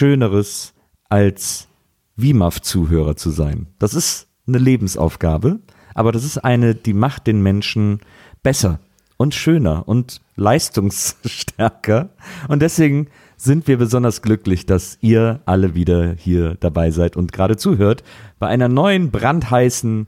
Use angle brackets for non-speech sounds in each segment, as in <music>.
Schöneres, als WIMAF-Zuhörer zu sein. Das ist eine Lebensaufgabe, aber das ist eine, die macht den Menschen besser und schöner und leistungsstärker. Und deswegen sind wir besonders glücklich, dass ihr alle wieder hier dabei seid und gerade zuhört bei einer neuen brandheißen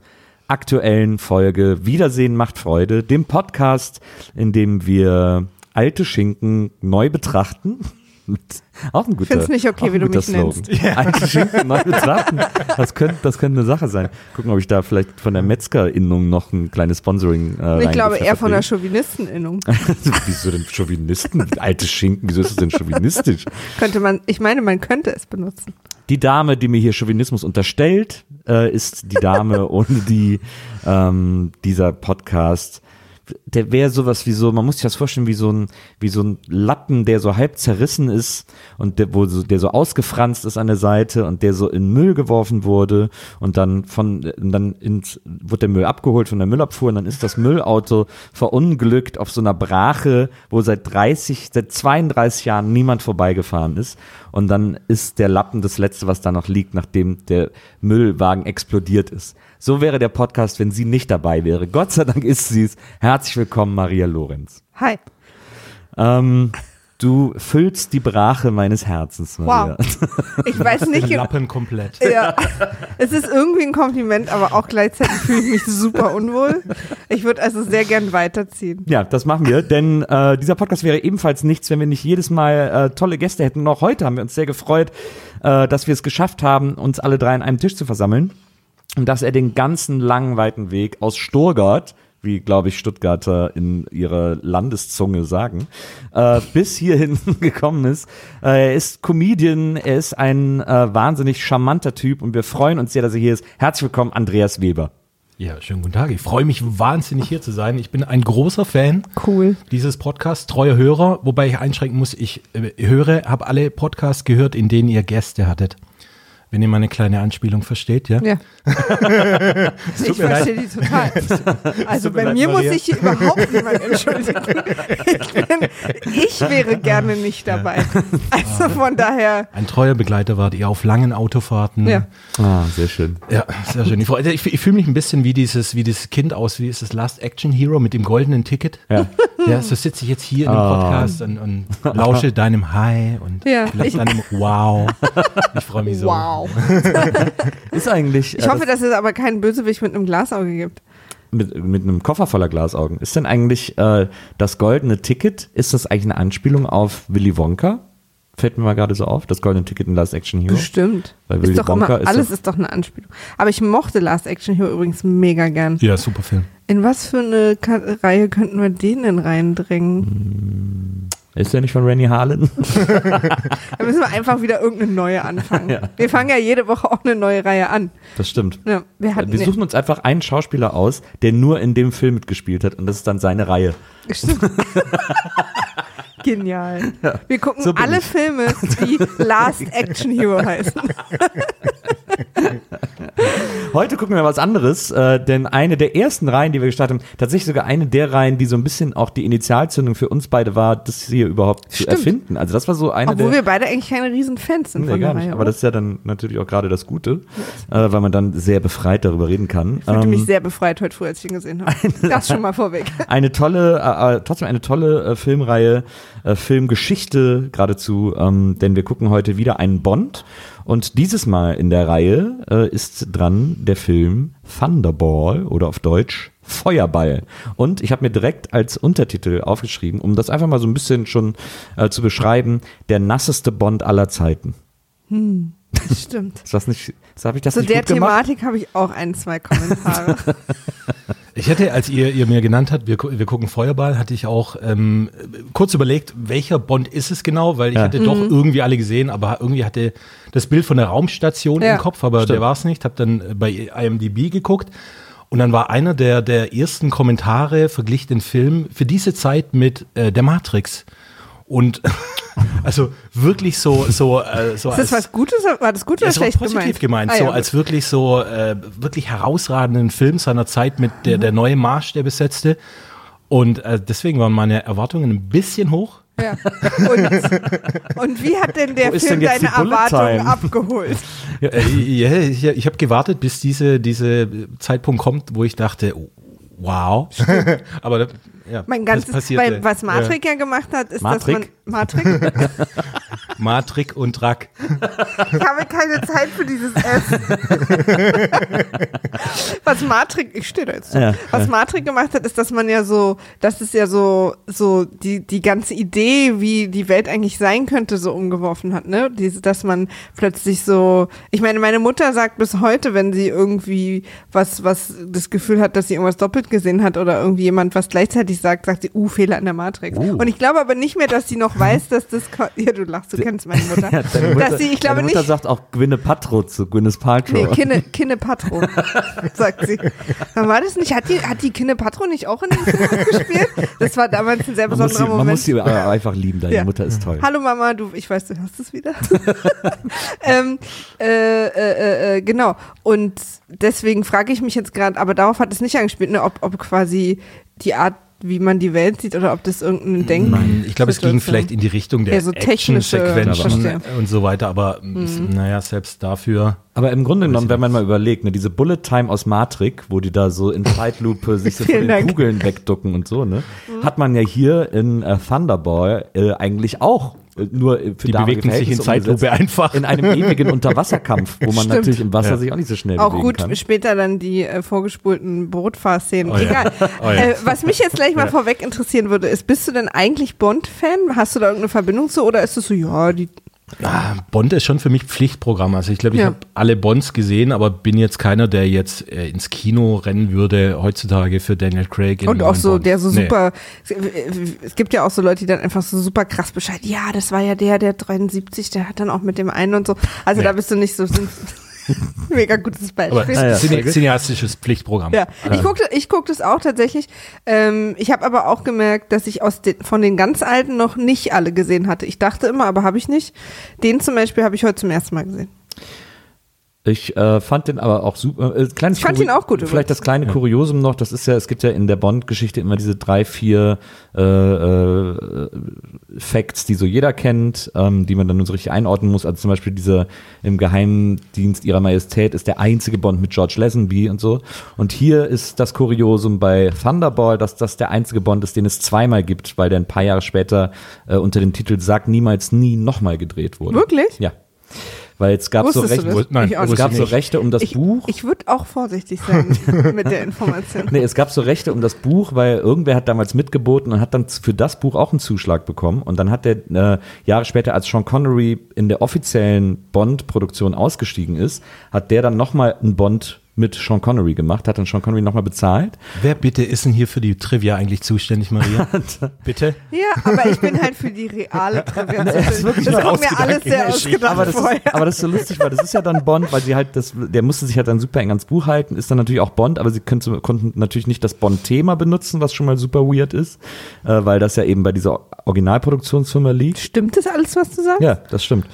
aktuellen Folge Wiedersehen macht Freude, dem Podcast, in dem wir alte Schinken neu betrachten. <laughs> Auch ein guter, find's nicht okay, auch ein wie du mich Slogan. nennst. Alte Schinken neu betrachten. Das könnte, das könnte eine Sache sein. Gucken, ob ich da vielleicht von der Metzgerinnung noch ein kleines Sponsoring äh, Ich glaube eher von der kriege. Chauvinistinnung. <laughs> wieso denn Chauvinisten? Alte Schinken, wieso ist das denn chauvinistisch? Könnte man, ich meine, man könnte es benutzen. Die Dame, die mir hier Chauvinismus unterstellt, äh, ist die Dame, <laughs> ohne die ähm, dieser Podcast, der wäre sowas wie so, man muss sich das vorstellen, wie so ein, wie so ein Lappen, der so halb zerrissen ist und der, wo so, der so ausgefranst ist an der Seite und der so in Müll geworfen wurde und dann von, und dann ins, wird der Müll abgeholt von der Müllabfuhr und dann ist das Müllauto verunglückt auf so einer Brache, wo seit 30, seit 32 Jahren niemand vorbeigefahren ist und dann ist der Lappen das letzte, was da noch liegt, nachdem der Müllwagen explodiert ist. So wäre der Podcast, wenn sie nicht dabei wäre. Gott sei Dank ist sie es. Herzlich willkommen, Maria Lorenz. Hi. Ähm, du füllst die Brache meines Herzens, Maria. Ich weiß nicht, Lappen komplett. ja, es ist irgendwie ein Kompliment, aber auch gleichzeitig fühle ich mich super unwohl. Ich würde also sehr gern weiterziehen. Ja, das machen wir, denn äh, dieser Podcast wäre ebenfalls nichts, wenn wir nicht jedes Mal äh, tolle Gäste hätten. Und auch heute haben wir uns sehr gefreut, äh, dass wir es geschafft haben, uns alle drei an einem Tisch zu versammeln. Und dass er den ganzen langen, weiten Weg aus Stuttgart, wie, glaube ich, Stuttgarter in ihrer Landeszunge sagen, äh, bis hierhin <laughs> gekommen ist. Äh, er ist Comedian, er ist ein äh, wahnsinnig charmanter Typ und wir freuen uns sehr, dass er hier ist. Herzlich willkommen, Andreas Weber. Ja, schönen guten Tag. Ich freue mich wahnsinnig hier zu sein. Ich bin ein großer Fan Cool. dieses Podcasts, treuer Hörer, wobei ich einschränken muss, ich äh, höre, habe alle Podcasts gehört, in denen ihr Gäste hattet. Wenn ihr meine kleine Anspielung versteht, ja? Ja. <laughs> ich verstehe die total. <laughs> Also bei leid, mir muss Maria. sich hier überhaupt niemand entschuldigen. Ich, bin, ich wäre gerne nicht dabei. Also von daher, Ein treuer Begleiter wart ihr auf langen Autofahrten. ja. Ah, sehr schön. Ja, sehr schön. Ich, ich, ich fühle mich ein bisschen wie dieses, wie dieses Kind aus, wie ist das Last Action Hero mit dem goldenen Ticket. Ja. Ja, so sitze ich jetzt hier in dem Ah. Podcast und, und lausche deinem Hi und Ja, vielleicht ich- deinem Wow. <laughs> Ich freue mich so. Wow. <laughs> Ist eigentlich. Ich hoffe, dass es aber keinen Bösewicht mit einem Glasauge gibt. mit, mit einem Koffer voller Glasaugen. Ist denn eigentlich äh, das goldene Ticket, ist das eigentlich eine Anspielung auf Willy Wonka? Fällt mir mal gerade so auf, das goldene Ticket in Last Action Hero. Bestimmt. Weil Willy Ist doch Wonka immer, ist alles doch- ist doch eine Anspielung. Aber ich mochte Last Action Hero übrigens mega gern. Ja, super Film. In was für eine Ka Reihe könnten wir den denn reindrängen? Ist der nicht von Rennie Harlan? <laughs> Da müssen wir einfach wieder irgendeine neue anfangen. <laughs> Ja. Wir fangen ja jede Woche auch eine neue Reihe an. Das stimmt. Ja, wir hatten Wir suchen uns einfach einen Schauspieler aus, der nur in dem Film mitgespielt hat und das ist dann seine Reihe. Stimmt. <laughs> Genial. Wir gucken so alle. Filme, die Last Action Hero heißen. <laughs> Heute gucken wir was anderes, äh, denn eine der ersten Reihen, die wir gestartet haben, tatsächlich sogar eine der Reihen, die so ein bisschen auch die Initialzündung für uns beide war, das hier überhaupt zu Stimmt. erfinden. Also das war so eine Obwohl der... wir beide eigentlich keine riesen Fans sind Nee, von der. Reihe. Aber das ist ja dann natürlich auch gerade das Gute, äh, weil man dann sehr befreit darüber reden kann. ich fühlte Ähm, mich sehr befreit heute früh, als ich ihn gesehen habe. <laughs> Das schon mal vorweg. <laughs> eine tolle, äh, äh, trotzdem eine tolle äh, Filmreihe, äh, Filmgeschichte geradezu, ähm, denn wir gucken heute wieder einen Bond und dieses Mal in der Reihe äh, ist dran der Film Thunderball oder auf Deutsch Feuerball. Und ich habe mir direkt als Untertitel aufgeschrieben, um das einfach mal so ein bisschen schon äh, zu beschreiben, der nasseste Bond aller Zeiten. <laughs> Stimmt. Ist das nicht, das habe ich das Zu nicht der gut gemacht? Thematik habe ich auch ein, zwei Kommentare. <laughs> Ich hätte, als ihr, ihr mir genannt habt, wir, wir gucken Feuerball, hatte ich auch ähm, kurz überlegt, welcher Bond ist es genau, weil ich Ja. hatte doch irgendwie alle gesehen, aber irgendwie hatte das Bild von der Raumstation Ja. im Kopf, aber der war es nicht. Habe dann bei IMDb geguckt und dann war einer der, der ersten Kommentare verglich den Film für diese Zeit mit äh, der Matrix. Und <laughs> also wirklich so, so, äh, so Ist das was Gutes? War das gut oder das war schlecht positiv gemeint, Ah, so ja, als wirklich so äh, wirklich herausragenden Film seiner Zeit mit der, der neue Marsch, der besetzte. Und äh, deswegen waren meine Erwartungen ein bisschen hoch. Ja. Und, und wie hat denn der Film denn deine Erwartungen abgeholt? Ja, äh, ja, ich, ich habe gewartet, bis diese, diese Zeitpunkt kommt, wo ich dachte, oh, wow. <laughs> Aber da- ja, Mein das ganzes, passierte. weil was Matrik ja. gemacht hat, ist, Matrik? dass man Matrik. <laughs> Ja, Matrik und Drack. Ich habe keine Zeit für dieses S. <laughs> Was Matrik, ich stehe da jetzt. zu. Ja, Was Matrik gemacht hat, ist, dass man ja so, das ist ja so, so die, die ganze Idee, wie die Welt eigentlich sein könnte, so umgeworfen hat, ne? Diese, dass man plötzlich so, ich meine, meine Mutter sagt bis heute, wenn sie irgendwie was, was das Gefühl hat, dass sie irgendwas doppelt gesehen hat oder irgendwie jemand was gleichzeitig sagt, sagt sie, uh, Fehler in der Matrix. Uh. Und ich glaube aber nicht mehr, dass sie noch weiß, dass das, <laughs> ja, du lachst, du kennst meine Mutter. <laughs> Ja, Mutter, dass sie, ich glaube deine Mutter nicht, sagt auch Gwyneth Paltrow zu Gwyneth Paltrow. Nee, Kinne, Kinne Patro, <laughs> sagt sie. Dann war das nicht, hat die, hat die Kinne Patro nicht auch in dem Film gespielt? Das war damals ein sehr man, besonderer sie, man Moment. muss sie aber einfach lieben, deine Ja. Mutter ist toll. Hallo Mama, du, ich weiß, du hast es wieder. <laughs> ähm, äh, äh, äh, genau. Und deswegen frage ich mich jetzt gerade, aber darauf hat es nicht angespielt, ne, ob, ob quasi die Art, wie man die Welt sieht oder ob das irgendein Denk. Nein, ich glaube, es ging vielleicht in die Richtung der Ja, so technische- Action-Sequenzen und so weiter, aber m, naja, selbst dafür. Aber im Grunde genommen, wenn man mal überlegt, ne, diese Bullet Time aus Matrix, wo die da so in Zeitlupe sich so <laughs> von den. Kugeln wegducken und so, ne, hat man ja hier in äh, Thunderball äh, eigentlich auch nur äh, für Die bewegten sich in Zeitlupe einfach. In einem ewigen <laughs> Unterwasserkampf, wo man Stimmt. natürlich im Wasser Ja. sich auch nicht so schnell Auch bewegen gut, kann. später dann die äh, vorgespulten Bootfahrszenen. Oh ja. Egal. <laughs> Oh ja. äh, was mich jetzt gleich mal vorweg interessieren würde, ist, bist du denn eigentlich Bond-Fan? Hast du da irgendeine Verbindung zu oder ist es so, ja, die Ah, Bond ist schon für mich Pflichtprogramm. Also ich glaube, ich Ja. habe alle Bonds gesehen, aber bin jetzt keiner, der jetzt äh, ins Kino rennen würde heutzutage für Daniel Craig. Und auch so, Bond. der so Nee. super, es gibt ja auch so Leute, die dann einfach so super krass Bescheid, ja, das war ja der, der 73, der hat dann auch mit dem einen und so. Also Nee. da bist du nicht so, <laughs> mega gutes Aber Beispiel. Ja. cine cineastisches Pflichtprogramm. Ja, ich gucke ich guck das auch tatsächlich. Ähm, ich habe aber auch gemerkt, dass ich aus den, von den ganz alten noch nicht alle gesehen hatte. Ich dachte immer, aber habe ich nicht. Den zum Beispiel habe ich heute zum ersten Mal gesehen. Ich äh, fand den aber auch super. Äh, kleines Ich fand Kuri- ihn auch gut Vielleicht das kleine Kuriosum noch, das ist ja, es gibt ja in der Bond-Geschichte immer diese drei, vier äh, äh, Facts, die so jeder kennt, ähm, die man dann nur so richtig einordnen muss. Also zum Beispiel dieser im Geheimdienst ihrer Majestät ist der einzige Bond mit George Lazenby und so. Und hier ist das Kuriosum bei Thunderball, dass das der einzige Bond ist, den es zweimal gibt, weil der ein paar Jahre später äh, unter dem Titel Sag niemals nie nochmal gedreht wurde. Wirklich? Ja. Weil es gab so Wusstest du Rechte? Nein, es nicht. gab so. Rechte um das ich, Buch. Ich würde auch vorsichtig sein <laughs> mit der Information. Nee, es gab so Rechte um das Buch, weil irgendwer hat damals mitgeboten und hat dann für das Buch auch einen Zuschlag bekommen. Und dann hat der äh, Jahre später, als Sean Connery in der offiziellen Bond-Produktion ausgestiegen ist, hat der dann nochmal einen Bond mit Sean Connery gemacht, hat dann Sean Connery nochmal bezahlt. Wer bitte ist denn hier für die Trivia eigentlich zuständig, Maria? <laughs> bitte? Ja, aber ich bin halt für die reale Trivia. Das, wirklich das nur kommt mir alles sehr ausgedacht Aber das, vorher. ist, aber das ist so lustig, weil das ist ja dann Bond, weil sie halt das, der musste sich halt dann super eng ans Buch halten, ist dann natürlich auch Bond, aber sie könnte, konnten natürlich nicht das Bond-Thema benutzen, was schon mal super weird ist, äh, weil das ja eben bei dieser Originalproduktionsfirma liegt. Stimmt das alles, was du sagst? Ja, das stimmt.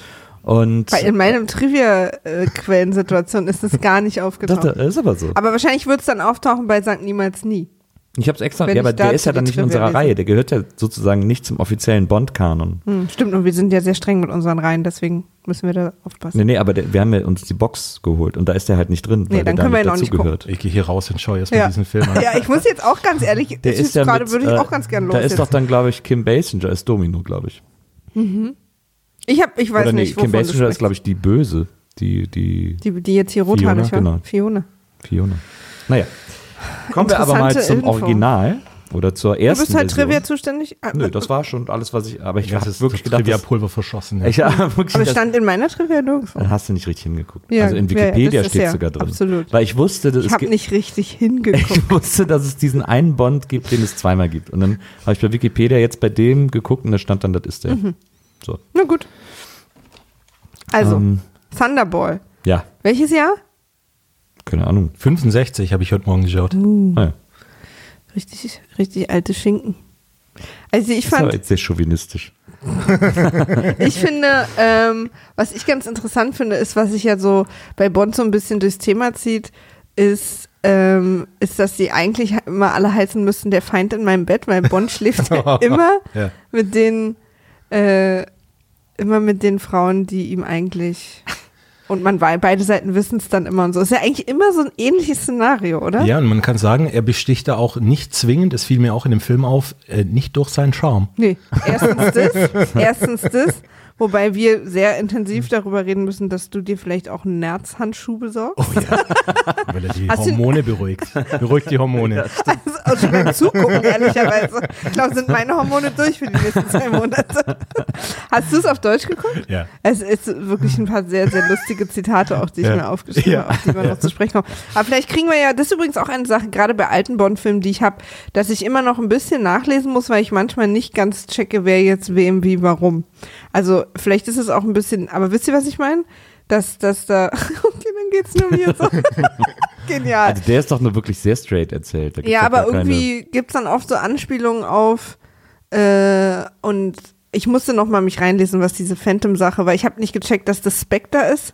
Und Weil in meinem Trivia-Quellensituation ist das gar nicht das, aufgetaucht. das ist aber so. Aber wahrscheinlich wird es dann auftauchen bei Sankt Niemals Nie. Ich habe es extra, Wenn ja, aber der ist ja dann nicht in unserer. Reihe, der gehört ja sozusagen nicht zum offiziellen Bond-Kanon. Hm, stimmt, und wir sind ja sehr streng mit unseren Reihen, deswegen müssen wir da aufpassen. Nee, nee, aber der, wir haben ja uns die Box geholt und da ist der halt nicht drin, weil Nee, dann der da können wir ihn auch nicht dazugehört. Ich gehe hier raus und schaue erstmal Ja. diesen Film an. Ja, ich muss jetzt auch ganz ehrlich, Der ist ja gerade mit, würde ich äh, auch ganz gern los. Da ist jetzt. doch dann, glaube ich, Kim Basinger als Domino, glaube ich. Ich hab, ich weiß Oder nee, nicht, Kim du Basinger ist, glaube ich, die Böse. Die, die die, die jetzt hier rot Fiona, hat, nicht wahr? genau. Fiona. Fiona. Naja. Kommen wir aber mal zum Info. Original oder zur Du ersten bist halt Version. Trivia zuständig? Ah, Nö, das war schon alles, was ich, aber ich Das habe ist wirklich das gedacht, dass, Trivia-Pulver verschossen. Ja. <laughs> ich habe wirklich Aber stand in meiner Trivia nirgendwo. dann hast du nicht richtig hingeguckt. Ja, also in ja, ja, Wikipedia steht ja, sogar drin. absolut. Weil ich wusste, dass Ich es habe nicht richtig <laughs> hingeguckt. ich wusste, dass es diesen einen Bond gibt, den es zweimal gibt. Und dann habe ich bei Wikipedia jetzt bei dem geguckt und da stand dann, das ist der. Mhm. So. Na gut. Also, Ähm, Thunderball. ja, Welches Jahr? keine Ahnung. 65 habe ich heute Morgen geschaut. Naja, Richtig, richtig alte Schinken. Also ich das ist aber fand, jetzt sehr chauvinistisch. <laughs> Ich finde, ähm, was ich ganz interessant finde, ist, was sich ja so bei Bond so ein bisschen durchs Thema zieht, ist, ähm, ist, dass sie eigentlich immer alle heißen müssen, der Feind in meinem Bett, weil Bond schläft ja <laughs> immer Ja. mit den, äh, immer mit den Frauen, die ihm eigentlich <laughs> und man wei- beide Seiten wissen es dann immer und so. Ist ja eigentlich immer so ein ähnliches Szenario, oder? Ja, und man kann sagen, er besticht da auch nicht zwingend, das fiel mir auch in dem Film auf, äh, nicht durch seinen Charme. Nee, erstens das, <laughs> erstens das, wobei wir sehr intensiv darüber reden müssen, dass du dir vielleicht auch einen Nerzhandschuh besorgst. Oh ja, <laughs> weil er die Hast Hormone beruhigt. Beruhigt die Hormone. Also, auch schon beim Zugucken, ehrlicherweise. Ich glaube, sind meine Hormone durch für die nächsten zwei Monate. Hast du es auf Deutsch geguckt? Ja. Es ist wirklich ein paar sehr, sehr lustige Zitate, auch die ich Ja. mir aufgeschrieben Ja. habe, auf die wir noch zu sprechen kommen. Aber vielleicht kriegen wir ja, das ist übrigens auch eine Sache, gerade bei alten Bond-Filmen, die ich habe, dass ich immer noch ein bisschen nachlesen muss, weil ich manchmal nicht ganz checke, wer jetzt wem, wie, warum. Also vielleicht ist es auch ein bisschen, aber wisst ihr, was ich meine? Dass, dass da, <laughs> okay, dann geht's nur mir so. <laughs> Genial. Also der ist doch nur wirklich sehr straight erzählt. Da gibt's Ja, aber keine- irgendwie gibt's dann oft so Anspielungen auf äh, und ich musste noch mal mich reinlesen, was diese Phantom-Sache, weil ich habe nicht gecheckt, dass das Spectre ist.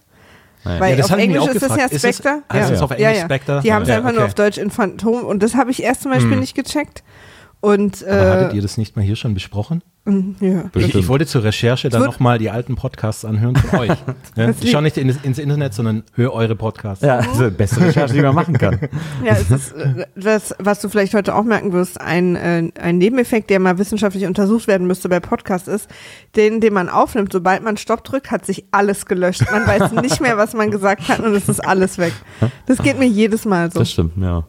Nein. Weil Ja, das auf Englisch ist das ja gefragt. Ist es- Spectre. heißt ja. es auf ja, Englisch ja. Spectre? Die haben es Ja, einfach nur okay. auf Deutsch in Phantom und das habe ich erst zum Beispiel Hm. nicht gecheckt. Und Aber äh, hattet ihr das nicht mal hier schon besprochen? mh, ja. Ich, ich wollte zur Recherche dann nochmal die alten Podcasts anhören von euch. <laughs> Ja, Das ich schaue nicht in, ins Internet, sondern höre eure Podcasts. Ja, also beste Recherche, die man machen kann. Ja, es ist, äh, das, was du vielleicht heute auch merken wirst, ein, äh, ein Nebeneffekt, der mal wissenschaftlich untersucht werden müsste bei Podcast ist, den, den man aufnimmt, sobald man Stopp drückt, hat sich alles gelöscht. Man weiß nicht mehr, was man gesagt hat und es ist alles weg. Das geht mir jedes Mal so. Das stimmt, ja.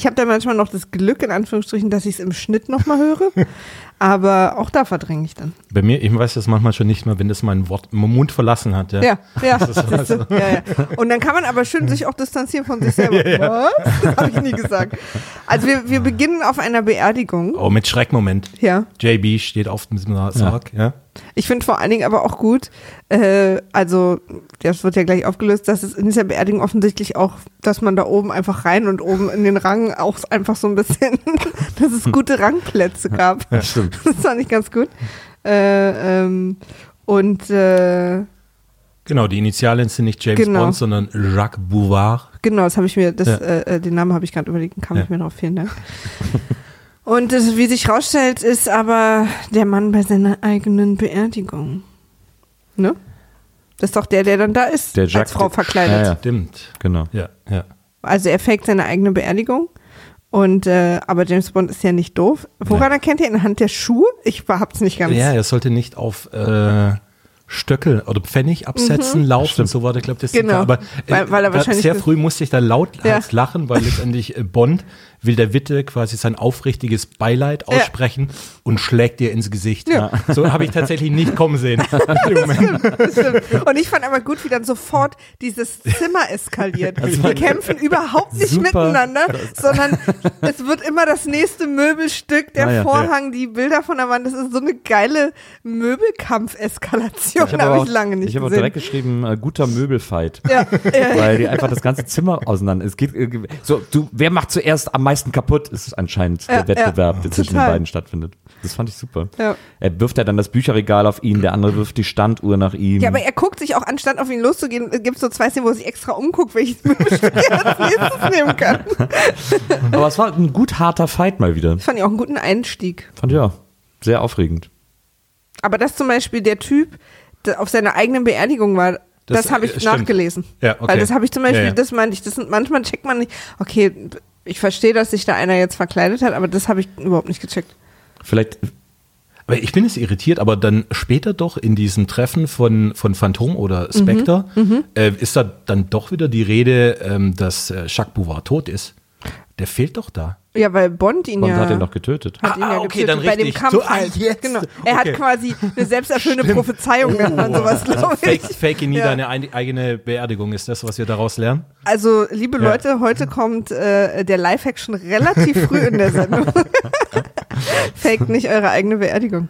Ich habe da manchmal noch das Glück, in Anführungsstrichen, dass ich es im Schnitt nochmal höre, <laughs> aber auch da verdränge ich dann. Bei mir, ich weiß das manchmal schon nicht mehr, wenn das mein Wort, mein Mund verlassen hat. Ja. Ja, ja. Das ist siehst du? ja, ja. Und dann kann man aber schön sich auch distanzieren von sich selber. <laughs> Was? Das habe ich nie gesagt. Also wir, wir beginnen auf einer Beerdigung. Oh, mit Schreckmoment. Ja. JB steht auf dem Sarg, ja. Ich finde vor allen Dingen aber auch gut, äh, also das wird ja gleich aufgelöst, dass es in dieser Beerdigung offensichtlich auch, dass man da oben einfach rein und oben in den Rang auch einfach so ein bisschen, <laughs> dass es gute Rangplätze gab. Ja, stimmt. <laughs> Das fand ich ganz gut. Äh, ähm, und äh, Genau, die Initialen sind nicht James Genau. Bond, sondern Jacques Bouvard. genau, das habe ich mir, das, Ja. äh, äh, den Namen habe ich gerade überlegt, kam Ja. ich mir drauf, vielen Dank. <laughs> Und das, wie sich rausstellt, ist aber der Mann bei seiner eigenen Beerdigung. Ne? Das ist doch der, der dann da ist, Der als Jacques- Frau verkleidet. Ja, ja. Stimmt. Genau. Ja, ja. Also er faked seine eigene Beerdigung. Und äh, aber James Bond ist ja nicht doof. Woran erkennt ihr anhand der Schuhe? Ich hab's nicht ganz. Ja, er sollte nicht auf äh, Stöckel oder Pfennig absetzen, laufen, so war der, glaube ich, das Mhm. Genau. Zitat. Aber äh, Weil- weil er wahrscheinlich sehr früh musste ich da laut Ja. lachen, weil letztendlich äh, Bond will der Witte quasi sein aufrichtiges Beileid Ja. aussprechen und schlägt ihr ins Gesicht. Ja. So habe ich tatsächlich nicht kommen sehen. <laughs> Im Moment. Das stimmt. Und ich fand aber gut, wie dann sofort dieses Zimmer eskaliert. Die kämpfen überhaupt nicht Super. miteinander, sondern es wird immer das nächste Möbelstück, der Ah ja. Vorhang, die Bilder von der Wand. Das ist so eine geile Möbelkampf-Eskalation. Ich habe Habe ich auch, lange nicht ich habe auch gesehen. direkt geschrieben, äh, guter Möbelfight. ja, ja, Weil die einfach das ganze Zimmer auseinander. Es geht äh, so, du, wer macht zuerst am meisten kaputt? Ist anscheinend Ja, der Wettbewerb, der zwischen den beiden stattfindet. Das fand ich super. ja. Er wirft ja dann das Bücherregal auf ihn, der andere wirft die Standuhr nach ihm. Ja, aber er guckt sich auch, anstatt auf ihn loszugehen, gibt es so zwei Szenen, wo er sich extra umguckt, welches <laughs> als nächstes nehmen kann. <laughs> aber es war ein gut harter Fight mal wieder. Das fand ich auch einen guten Einstieg. Fand ich auch. Sehr aufregend. Aber dass zum Beispiel der Typ der auf seiner eigenen Beerdigung war, das, Das, habe äh, ich stimmt. nachgelesen. Ja, okay. Weil das habe ich zum Beispiel, Ja, ja. das meinte ich, das sind, manchmal checkt man nicht, okay, ich verstehe, dass sich da einer jetzt verkleidet hat, aber das habe ich überhaupt nicht gecheckt. Vielleicht, Aber ich bin es irritiert, aber dann später doch in diesem Treffen von, von Phantom oder Mhm, Spectre äh, ist da dann doch wieder die Rede, ähm, dass äh, Jacques Bouvard tot ist. Der fehlt doch da. Ja, weil Bond ihn Bond ja. hat ihn noch getötet. hat ihn Ah, ja okay, getötet dann bei dem richtig. Kampf So, ah, halt. jetzt. Genau. Er Okay. hat quasi eine selbsterfüllende. Prophezeiung, nennt man sowas, Also glaube fake, ich. fake nie Ja. deine ein, eigene Beerdigung ist das, was wir daraus lernen. Also, liebe Ja. Leute, heute kommt äh, der Lifehack schon relativ früh in der Sendung. <laughs> Faked nicht eure eigene Beerdigung.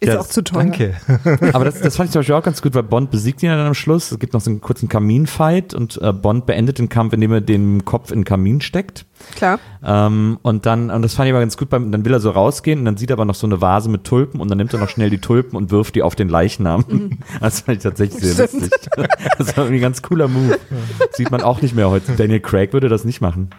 Ist Ja, auch zu teuer. Danke. <laughs> Aber das, das fand ich zum Beispiel auch ganz gut, weil Bond besiegt ihn dann am Schluss. Es gibt noch so einen kurzen Kaminfight und äh, Bond beendet den Kampf, indem er den Kopf in den Kamin steckt. Klar. Ähm, und dann, und das fand ich aber ganz gut, beim, dann will er so rausgehen und dann sieht er aber noch so eine Vase mit Tulpen und dann nimmt er noch schnell die Tulpen und wirft die auf den Leichnam. <laughs> Das fand ich tatsächlich sehr Stimmt. lustig. <laughs> Das war irgendwie ein ganz cooler Move. Sieht man auch nicht mehr heute. Daniel Craig würde das nicht machen.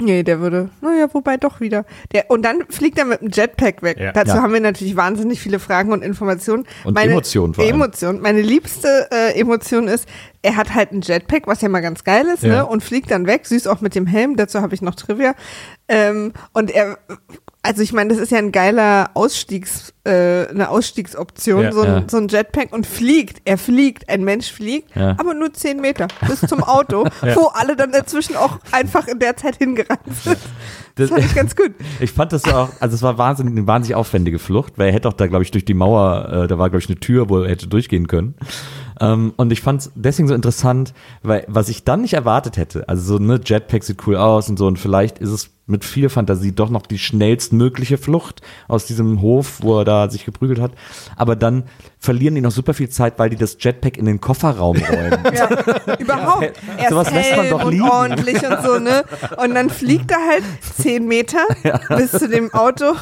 Nee, der würde, naja, wobei doch wieder. Der, und dann fliegt er mit dem Jetpack weg. Ja. Dazu Ja. haben wir natürlich wahnsinnig viele Fragen und Informationen. Und meine, Emotionen vor allem. Emotion. Meine liebste äh, Emotion ist, er hat halt ein Jetpack, was ja mal ganz geil ist, Ja. ne? Und fliegt dann weg, süß auch mit dem Helm, dazu habe ich noch Trivia. Ähm, und er, also ich meine, das ist ja ein geiler Ausstiegs, äh, eine Ausstiegsoption, Ja, so, ein, ja. so ein Jetpack und fliegt. Er fliegt, ein Mensch fliegt, Ja. aber nur 10 Meter bis zum Auto, <laughs> wo alle dann dazwischen auch einfach in der Zeit hingerannt sind. Das fand ich ganz gut. Ich fand das auch, also es war wahnsinnig, eine wahnsinnig aufwendige Flucht, weil er hätte auch da, glaube ich, durch die Mauer, äh, da war, glaube ich, eine Tür, wo er hätte durchgehen können. Ähm, und ich fand es deswegen so interessant, weil was ich dann nicht erwartet hätte, also so, ne, Jetpack sieht cool aus und so, und vielleicht ist es mit viel Fantasie doch noch die schnellstmögliche Flucht aus diesem Hof, wo er da sich geprügelt hat. Aber dann verlieren die noch super viel Zeit, weil die das Jetpack in den Kofferraum <laughs> räumen. Ja, <laughs> überhaupt. Er Sowas ist lässt man doch und ordentlich und so, ne? Und dann fliegt er halt 10 Meter <laughs> bis zu dem Auto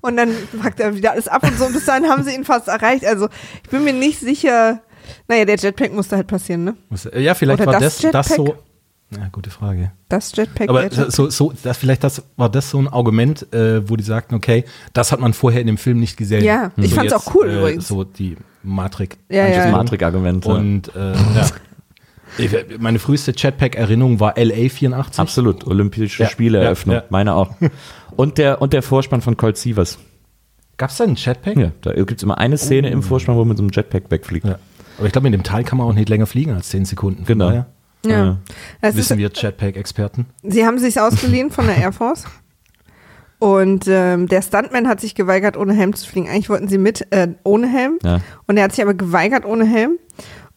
und dann packt er wieder alles ab und so. Und bis dahin haben sie ihn fast erreicht. Also ich bin mir nicht sicher. Naja, der Jetpack musste halt passieren, ne? Muss- Ja, vielleicht Oder war das das, das, Jetpack? so. Ja, gute Frage. Das Jetpack. Aber der Jet- so, so, das, vielleicht das, war das so ein Argument, äh, wo die sagten, okay, das hat man vorher in dem Film nicht gesehen. Ja, ich fand's jetzt, auch cool äh, übrigens. So die Matrik. Ja, ja. Das Ja. Matrix-Argument. ja. Und äh, ja. Ich- Meine früheste Jetpack-Erinnerung war LA 84. Absolut, Olympische Ja, Spieleeröffnung, ja, ja. meine auch. Und der, und der Vorspann von Colt Sievers. Gab es da einen Jetpack? Ja, da gibt es immer eine Szene im Vorspann, wo man mit so einem Jetpack wegfliegt. Ja. Aber ich glaube, mit dem Teil kann man auch nicht länger fliegen als 10 Sekunden. Genau. daher ja. Das ist, Wissen wir Jetpack-Experten. sie haben sich ausgeliehen von der Air Force. Und ähm, der Stuntman hat sich geweigert, ohne Helm zu fliegen. Eigentlich wollten sie mit äh, ohne Helm. Ja. Und er hat sich aber geweigert ohne Helm.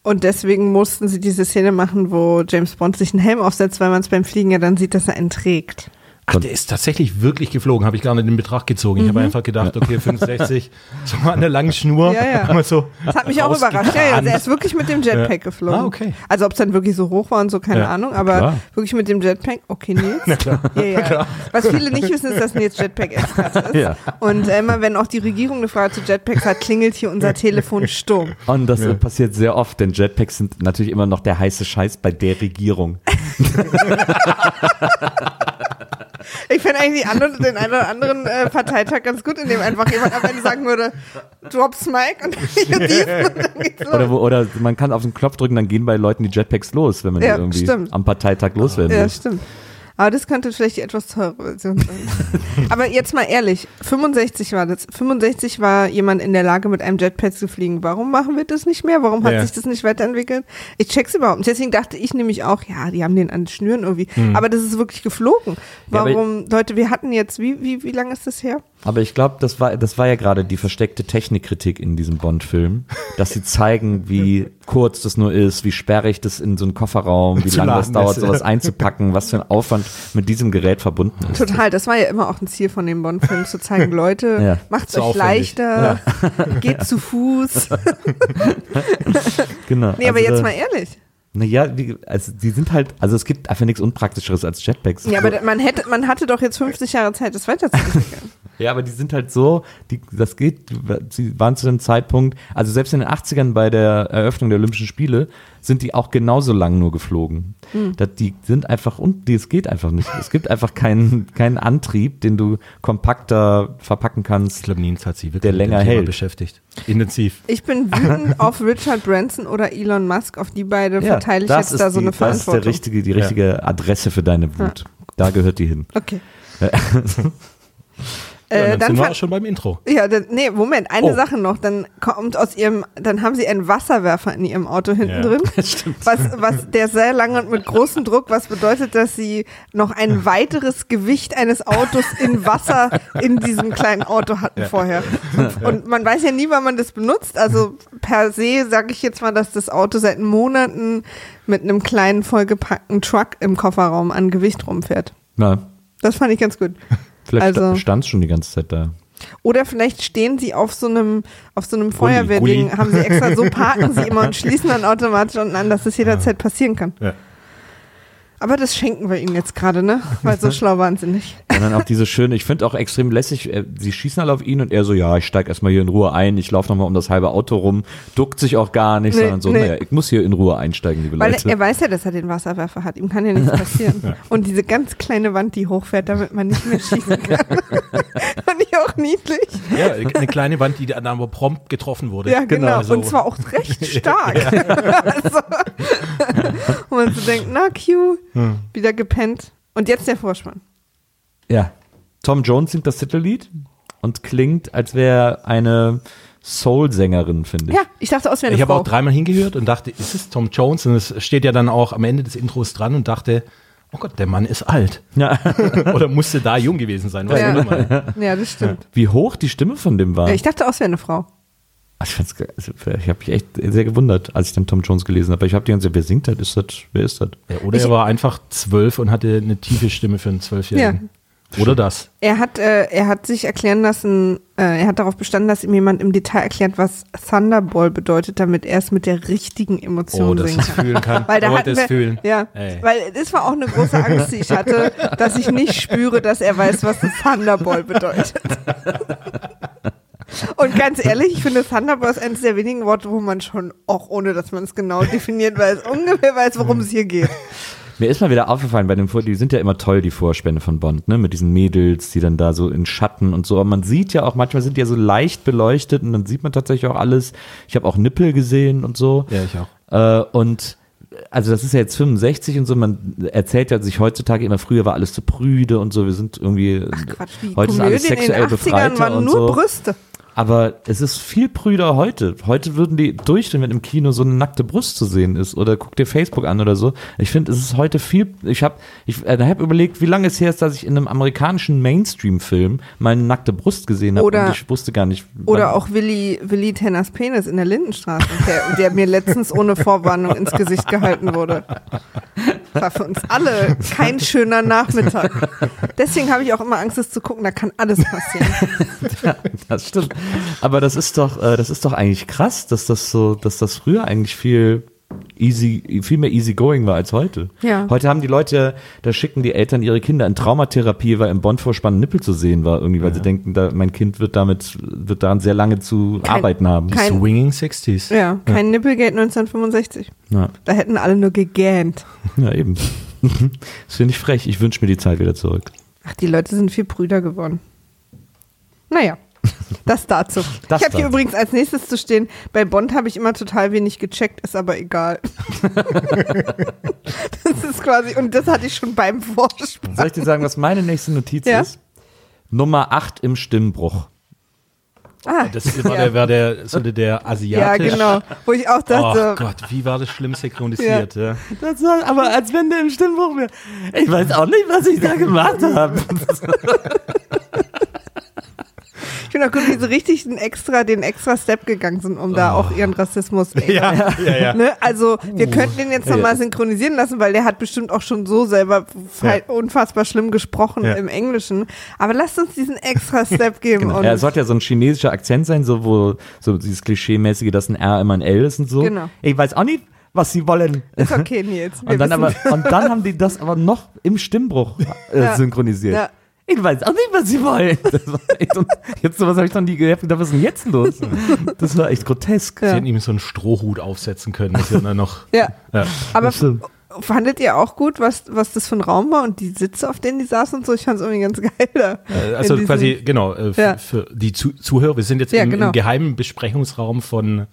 Und deswegen mussten sie diese Szene machen, wo James Bond sich einen Helm aufsetzt, weil man es beim Fliegen ja dann sieht, dass er einen trägt. Ach, der ist tatsächlich wirklich geflogen, habe ich gar nicht in Betracht gezogen. Ich habe einfach gedacht, okay, 65, <laughs> so mal an der langen Schnur. Ja, ja. So Das hat mich auch überrascht. Ja, ja, rausgerannt. er ist wirklich mit dem Jetpack Ja. geflogen. Ah, okay. Also ob es dann wirklich so hoch war und so, keine Ja, Ahnung, aber klar. wirklich mit dem Jetpack, okay, Nils. <laughs> Na klar. Ja, ja. Was viele nicht wissen, ist, dass Nils Jetpack-Experte <laughs> ist. Ja. Und äh, immer wenn auch die Regierung eine Frage zu Jetpacks hat, klingelt hier unser Telefon stumm. Und das äh, passiert sehr oft, denn Jetpacks sind natürlich immer noch der heiße Scheiß bei der Regierung. Ich finde eigentlich anderen, den einen oder anderen äh, Parteitag ganz gut, in dem einfach jemand am Ende sagen würde, drops Mike und dann geht's und dann geht's los. Oder, wo, oder man kann auf den Knopf drücken, dann gehen bei Leuten die Jetpacks los, wenn man Ja, irgendwie stimmt. am Parteitag loswerden Ja, will. stimmt. Aber das könnte vielleicht die etwas teure Version sein. <laughs> Aber jetzt mal ehrlich, 65 war das. 65 war jemand in der Lage, mit einem Jetpack zu fliegen. Warum machen wir das nicht mehr? Warum hat Ja. sich das nicht weiterentwickelt? Ich check's überhaupt nicht. Deswegen dachte ich nämlich auch, ja, die haben den an den Schnüren irgendwie. Aber das ist wirklich geflogen. Ja, Warum, Leute, wir hatten jetzt, wie, wie, wie lange ist das her? Aber ich glaube, das war, das war ja gerade die versteckte Technikkritik in diesem Bond-Film, dass sie zeigen, wie kurz das nur ist, wie sperrig das in so einen Kofferraum, wie lange das dauert, ist. sowas einzupacken, was für ein Aufwand mit diesem Gerät verbunden ist. Total, das war ja immer auch ein Ziel von dem Bond-Film, zu zeigen, <laughs> Leute, Ja. macht's Zu euch aufwendig. leichter, <laughs> geht zu Fuß. <laughs> Genau. Nee, aber Also, jetzt mal ehrlich. Naja, die, also die sind halt, also es gibt einfach nichts Unpraktischeres als Jetpacks. Ja, aber man hätte, man hatte doch jetzt 50 Jahre Zeit, das weiterzuentwickeln. Ja, aber die sind halt so, die, das geht, sie waren zu dem Zeitpunkt, also selbst in den 80ern bei der Eröffnung der Olympischen Spiele, sind die auch genauso lang nur geflogen. Das, die sind einfach, und es geht einfach nicht. Es gibt einfach keinen, keinen Antrieb, den du kompakter verpacken Ich kannst. glaube, Nils hat sie wirklich Der länger hält. beschäftigt. Intensiv. Ich bin <laughs> wütend auf Richard Branson oder Elon Musk, auf die beide verteile ich das jetzt da ist so die, eine Das ist der Verantwortung. richtige, die richtige Adresse für deine Wut. Da gehört die hin. Okay. <laughs> Ja, Äh, dann, dann sind wir auch schon beim Intro. Ja, dann, nee, Moment, eine Oh. Sache noch. Dann kommt aus ihrem, dann haben sie einen Wasserwerfer in ihrem Auto hinten Ja. drin. <laughs> Was, was der sehr lange und mit großem Druck, was bedeutet, dass sie noch ein weiteres Gewicht eines Autos in Wasser in diesem kleinen Auto hatten vorher. Und, <laughs> und man weiß ja nie, wann man das benutzt. Also per se sage ich jetzt mal, dass das Auto seit Monaten mit einem kleinen vollgepackten Truck im Kofferraum an Gewicht rumfährt. Na, Das fand ich ganz gut. Vielleicht Also- stand es schon die ganze Zeit da. Oder vielleicht stehen sie auf so einem, auf so einem Feuerwehrding, haben sie extra so, parken sie immer und <laughs> schließen dann automatisch unten an, dass das jederzeit passieren kann. Ja. Aber das schenken wir ihnen jetzt gerade, ne? Weil so <laughs> schlau waren sie nicht. Und dann auch diese schöne, ich finde auch extrem lässig, äh, sie schießen alle auf ihn und er so, ja, ich steig erstmal hier in Ruhe ein, ich laufe nochmal um das halbe Auto rum, duckt sich auch gar nicht, Nee, sondern so, nee. naja, ich muss hier in Ruhe einsteigen, liebe Weil Leute. er, er weiß ja, dass er den Wasserwerfer hat. Ihm kann ja nichts <laughs> passieren. Und diese ganz kleine Wand, die hochfährt, damit man nicht mehr schießen kann. <laughs> Fand ich auch niedlich. Ja, eine kleine Wand, die dann aber prompt getroffen wurde. Ja, genau. Also- Und zwar auch recht stark. also, wo man so denkt, na, Q, Hm. wieder gepennt. Und jetzt der Vorspann. Ja. Tom Jones singt das Titellied und klingt, als wäre eine Soul-Sängerin, finde ich. Ja, ich dachte aus, wäre eine Ich habe auch dreimal hingehört und dachte, ist es Tom Jones? Und es steht ja dann auch am Ende des Intros dran und dachte, oh Gott, der Mann ist alt. Ja. <laughs> Oder musste da jung gewesen sein. Was Ja. auch ja, das stimmt. Wie hoch die Stimme von dem war. Ja, ich dachte aus, wäre eine Frau. Also Ich, also ich habe mich echt sehr gewundert, als ich dann Tom Jones gelesen habe. Ich habe die ganze Zeit, wer singt das? Ist das? Wer ist das? Ja, oder er war einfach zwölf und hatte eine tiefe Stimme für einen Zwölfjährigen. Oder das. Er hat, äh, er hat sich erklären lassen, äh, er hat darauf bestanden, dass ihm jemand im Detail erklärt, was Thunderball bedeutet, damit er es mit der richtigen Emotion Oh, dass singen ich es kann. fühlen kann. <laughs> Weil da oh, hatten das wir, fühlen. ja, Ey. weil das war auch eine große Angst, die ich hatte, dass ich nicht spüre, dass er weiß, was das Thunderball bedeutet. <laughs> Und ganz ehrlich, ich finde Thunderball ist eines der wenigen Worte, wo man schon, auch ohne dass man es genau definiert <laughs> weiß, ungefähr weiß, worum es hier geht. Mir ist mal wieder aufgefallen bei dem Vor, die sind ja immer toll, die Vorspänne von Bond, ne? Mit diesen Mädels, die dann da so in Schatten und so. Aber man sieht ja auch, manchmal sind die ja so leicht beleuchtet und dann sieht man tatsächlich auch alles. Ich habe auch Nippel gesehen und so. Ja, ich auch. Äh, und also das ist ja jetzt 65 und so, man erzählt ja sich heutzutage immer, früher war alles zu prüde und so, wir sind irgendwie, Quatsch, die heute ist alles Komödien in sexuell den 80ern befreiter waren und nur so. Brüste. Aber es ist viel prüder heute. Heute würden die durchdrehen, wenn im Kino so eine nackte Brust zu sehen ist. Oder guck dir Facebook an oder so. Ich finde, es ist heute viel. Ich habe ich, äh, hab überlegt, wie lange es her ist, dass ich in einem amerikanischen Mainstream-Film mal eine nackte Brust gesehen habe. Oder- Und ich wusste gar nicht. Oder auch Willi, Willi Tenners Penis in der Lindenstraße, der, der mir letztens ohne Vorwarnung ins Gesicht gehalten wurde. War für uns alle kein schöner Nachmittag. Deswegen habe ich auch immer Angst, es zu gucken, da kann alles passieren. <laughs> Das stimmt. Aber das ist doch, äh, das ist doch eigentlich krass, dass das so, dass das früher eigentlich viel easy, viel mehr easy going war als heute. Ja. Heute haben die Leute, da schicken die Eltern ihre Kinder in Traumatherapie, weil im Bond-Vorspann Nippel zu sehen war, irgendwie, weil sie denken, da, mein Kind wird damit, wird daran sehr lange zu Kein- arbeiten haben. kein- Swinging 60s. Ja, kein Nippelgate 1965. Ja, Da hätten alle nur gegähnt. <laughs> ja eben. <laughs> das finde ich frech. Ich wünsche mir die Zeit wieder zurück. Ach, die Leute sind viel prüder geworden. Naja, das dazu. Das ich habe hier übrigens als nächstes zu stehen, bei Bond habe ich immer total wenig gecheckt, ist aber egal. <laughs> das ist quasi, und das hatte ich schon beim Vorspann. Soll ich dir sagen, was meine nächste Notiz Ja. ist? Nummer 8 im Stimmbruch. Ah, Das war Ja. der, war der, so der, der ja, asiatisch. genau. Wo ich auch Oh dachte, Gott, wie war das schlimm synchronisiert. Ja. Das war, aber als wenn der im Stimmbruch wäre. Ich weiß auch nicht, was ich da gemacht habe. <laughs> auch gut, wie sie richtig den extra, den extra Step gegangen sind, um da auch ihren Rassismus. <laughs> Ja, ja, ja. Ne? Also, wir könnten den jetzt nochmal Ja. synchronisieren lassen, weil der hat bestimmt auch schon so selber fe- unfassbar schlimm gesprochen Ja. im Englischen. Aber lasst uns diesen extra Step <laughs> geben. Und Ja, es sollte ja so ein chinesischer Akzent sein, so wo so dieses Klischee-mäßige, dass ein R immer ein L ist und so. Genau. Ich weiß auch nicht, was sie wollen. ist okay, Nils. <laughs> Und dann, aber, und dann haben die das aber noch im Stimmbruch äh, Ja. synchronisiert. Ja. Ich weiß auch nicht, was sie wollen. Das war echt, und jetzt sowas habe ich noch nie gehört. Ich dachte, Was ist denn jetzt los? Das war echt grotesk. Sie Ja. hätten ihm so einen Strohhut aufsetzen können. Das wäre dann noch. ja. Ja. Aber fandet ihr auch gut, was, was das für ein Raum war und die Sitze, auf denen die saßen und so? Ich fand es irgendwie ganz geil. Da. Äh, Also In diesem- quasi, genau, äh, Ja. für die Zu Zuhörer, wir sind jetzt Ja, im, genau. im geheimen Besprechungsraum von äh,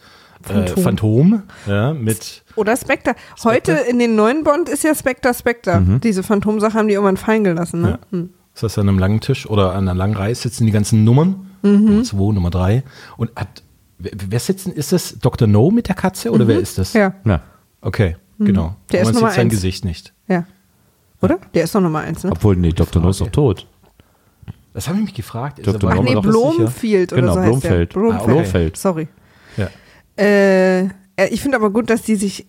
Phantom. Phantom, ja, mit Oder Spectre. Heute in den neuen Bond ist ja Spectre Spectre. Mhm. Diese Phantomsache haben die irgendwann fallen gelassen. Ne? Hm. Ist das an einem langen Tisch oder an einer langen Reihe sitzen die ganzen Nummern, Mhm. Nummer 2, Nummer 3 und hat, wer, denn, ist das Dr. No mit der Katze oder wer ist das? Mhm. Ja, Ja. Okay, genau. Mhm. Der ist Man Nummer sieht sein. Gesicht nicht. ja. Oder? Der ist doch Nummer eins, ne? Obwohl, nee, Dr. No ist doch tot. Das habe ich mich gefragt. Dr. Ach nee, sicher. Blomfield oder Genau, so heißt Blomfeld. der. Blomfeld. Ah, Blomfeld. Sorry. Ja. Äh, ich finde aber gut, dass die sich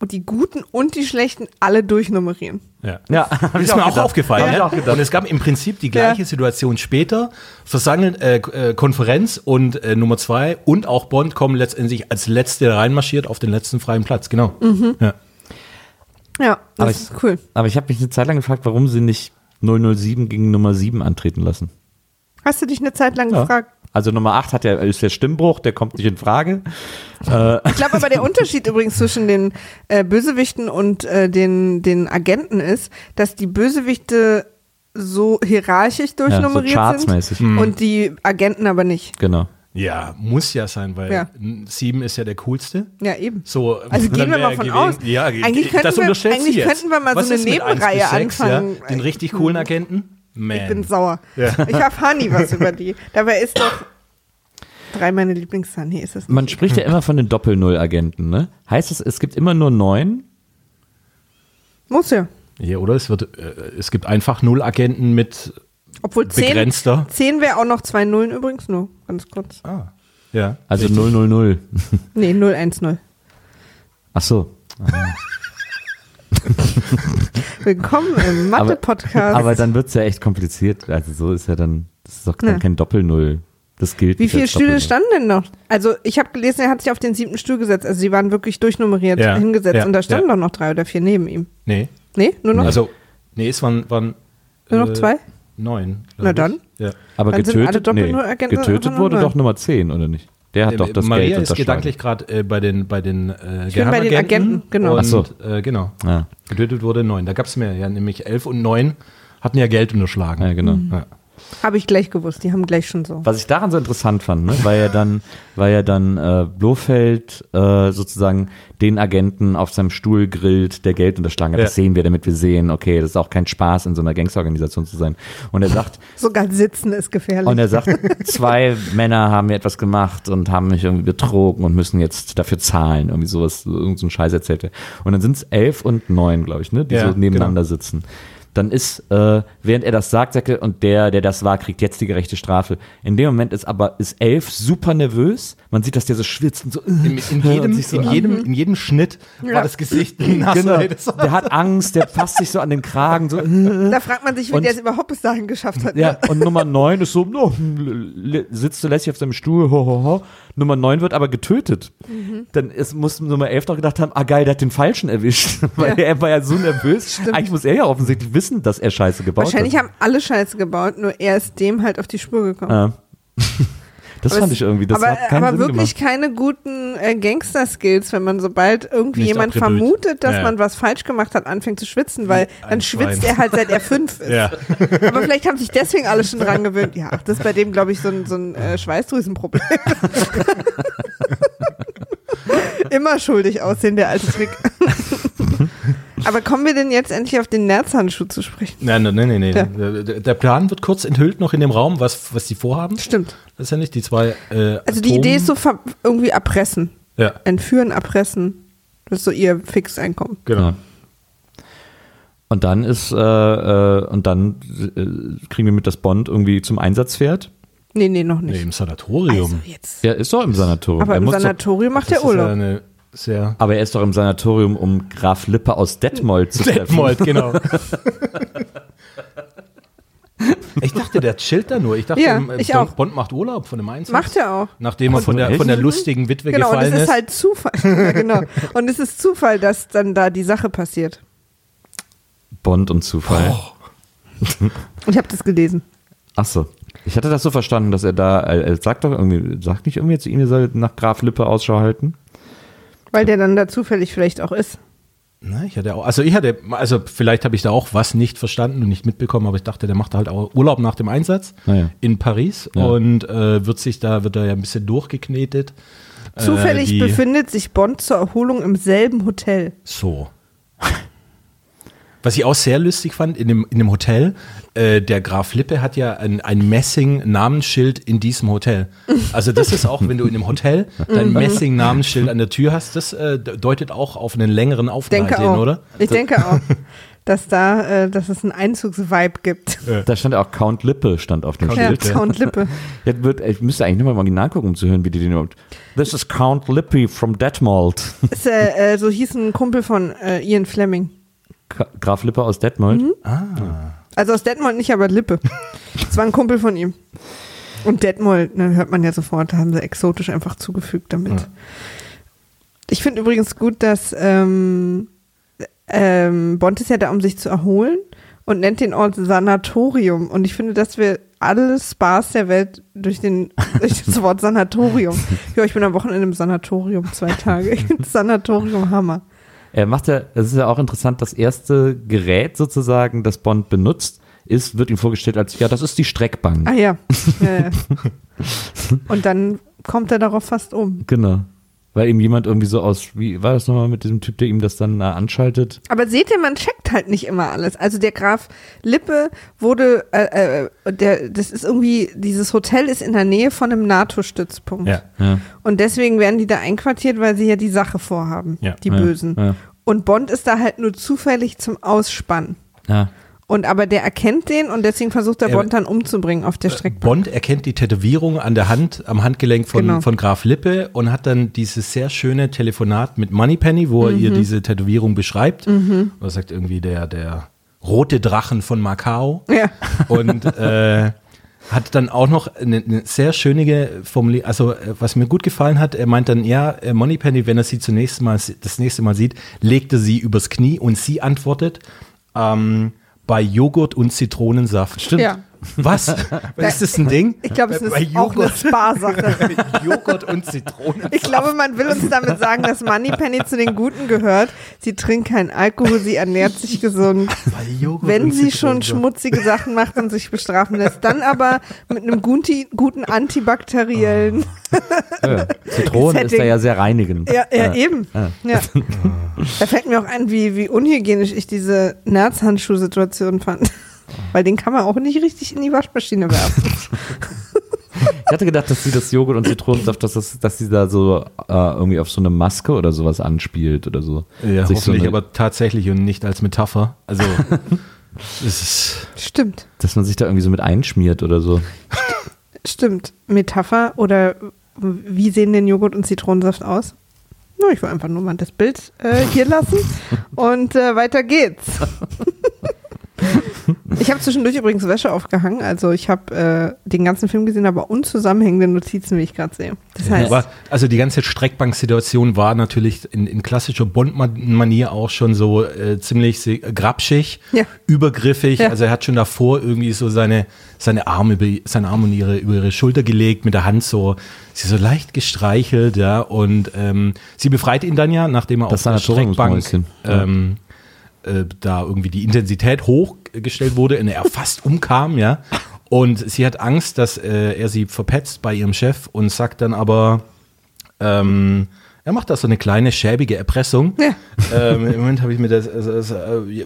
und die guten und die schlechten alle durchnummerieren. Ja. Ja, ist ich mir auch aufgefallen. Ja? auch gedacht. Und es gab im Prinzip die gleiche Ja. Situation später. Versammeln, äh, äh, Konferenz und äh, Nummer zwei und auch Bond kommen letztendlich als letzte reinmarschiert auf den letzten freien Platz. Genau. Mhm. Ja. Ja, das Aber ist ich- cool. Aber ich habe mich eine Zeit lang gefragt, warum sie nicht 007 gegen Nummer 7 antreten lassen. Hast du dich eine Zeit lang Ja. gefragt? Also Nummer 8 hat ja, ist der Stimmbruch, der kommt nicht in Frage. Ich glaube aber der Unterschied übrigens zwischen den äh, Bösewichten und äh, den, den Agenten ist, dass die Bösewichte so hierarchisch durchnummeriert sind chartsmäßig. und die Agenten aber nicht. Genau. ja, muss ja sein, weil Ja. sieben ist ja der coolste. Ja, eben. So, Also gehen wir mal von gewesen- aus. Ja, Eigentlich könnten das wir- unterstellst du eigentlich jetzt. könnten wir mal Was so eine Nebenreihe anfangen. Ja? Den richtig coolen Agenten? Man. Ich bin sauer. Ja. Ich erfahre nie was über die. Dabei ist doch drei meine Lieblingszahlen. Nee, ist es nicht. Man spricht ja immer von den Doppel-Null-Agenten, ne? Heißt es, es gibt immer nur neun? Muss ja. Ja, oder? Es, wird, äh, es gibt einfach null Agenten mit. Obwohl zehn, Begrenzter. zehn wäre auch noch zwei Nullen übrigens nur. Ganz kurz. Ah. Ja. Also richtig. 000. Nee, 010. Ach so. <laughs> Willkommen im Mathe-Podcast. Aber dann wird's ja echt kompliziert. Also so ist ja dann, das ist doch dann Ja. kein Doppel-Null. Das gilt Wie viele Stühle standen denn noch? Also ich habe gelesen, er hat sich auf den siebten Stuhl gesetzt. Also sie waren wirklich durchnummeriert Ja, hingesetzt ja, und da standen ja. doch noch drei oder vier neben ihm. Nee. Nee, nur noch? Also, nee, es waren, waren Nur noch zwei? Neun. Na dann. Ja. Aber Dann sind alle getötet, nee, getötet wurde doch Nummer 10, oder nicht? Der hat doch das Äh, Maria Geld ist gedanklich gerade äh, bei den, bei den äh, Ich bin bei den. Agenten, genau. Und, Ach so. äh, genau. Ja, Getötet wurde neun. Da gab es mehr, ja, nämlich elf und neun hatten ja Geld unterschlagen. ja, genau. Ja. Habe ich gleich gewusst. Die haben gleich schon so. Was ich daran so interessant fand, ne, war ja dann, war ja dann äh, Blofeld äh, sozusagen den Agenten auf seinem Stuhl grillt, der Geld unterschlagen hat. Ja. Das sehen wir, damit wir sehen, okay, das ist auch kein Spaß, in so einer Gangsterorganisation zu sein. Und er sagt, <laughs> Sogar sitzen ist gefährlich. und er sagt, zwei Männer haben mir etwas gemacht und haben mich irgendwie betrogen und müssen jetzt dafür zahlen. Irgendwie sowas, so- irgend so ein Scheiß erzählt er. Und dann sind es elf und neun, glaube ich, ne, die Ja, so nebeneinander genau. sitzen. Dann ist, äh, während er das sagt, sagt er, und der, der das war, kriegt jetzt die gerechte Strafe. In dem Moment ist aber, ist elf super nervös. Man sieht, dass der so schwitzt und so. In, in, und jedem, so in, jedem, in jedem Schnitt Ja. war das Gesicht <laughs> nass. Genau. Der hat Angst, der fasst sich so an den Kragen, so. da fragt man sich, wie Und- der es überhaupt bis dahin geschafft hat. Ja, ne? und Nummer 9 ist so, no, l- sitzt so lässig auf seinem Stuhl, ho, ho, ho. Nummer 9 wird aber getötet. Mhm. Dann ist, muss Nummer 11 doch gedacht haben, ah geil, der hat den Falschen erwischt. <laughs> Weil er war ja so nervös. Eigentlich muss er ja offensichtlich wissen, dass er Scheiße gebaut Wahrscheinlich hat. haben alle Scheiße gebaut, nur er ist dem halt auf die Spur gekommen. Ja. <laughs> Das Aber fand ich irgendwie, das aber, hat keinen aber Sinn wirklich gemacht. keine guten äh, Gangster-Skills, wenn man sobald irgendwie Nicht jemand abgebrüht. vermutet, dass Ja. man was falsch gemacht hat, anfängt zu schwitzen, weil ein dann schwitzt Schwein. er halt seit er <laughs> fünf ist. ja. Aber vielleicht haben sich deswegen alle schon dran gewöhnt. Ja, das ist bei dem, glaube ich, so ein, so ein äh, Schweißdrüsenproblem. <laughs> Immer schuldig aussehen, der alte Trick. <laughs> Aber kommen wir denn jetzt endlich auf den Nerzhandschuh zu sprechen? Nein, nein, nein, nein. Ja. Der, Plan wird kurz enthüllt noch in dem Raum, was, was die vorhaben. Stimmt. Das ist ja nicht die zwei. Äh, Also die Idee ist so irgendwie erpressen. Ja, Entführen, erpressen. Das ist so ihr Fixeinkommen. genau. Ja. Und dann ist, äh, äh, und dann äh, kriegen wir mit, dass Bond irgendwie zum Einsatz fährt. Nee, nee, noch Nee, nicht. im Sanatorium. also jetzt. Er ist doch im Sanatorium. Aber er im muss doch, Sanatorium macht das ja Urlaub. Sehr. aber er ist doch im Sanatorium, um Graf Lippe aus Detmold zu treffen. Detmold, genau. <laughs> ich dachte, der chillt da nur. Ich dachte, Ja, ähm, ich Bond, auch. Bond macht Urlaub von dem Einsatz. Macht er auch. Nachdem er von der, von der lustigen Witwe Genau, und es gefallen ist ist. halt Zufall. <laughs> ja, genau. Und es ist Zufall, dass dann da die Sache passiert. Bond und Zufall. Oh. <laughs> Ich habe das gelesen. Ach so. Ich hatte das so verstanden, dass er da, er, er sagt doch irgendwie, sagt nicht irgendwie zu ihm, er soll nach Graf Lippe Ausschau halten? Weil der dann da zufällig vielleicht auch ist. Na, ich hatte auch, also ich hatte, also vielleicht habe ich da auch was nicht verstanden und nicht mitbekommen, aber ich dachte, der macht halt auch Urlaub nach dem Einsatz Naja. in Paris Ja. und äh, wird sich da, wird da ja ein bisschen durchgeknetet. Zufällig äh, befindet sich Bond zur Erholung im selben Hotel. So. <laughs> Was ich auch sehr lustig fand, in dem, in dem Hotel, äh, der Graf Lippe hat ja ein, ein Messing-Namensschild in diesem Hotel. Also das ist auch, wenn du in einem Hotel dein. Messing-Namensschild an der Tür hast, das äh, deutet auch auf einen längeren Aufenthalt Denke hin, auch. oder? Ich denke auch. <laughs> dass da, äh, dass es einen Einzugsvibe gibt. Da stand auch Count Lippe, stand auf dem Count Ja, Schild. Count Lippe. <laughs> Jetzt wird, ich müsste eigentlich nochmal mal nachgucken, um zu hören, wie die den überhaupt. This is Count Lippy from Detmold. Ist, äh, äh, so hieß ein Kumpel von äh, Ian Fleming. Graf Lippe aus Detmold. Mhm. Also aus Detmold nicht, aber Lippe. Das war ein Kumpel von ihm. Und Detmold, ne, hört man ja sofort, da haben sie exotisch einfach zugefügt damit. Ich finde übrigens gut, dass ähm, ähm, Bond ist ja da, um sich zu erholen und nennt den Ort Sanatorium. Und ich finde, dass wir alle Spaß der Welt durch, den, <laughs> durch das Wort Sanatorium. <laughs> Ja, ich bin am Wochenende im Sanatorium zwei Tage. Sanatorium Hammer. Er macht ja, es ist ja auch interessant, das erste Gerät sozusagen, das Bond benutzt, ist, wird ihm vorgestellt als, ja, das ist die Streckbank. Ah ja. ja, <laughs> ja. Und dann kommt er darauf fast um. Genau. Weil ihm jemand irgendwie so aus, wie war das nochmal mit diesem Typ, der ihm das dann äh, anschaltet? Aber seht ihr, man checkt halt nicht immer alles. Also der Graf Lippe wurde, äh, äh, der, das ist irgendwie, dieses Hotel ist in der Nähe von einem NATO-Stützpunkt. Ja. Ja. Und deswegen werden die da einquartiert, weil sie ja die Sache vorhaben, Ja. die Bösen. Und Bond ist da halt nur zufällig zum Ausspannen. Ja. Und aber der erkennt den und deswegen versucht Ja, Bond dann umzubringen auf der Strecke. Bond erkennt die Tätowierung an der Hand, am Handgelenk von, Genau. von Graf Lippe und hat dann dieses sehr schöne Telefonat mit Moneypenny, wo er ihr Mhm. diese Tätowierung beschreibt. Und er sagt irgendwie der, der rote Drachen von Macau. Ja. Und <laughs> äh, hat dann auch noch eine, eine sehr schöne Formulierung, also äh, was mir gut gefallen hat, er meint dann, ja, äh, Moneypenny, wenn er sie zunächst mal, das nächste Mal sieht, legt er sie übers Knie und sie antwortet, ähm, bei Joghurt und Zitronensaft. Stimmt. Ja. Was? <laughs> ist das ein Ding? Ich glaube, es Bei ist auch eine Joghurt. Spa-Sache. <laughs> Joghurt und Zitronensaft. Ich glaube, man will uns damit sagen, dass Moneypenny zu den Guten gehört. Sie trinkt keinen Alkohol, sie ernährt sich gesund. Bei Joghurt Wenn und sie schon schmutzige Sachen macht und sich bestrafen lässt, dann aber mit einem guten, guten antibakteriellen. Ja. Zitronen ist ja sehr reinigend. Ja, ja, eben. Ja. Da fällt mir auch ein, wie, wie unhygienisch ich diese Nerzhandschuh-Situation fand. Weil den kann man auch nicht richtig in die Waschmaschine werfen. <laughs> Ich hatte gedacht, dass sie das Joghurt und Zitronensaft, dass, das, dass sie da so äh, irgendwie auf so eine Maske oder sowas anspielt oder so. Ja, Sich so hoffentlich, eine, aber tatsächlich und nicht als Metapher. Also, <laughs> es ist, Stimmt, Dass man sich da irgendwie so mit einschmiert oder so. stimmt. Metapher oder wie sehen denn Joghurt und Zitronensaft aus? No, ich will einfach nur mal das Bild äh, hier lassen <laughs> und äh, weiter geht's. <laughs> Ich habe zwischendurch übrigens Wäsche aufgehangen, also ich habe äh, den ganzen Film gesehen, aber unzusammenhängende Notizen, wie ich gerade sehe. Das heißt, war, also die ganze Streckbank-Situation war natürlich in, in klassischer Bond-Manier auch schon so äh, ziemlich grapschig, Ja. übergriffig. Ja. Also er hat schon davor irgendwie so seine, seine Arme über, seine Arme und ihre, über ihre Schulter gelegt, mit der Hand so, sie so leicht gestreichelt, ja. Und ähm, sie befreit ihn dann ja, nachdem er Das auf der Streckbank ähm, äh, da irgendwie die Intensität hochgestellt wurde und er fast umkam, ja. Und sie hat Angst, dass äh, er sie verpetzt bei ihrem Chef und sagt dann aber, ähm, er macht da so eine kleine schäbige Erpressung. Ja. Ähm, Im Moment habe ich mir das, also, also,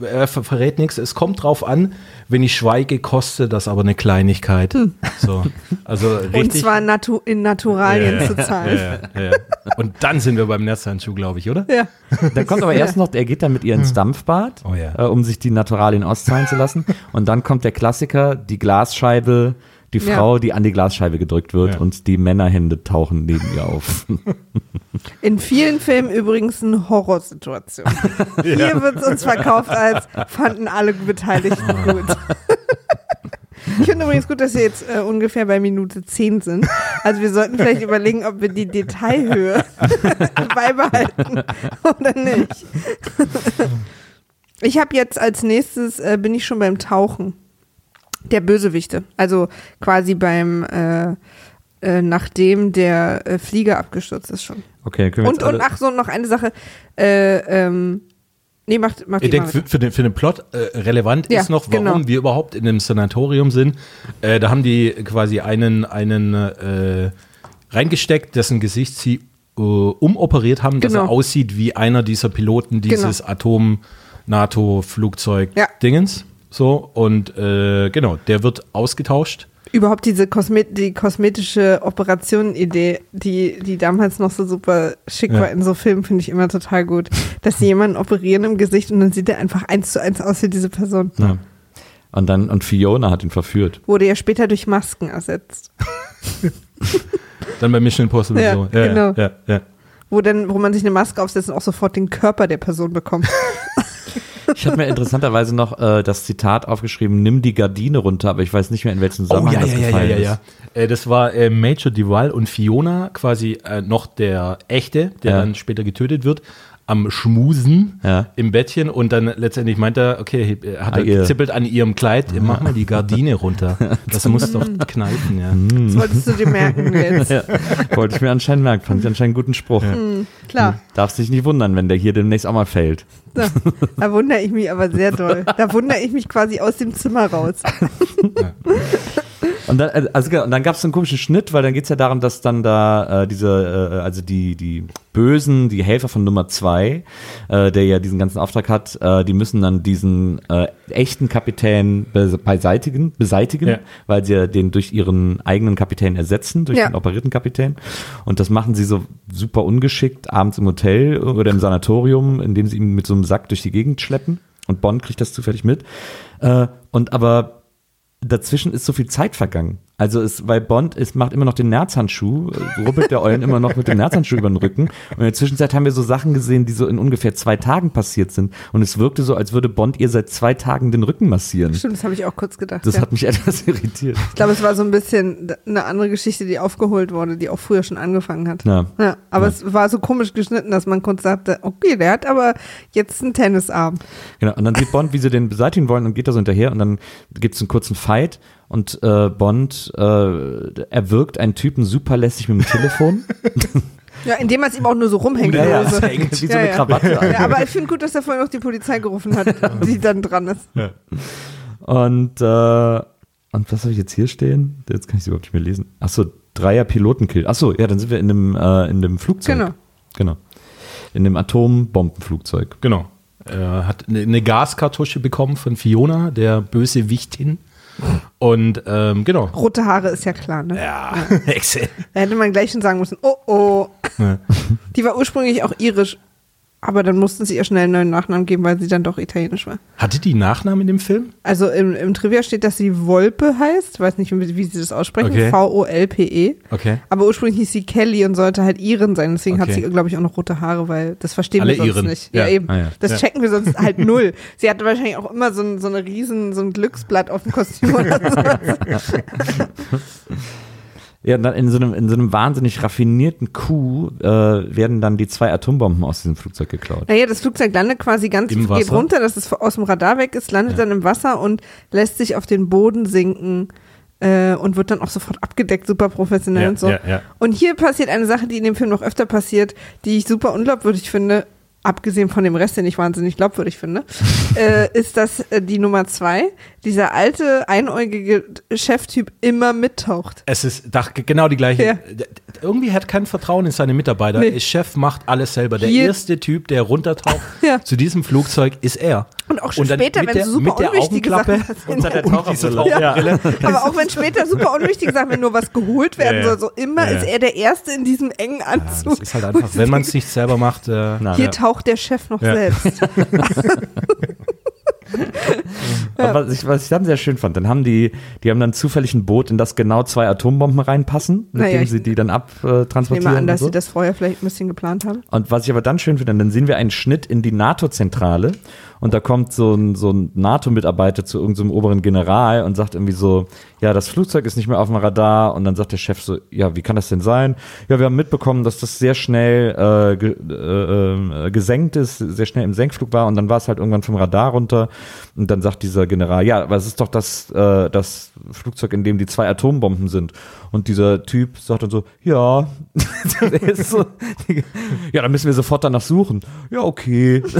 er ver- verrät nichts. Es kommt drauf an, wenn ich schweige, kostet das aber eine Kleinigkeit. So, also richtig. Hm. und zwar natu in Naturalien Ja, ja. zu zahlen. ja, ja, ja. Und dann sind wir beim Netzhandschuh, glaube ich, oder? Ja. Dann kommt aber erst noch, er geht dann mit ihr ins Dampfbad, Oh ja. äh, um sich die Naturalien auszahlen zu lassen. Und dann kommt der Klassiker, die Glasscheibe, die Ja. Frau, die an die Glasscheibe gedrückt wird Ja. und die Männerhände tauchen neben ihr auf. <laughs> In vielen Filmen übrigens eine Horrorsituation. <laughs> Hier wird es uns verkauft als fanden alle Beteiligten <laughs> gut. Ich finde übrigens gut, dass wir jetzt äh, ungefähr bei Minute 10 sind. Also wir sollten vielleicht überlegen, ob wir die Detailhöhe beibehalten oder nicht. Ich habe jetzt als nächstes, äh, bin ich schon beim Tauchen der Bösewichte. Also quasi beim, äh, äh, nachdem der äh, Flieger abgestürzt ist schon. Okay, können wir Und, und ach so, noch eine Sache. Äh, ähm, nee, macht, macht Ich denke, für, für, den, für den Plot äh, relevant Ja, ist noch, warum genau. wir überhaupt in einem Sanatorium sind. Äh, da haben die quasi einen, einen äh, reingesteckt, dessen Gesicht sie umoperiert haben, dass Genau. er aussieht wie einer dieser Piloten dieses Atom-NATO-Flugzeug-Dingens. So, und äh, genau, der wird ausgetauscht. Überhaupt diese Kosmet die kosmetische Operation-Idee, die, die damals noch so super schick Ja. war in so Filmen, finde ich immer total gut. Dass sie jemanden operieren im Gesicht und dann sieht er einfach eins zu eins aus wie diese Person. Ja. Und dann, und Fiona hat ihn verführt. Wurde ja später durch Masken ersetzt. <laughs> Dann bei Mission Impossible Ja, so. genau. Ja, ja. Wo dann, wo man sich eine Maske aufsetzt und auch sofort den Körper der Person bekommt. <laughs> Ich habe mir interessanterweise noch äh, das Zitat aufgeschrieben, nimm die Gardine runter, aber ich weiß nicht mehr, in welchem Oh Zusammenhang ja, das ja, ja, ja, gefallen ja, ja. ist. Äh, das war äh, Major Duval und Fiona, quasi äh, noch der echte, der Ja. dann später getötet wird, am Schmusen Ja. im Bettchen und dann letztendlich meint er, okay, hat Ah, er ihr- gezippelt an ihrem Kleid, mach mal die Gardine runter. <laughs> Das muss doch kneifen, ja. Das wolltest du dir merken <laughs> jetzt. Ja, wollte ich mir anscheinend merken, fand ich anscheinend einen guten Spruch. Klar. Darf sich nicht wundern, wenn der hier demnächst auch mal fällt. Da, da wundere ich mich aber sehr doll. Da wundere ich mich quasi aus dem Zimmer raus. <laughs> Und dann, äh, also, genau, und dann gab es einen komischen Schnitt, weil dann geht es ja darum, dass dann da äh, diese, äh, also die, die Bösen, die Helfer von Nummer zwei, äh, der ja diesen ganzen Auftrag hat, äh, die müssen dann diesen äh, echten Kapitän be beseitigen, beseitigen Ja. weil sie ja den durch ihren eigenen Kapitän ersetzen, durch Ja. den operierten Kapitän. Und das machen sie so super ungeschickt abends im Hotel oder im Sanatorium, indem sie ihn mit so einem Sack durch die Gegend schleppen. Und Bond kriegt das zufällig mit. Äh, und aber dazwischen ist so viel Zeit vergangen. Also es, weil Bond es macht immer noch den Nerzhandschuh, rubbelt der Eulen immer noch mit dem Nerzhandschuh über den Rücken. Und in der Zwischenzeit haben wir so Sachen gesehen, die so in ungefähr zwei Tagen passiert sind. Und es wirkte so, als würde Bond ihr seit zwei Tagen den Rücken massieren. Stimmt, das habe ich auch kurz gedacht. Das ja. hat mich <laughs> etwas irritiert. ich glaube, es war so ein bisschen eine andere Geschichte, die aufgeholt wurde, die auch früher schon angefangen hat. Ja. Ja, aber es war so komisch geschnitten, dass man kurz sagte, okay, der hat aber jetzt einen Tennisarm. Genau, und dann sieht Bond, wie sie den beseitigen wollen und geht da so hinterher und dann gibt es einen kurzen Fight und äh, Bond äh, erwirkt einen Typen super lässig mit dem Telefon. <laughs> Ja, indem man es ihm auch nur so rumhängt. Ja, ja, <laughs> der Hose. wie so eine ja. Krawatte. Ja, aber ich finde gut, dass er vorhin noch die Polizei gerufen hat, die dann dran ist. Und, äh, und was habe ich jetzt hier stehen? Jetzt kann ich es überhaupt nicht mehr lesen. Achso, Dreier Pilotenkill. Achso, ja, dann sind wir in dem, äh, in dem Flugzeug. Genau. Genau. In dem Atombombenflugzeug. Genau. Er hat eine, eine Gaskartusche bekommen von Fiona, der böse Wichtin. Und ähm, genau. Rote Haare ist ja klar, ne? Ja, <laughs> Excel. Da hätte man gleich schon sagen müssen, oh oh. Ja. Die war ursprünglich auch irisch, aber dann mussten sie ihr schnell einen neuen Nachnamen geben, weil sie dann doch italienisch war. Hatte die Nachnamen in dem Film? Also im, im Trivia steht, dass sie Wolpe heißt. Weiß nicht, wie, sie das aussprechen. Okay. V-O-L-P-E. Okay. Aber ursprünglich hieß sie Kelly und sollte halt Iren sein. Deswegen hat Okay. sie, glaube ich, auch noch rote Haare, weil das verstehen Alle wir sonst Iren. nicht. Ja. Ja, eben. Ah, ja. Das Ja. checken wir sonst halt <laughs> null. Sie hatte wahrscheinlich auch immer so ein, so eine riesen, so ein Glücksblatt auf dem Kostüm oder <laughs> so. <laughs> Ja, und dann in so einem, in so einem wahnsinnig raffinierten Coup äh, werden dann die zwei Atombomben aus diesem Flugzeug geklaut. Naja, das Flugzeug landet quasi ganz, Im geht Wasser? runter, dass es aus dem Radar weg ist, landet dann im Wasser und lässt sich auf den Boden sinken äh, und wird dann auch sofort abgedeckt, super professionell Ja, und so. ja, ja. Und hier passiert eine Sache, die in dem Film noch öfter passiert, die ich super unglaubwürdig finde, abgesehen von dem Rest, den ich wahnsinnig glaubwürdig finde, <laughs> äh, ist, dass äh, die Nummer zwei, dieser alte, einäugige Cheftyp immer mittaucht. Es ist doch genau die gleiche. Ja. Irgendwie hat kein Vertrauen in seine Mitarbeiter. Nee. Der Chef macht alles selber. Der Hier- erste Typ, der runtertaucht <laughs> Ja. zu diesem Flugzeug, ist er. <laughs> Und auch schon dann später, wenn so super der unwichtige Sachen <laughs> und, der <laughs> und Taucherbrille. Taucherbrille. Aber auch wenn später super unwichtige Sachen, wenn nur was geholt werden Ja, ja. soll, so immer Ja, ja. ist er der Erste in diesem engen Das Anzug. ist halt einfach, wenn man es nicht selber macht. Äh, Na, Hier ja. taucht der Chef noch Ja. selbst. Aber was ich, was ich dann sehr schön fand, dann haben die, die haben dann zufällig ein Boot, in das genau zwei Atombomben reinpassen, mit Naja, dem ich- sie die dann Ich abtransportieren. nehme an, und dass so. sie das vorher vielleicht ein bisschen geplant haben. Und was ich aber dann schön finde, dann sehen wir einen Schnitt in die NATO-Zentrale und da kommt so ein, so ein NATO-Mitarbeiter zu irgendeinem oberen General und sagt irgendwie so, ja, das Flugzeug ist nicht mehr auf dem Radar und dann sagt der Chef so, ja, wie kann das denn sein? Ja, wir haben mitbekommen, dass das sehr schnell äh, ge, äh, äh, gesenkt ist, sehr schnell im Senkflug war und dann war es halt irgendwann vom Radar runter und dann sagt dieser General, ja, aber es ist doch das, äh, das Flugzeug, in dem die zwei Atombomben sind und dieser Typ sagt dann so, ja, <laughs> so, ja, dann müssen wir sofort danach suchen. Ja, okay. <laughs>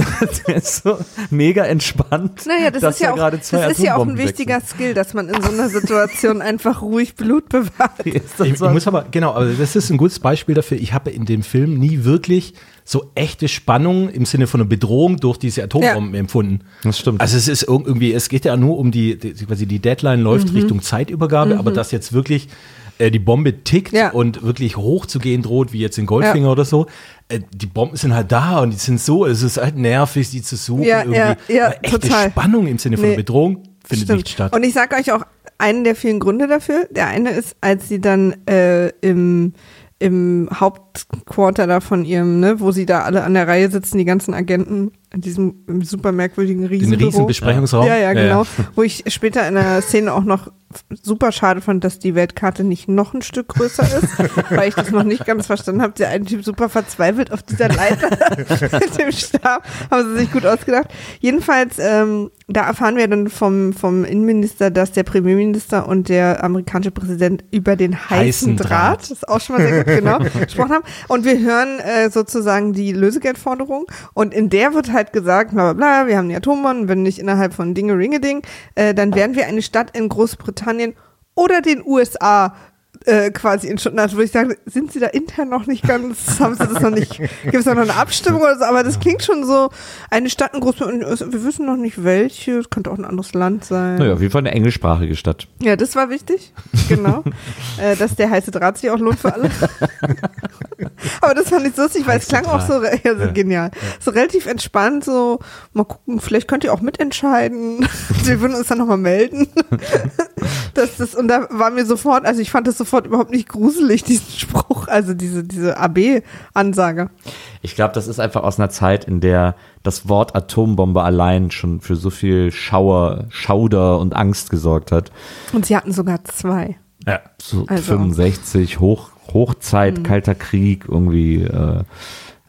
So mega entspannt. Naja, das dass ist ja da auch, gerade das ist ja auch ein wichtiger Skill, dass man in so einer Situation <laughs> einfach ruhig Blut bewahrt. das Ich, ich muss aber, genau, aber das ist ein gutes Beispiel dafür. Ich habe in dem Film nie wirklich so echte Spannung im Sinne von einer Bedrohung durch diese Atombomben empfunden. Das stimmt. Also es ist irg- irgendwie, es, geht ja nur um die, die quasi die Deadline läuft Richtung Zeitübergabe, aber dass jetzt wirklich äh, die Bombe tickt Ja. und wirklich hochzugehen droht, wie jetzt in Goldfinger oder so. Äh, die Bomben sind halt da und die sind so, es ist halt nervig, die zu suchen. Ja, irgendwie. ja, ja, echte total. Spannung im Sinne von Nee. Bedrohung findet Stimmt. nicht statt. Und ich sage euch auch einen der vielen Gründe dafür. Der eine ist, als sie dann äh, im, im Hauptquarter da von ihrem, ne, wo sie da alle an der Reihe sitzen, die ganzen Agenten in diesem super merkwürdigen Den Riesenbüro. riesen Besprechungsraum. Ja, ja, genau. Wo ich später in der Szene auch noch super schade fand, dass die Weltkarte nicht noch ein Stück größer ist, <laughs> weil ich das noch nicht ganz verstanden habe. Der eine Typ super verzweifelt auf dieser Leiter <laughs> mit dem Stab. Haben sie sich gut ausgedacht. Jedenfalls, ähm, da erfahren wir dann vom, vom Innenminister, dass der Premierminister und der amerikanische Präsident über den heißen, Heißen Draht, Draht. das ist auch schon mal sehr gut, genau, gesprochen haben. Und wir hören äh, sozusagen die Lösegeldforderung. Und in der wird halt gesagt, bla bla bla, wir haben die Atombomben, wenn nicht innerhalb von Dinge Ringe Ding, äh, dann werden wir eine Stadt in Großbritannien oder den USA äh, quasi in Stuttgart, würde ich sagen, sind sie da intern noch nicht ganz, haben sie das noch nicht, <laughs> gibt es da noch eine Abstimmung oder so, aber das klingt schon so, eine Stadt in Großbritannien, wir wissen noch nicht welche, es könnte auch ein anderes Land sein. Naja, auf jeden Fall eine englischsprachige Stadt. Ja, das war wichtig, genau. <laughs> äh, dass der heiße Draht sich auch lohnt für alle. <laughs> Aber das fand ich so lustig, weil es Heiße klang auch so, ja, so Ja. genial. So relativ entspannt, so mal gucken, vielleicht könnt ihr auch mitentscheiden. Wir würden uns dann nochmal melden. das, das, und da war mir sofort, also ich fand das sofort überhaupt nicht gruselig, <laughs> diesen Spruch, also diese, diese AB-Ansage. Ich glaube, das ist einfach aus einer Zeit, in der das Wort Atombombe allein schon für so viel Schauer, Schauder und Angst gesorgt hat. Und sie hatten sogar zwei. Ja. So Also- 65, Hoch, Hochzeit, Kalter Krieg, irgendwie. Äh,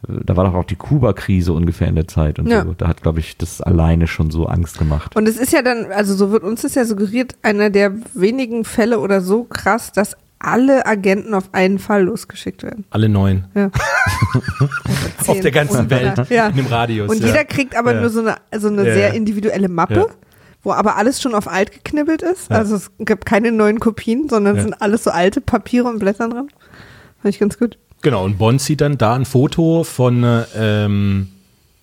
da war doch auch die Kuba-Krise ungefähr in der Zeit und Ja. so. Da hat, glaube ich, das alleine schon so Angst gemacht. Und es ist ja dann, also so wird uns das ja suggeriert, einer der wenigen Fälle oder so krass, dass alle Agenten auf einen Fall losgeschickt werden. Alle neun. Ja. <laughs> Auf der ganzen Welt. Ja. In dem Radius. Und ja. jeder kriegt aber Ja. nur so eine, so eine Ja, sehr individuelle Mappe, Ja. wo aber alles schon auf alt geknibbelt ist. Ja. Also es gibt keine neuen Kopien, sondern es Ja. sind alles so alte Papiere und Blätter dran. Fand ich ganz gut. Genau, und Bond sieht dann da ein Foto von äh, ähm,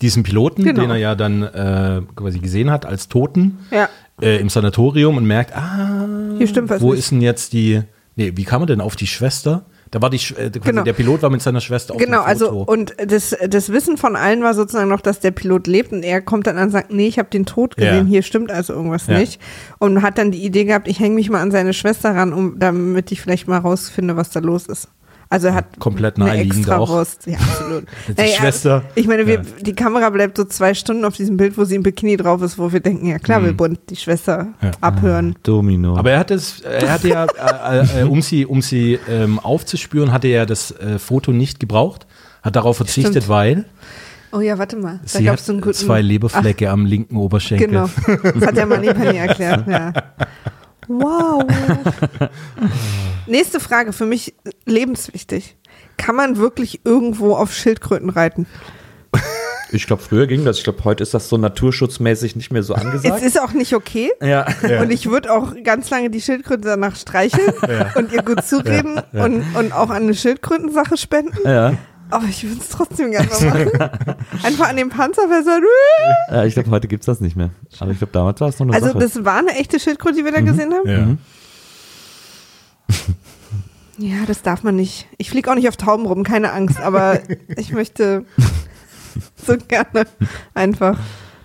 diesem Piloten, Genau. den er ja dann äh, quasi gesehen hat als Toten Ja. äh, im Sanatorium und merkt, ah, Hier stimmt was wo nicht. ist denn jetzt die, nee, wie kam er denn auf die Schwester? Da war die, äh, Genau. der Pilot war mit seiner Schwester auf Genau, also und das, das Wissen von allen war sozusagen noch, dass der Pilot lebt und er kommt dann an und sagt, nee, ich habe den Tod gesehen, Ja. hier stimmt also irgendwas Ja. nicht. Und hat dann die Idee gehabt, ich hänge mich mal an seine Schwester ran, um damit ich vielleicht mal rausfinde, was da los ist. Also er hat Komplett eine naheliegend extra auch. Brust. Ja, absolut. <laughs> Die Schwester. Ich meine, wir, Ja. die Kamera bleibt so zwei Stunden auf diesem Bild, wo sie im Bikini drauf ist, wo wir denken, ja klar, wir wollen die Schwester Mhm. Ja. abhören. Domino. Aber er hat es, er hatte ja, äh, äh, um sie, um sie ähm, aufzuspüren, hatte er das äh, Foto nicht gebraucht, hat darauf verzichtet, Stimmt. weil Oh ja, warte mal. Da sie gab es so einen guten. zwei Leberflecke am linken Oberschenkel. Genau. Das hat der Manni <laughs> Penny erklärt, ja. Wow. <laughs> Nächste Frage, für mich lebenswichtig. Kann man wirklich irgendwo auf Schildkröten reiten? ich glaube, früher ging das. Ich glaube, heute ist das so naturschutzmäßig nicht mehr so Es angesagt. ist auch nicht okay. ja. Und ich würde auch ganz lange die Schildkröte danach streicheln und ihr gut zureden Und, und auch an eine Schildkrötensache spenden. ja. Aber ich würde es trotzdem gerne mal machen. <laughs> Einfach an dem Panzer. Ja, ich glaube, heute gibt's das nicht mehr. Aber ich glaube, damals war es noch eine Also Sache. das war eine echte Schildkröte, die wir da gesehen haben? Ja. <laughs> Ja, das darf man nicht. Ich fliege auch nicht auf Tauben rum, keine Angst, aber <laughs> ich möchte so gerne einfach.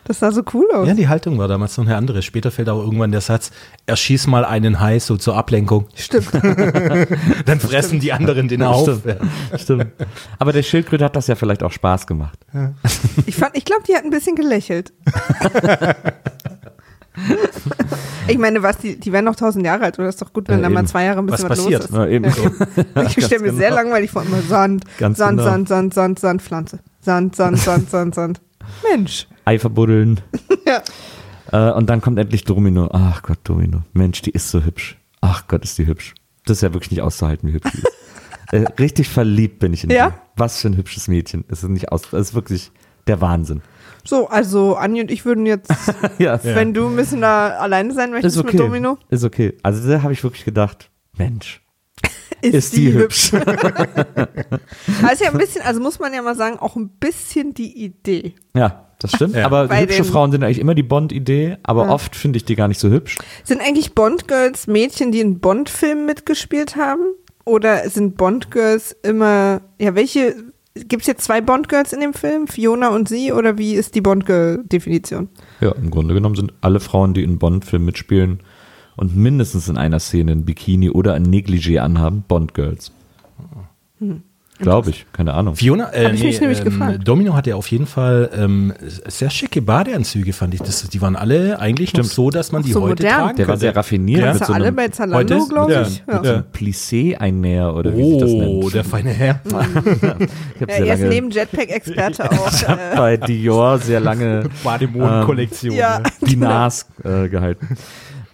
Das sah so cool aus. Ja, die Haltung war damals noch eine andere. Später fällt auch irgendwann der Satz, erschieß mal einen Hai so zur Ablenkung. Stimmt. <laughs> Dann fressen die anderen den auf. Stimmt. Ja. Stimmt. Aber der Schildkröte hat das ja vielleicht auch Spaß gemacht. Ich fand, ich glaube, die hat ein bisschen gelächelt. <laughs> ich meine, was, die, die werden noch tausend Jahre alt, oder? ist doch gut, wenn Ja, da mal zwei Jahre ein bisschen Was was, passiert? los ist. Ja, eben. Ich stelle mir sehr genau. langweilig vor, immer Sand, Ganz Sand, genau. Sand, Sand, Sand, Sand, Pflanze. Sand, Sand, Sand, Sand, Sand. Mensch. Ei verbuddeln. <laughs> Ja. Äh, und dann kommt endlich Domino. Ach Gott, Domino. Mensch, die ist so hübsch. Ach Gott, ist die hübsch. Das ist ja wirklich nicht auszuhalten, wie hübsch die ist. <laughs> äh, richtig verliebt bin ich in Ja? die. Was für ein hübsches Mädchen. Es ist nicht aus, das ist wirklich der Wahnsinn. So, also Anni und ich würden jetzt, <laughs> ja, wenn du ein bisschen da alleine sein möchtest ist okay. mit Domino, Ist okay. Also da habe ich wirklich gedacht, Mensch, <laughs> ist, ist, die, hübsch. Aber <laughs> ist ja ein bisschen, also muss man ja mal sagen, auch ein bisschen die Idee. ja, Das stimmt. Ja. Aber Bei hübsche den- Frauen sind eigentlich immer die Bond-Idee, aber oft finde ich die gar nicht so hübsch. Sind eigentlich Bond-Girls Mädchen, die in Bond-Filmen mitgespielt haben? Oder sind Bond-Girls immer, ja, welche, gibt es jetzt zwei Bond-Girls in dem Film? Fiona und sie? Oder wie ist die Bond-Girl-Definition? Ja, im Grunde genommen sind alle Frauen, die in Bond-Filmen mitspielen und mindestens in einer Szene ein Bikini oder ein Negligé anhaben, Bond-Girls. Glaube ich, keine Ahnung. Fiona, äh, Hab ich mich nämlich gefragt. Domino hatte auf jeden Fall ähm, sehr schicke Badeanzüge, fand ich. Das, die waren alle eigentlich noch so, dass man Auch die so heute modern. tragen Der war könnte. sehr raffiniert. Ja. mit so alle bei Zalando, Heute? glaube Ja. ich? so einem Plissé-Einnäher oder wie sich das nennt. Oh, der feine Herr. <laughs> Ich Ja, er ist neben Jetpack-Experte <laughs> auch. ich hab äh, bei Dior sehr lange Bademoden-Kollektion. ja. ne? die Nas äh, gehalten.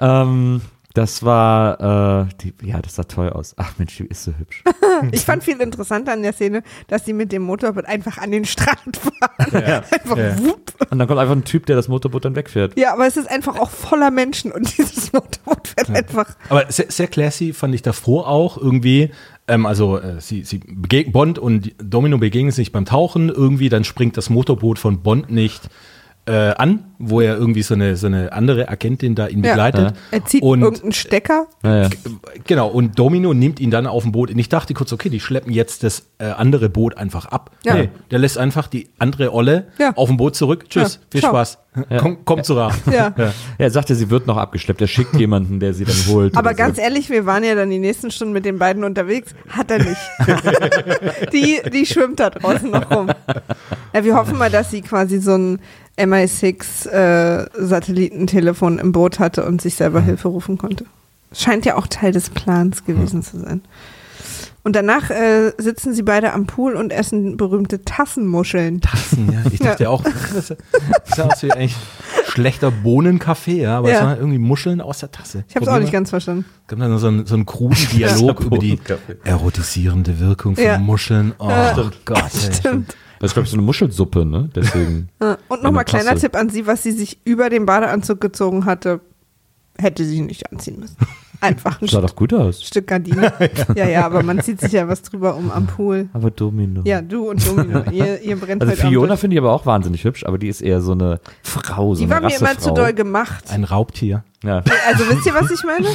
Ähm, das war, äh, die, ja, das sah toll aus. Ach Mensch, die ist so hübsch. <laughs> Ich fand viel interessanter an der Szene, dass sie mit dem Motorboot einfach an den Strand fahren. <laughs> Einfach Ja. wupp. Und dann kommt einfach ein Typ, der das Motorboot dann wegfährt. Ja, aber es ist einfach auch voller Menschen und <laughs> dieses Motorboot fährt einfach. Aber sehr, sehr classy fand ich davor auch irgendwie. Ähm, also äh, sie, sie begegnen Bond und Domino begegnen sich beim Tauchen irgendwie, dann springt das Motorboot von Bond nicht äh, an, wo er irgendwie so eine, so eine andere Agentin da ihn Ja. begleitet. Er zieht und irgendeinen Stecker. Naja. Genau, und Domino nimmt ihn dann auf dem Boot. Und ich dachte kurz, okay, die schleppen jetzt das äh, andere Boot einfach ab. Ja. Nee, der lässt einfach die andere Olle Ja. auf dem Boot zurück. Tschüss, Ja, viel ciao. Spaß. Komm, komm zu Rat. Ja. Er sagte, sie wird noch abgeschleppt. Er schickt jemanden, der sie dann holt. Aber ganz so. ehrlich, wir waren ja dann die nächsten Stunden mit den beiden unterwegs. Hat er nicht. <laughs> die, die schwimmt da draußen noch rum. Ja, wir hoffen mal, dass sie quasi so ein MI6-Satellitentelefon im Boot hatte und sich selber Hilfe rufen konnte. Scheint ja auch Teil des Plans gewesen zu sein. Und danach äh, sitzen sie beide am Pool und essen berühmte Tassenmuscheln. Tassen, ja. Ich dachte ja auch, <laughs> das sah aus wie eigentlich schlechter Bohnenkaffee, ja, aber es Ja. waren irgendwie Muscheln aus der Tasse. Ich habe es auch nicht ganz verstanden. Es gab dann so einen, so einen kruden Dialog <laughs> über die erotisierende Wirkung von Ja. Muscheln. Oh Gott. ey. Das ist, glaube ich, so eine Muschelsuppe, ne? Deswegen. <laughs> Und nochmal kleiner. Tipp an sie, was sie sich über den Badeanzug gezogen hatte, hätte sie nicht anziehen müssen. <laughs> Einfach ein Sah doch gut aus. Stück Gardine. <laughs> Ja, ja, aber man zieht sich ja was drüber um am Pool. Aber Domino. Ja, du und Domino, <laughs> ihr, ihr brennt Also Abend Fiona finde ich aber auch wahnsinnig hübsch, aber die ist eher so eine Frau, so Die eine war mir immer zu Rassefrau. doll gemacht. Ein Raubtier. Ja. Also wisst ihr, was ich <laughs> meine?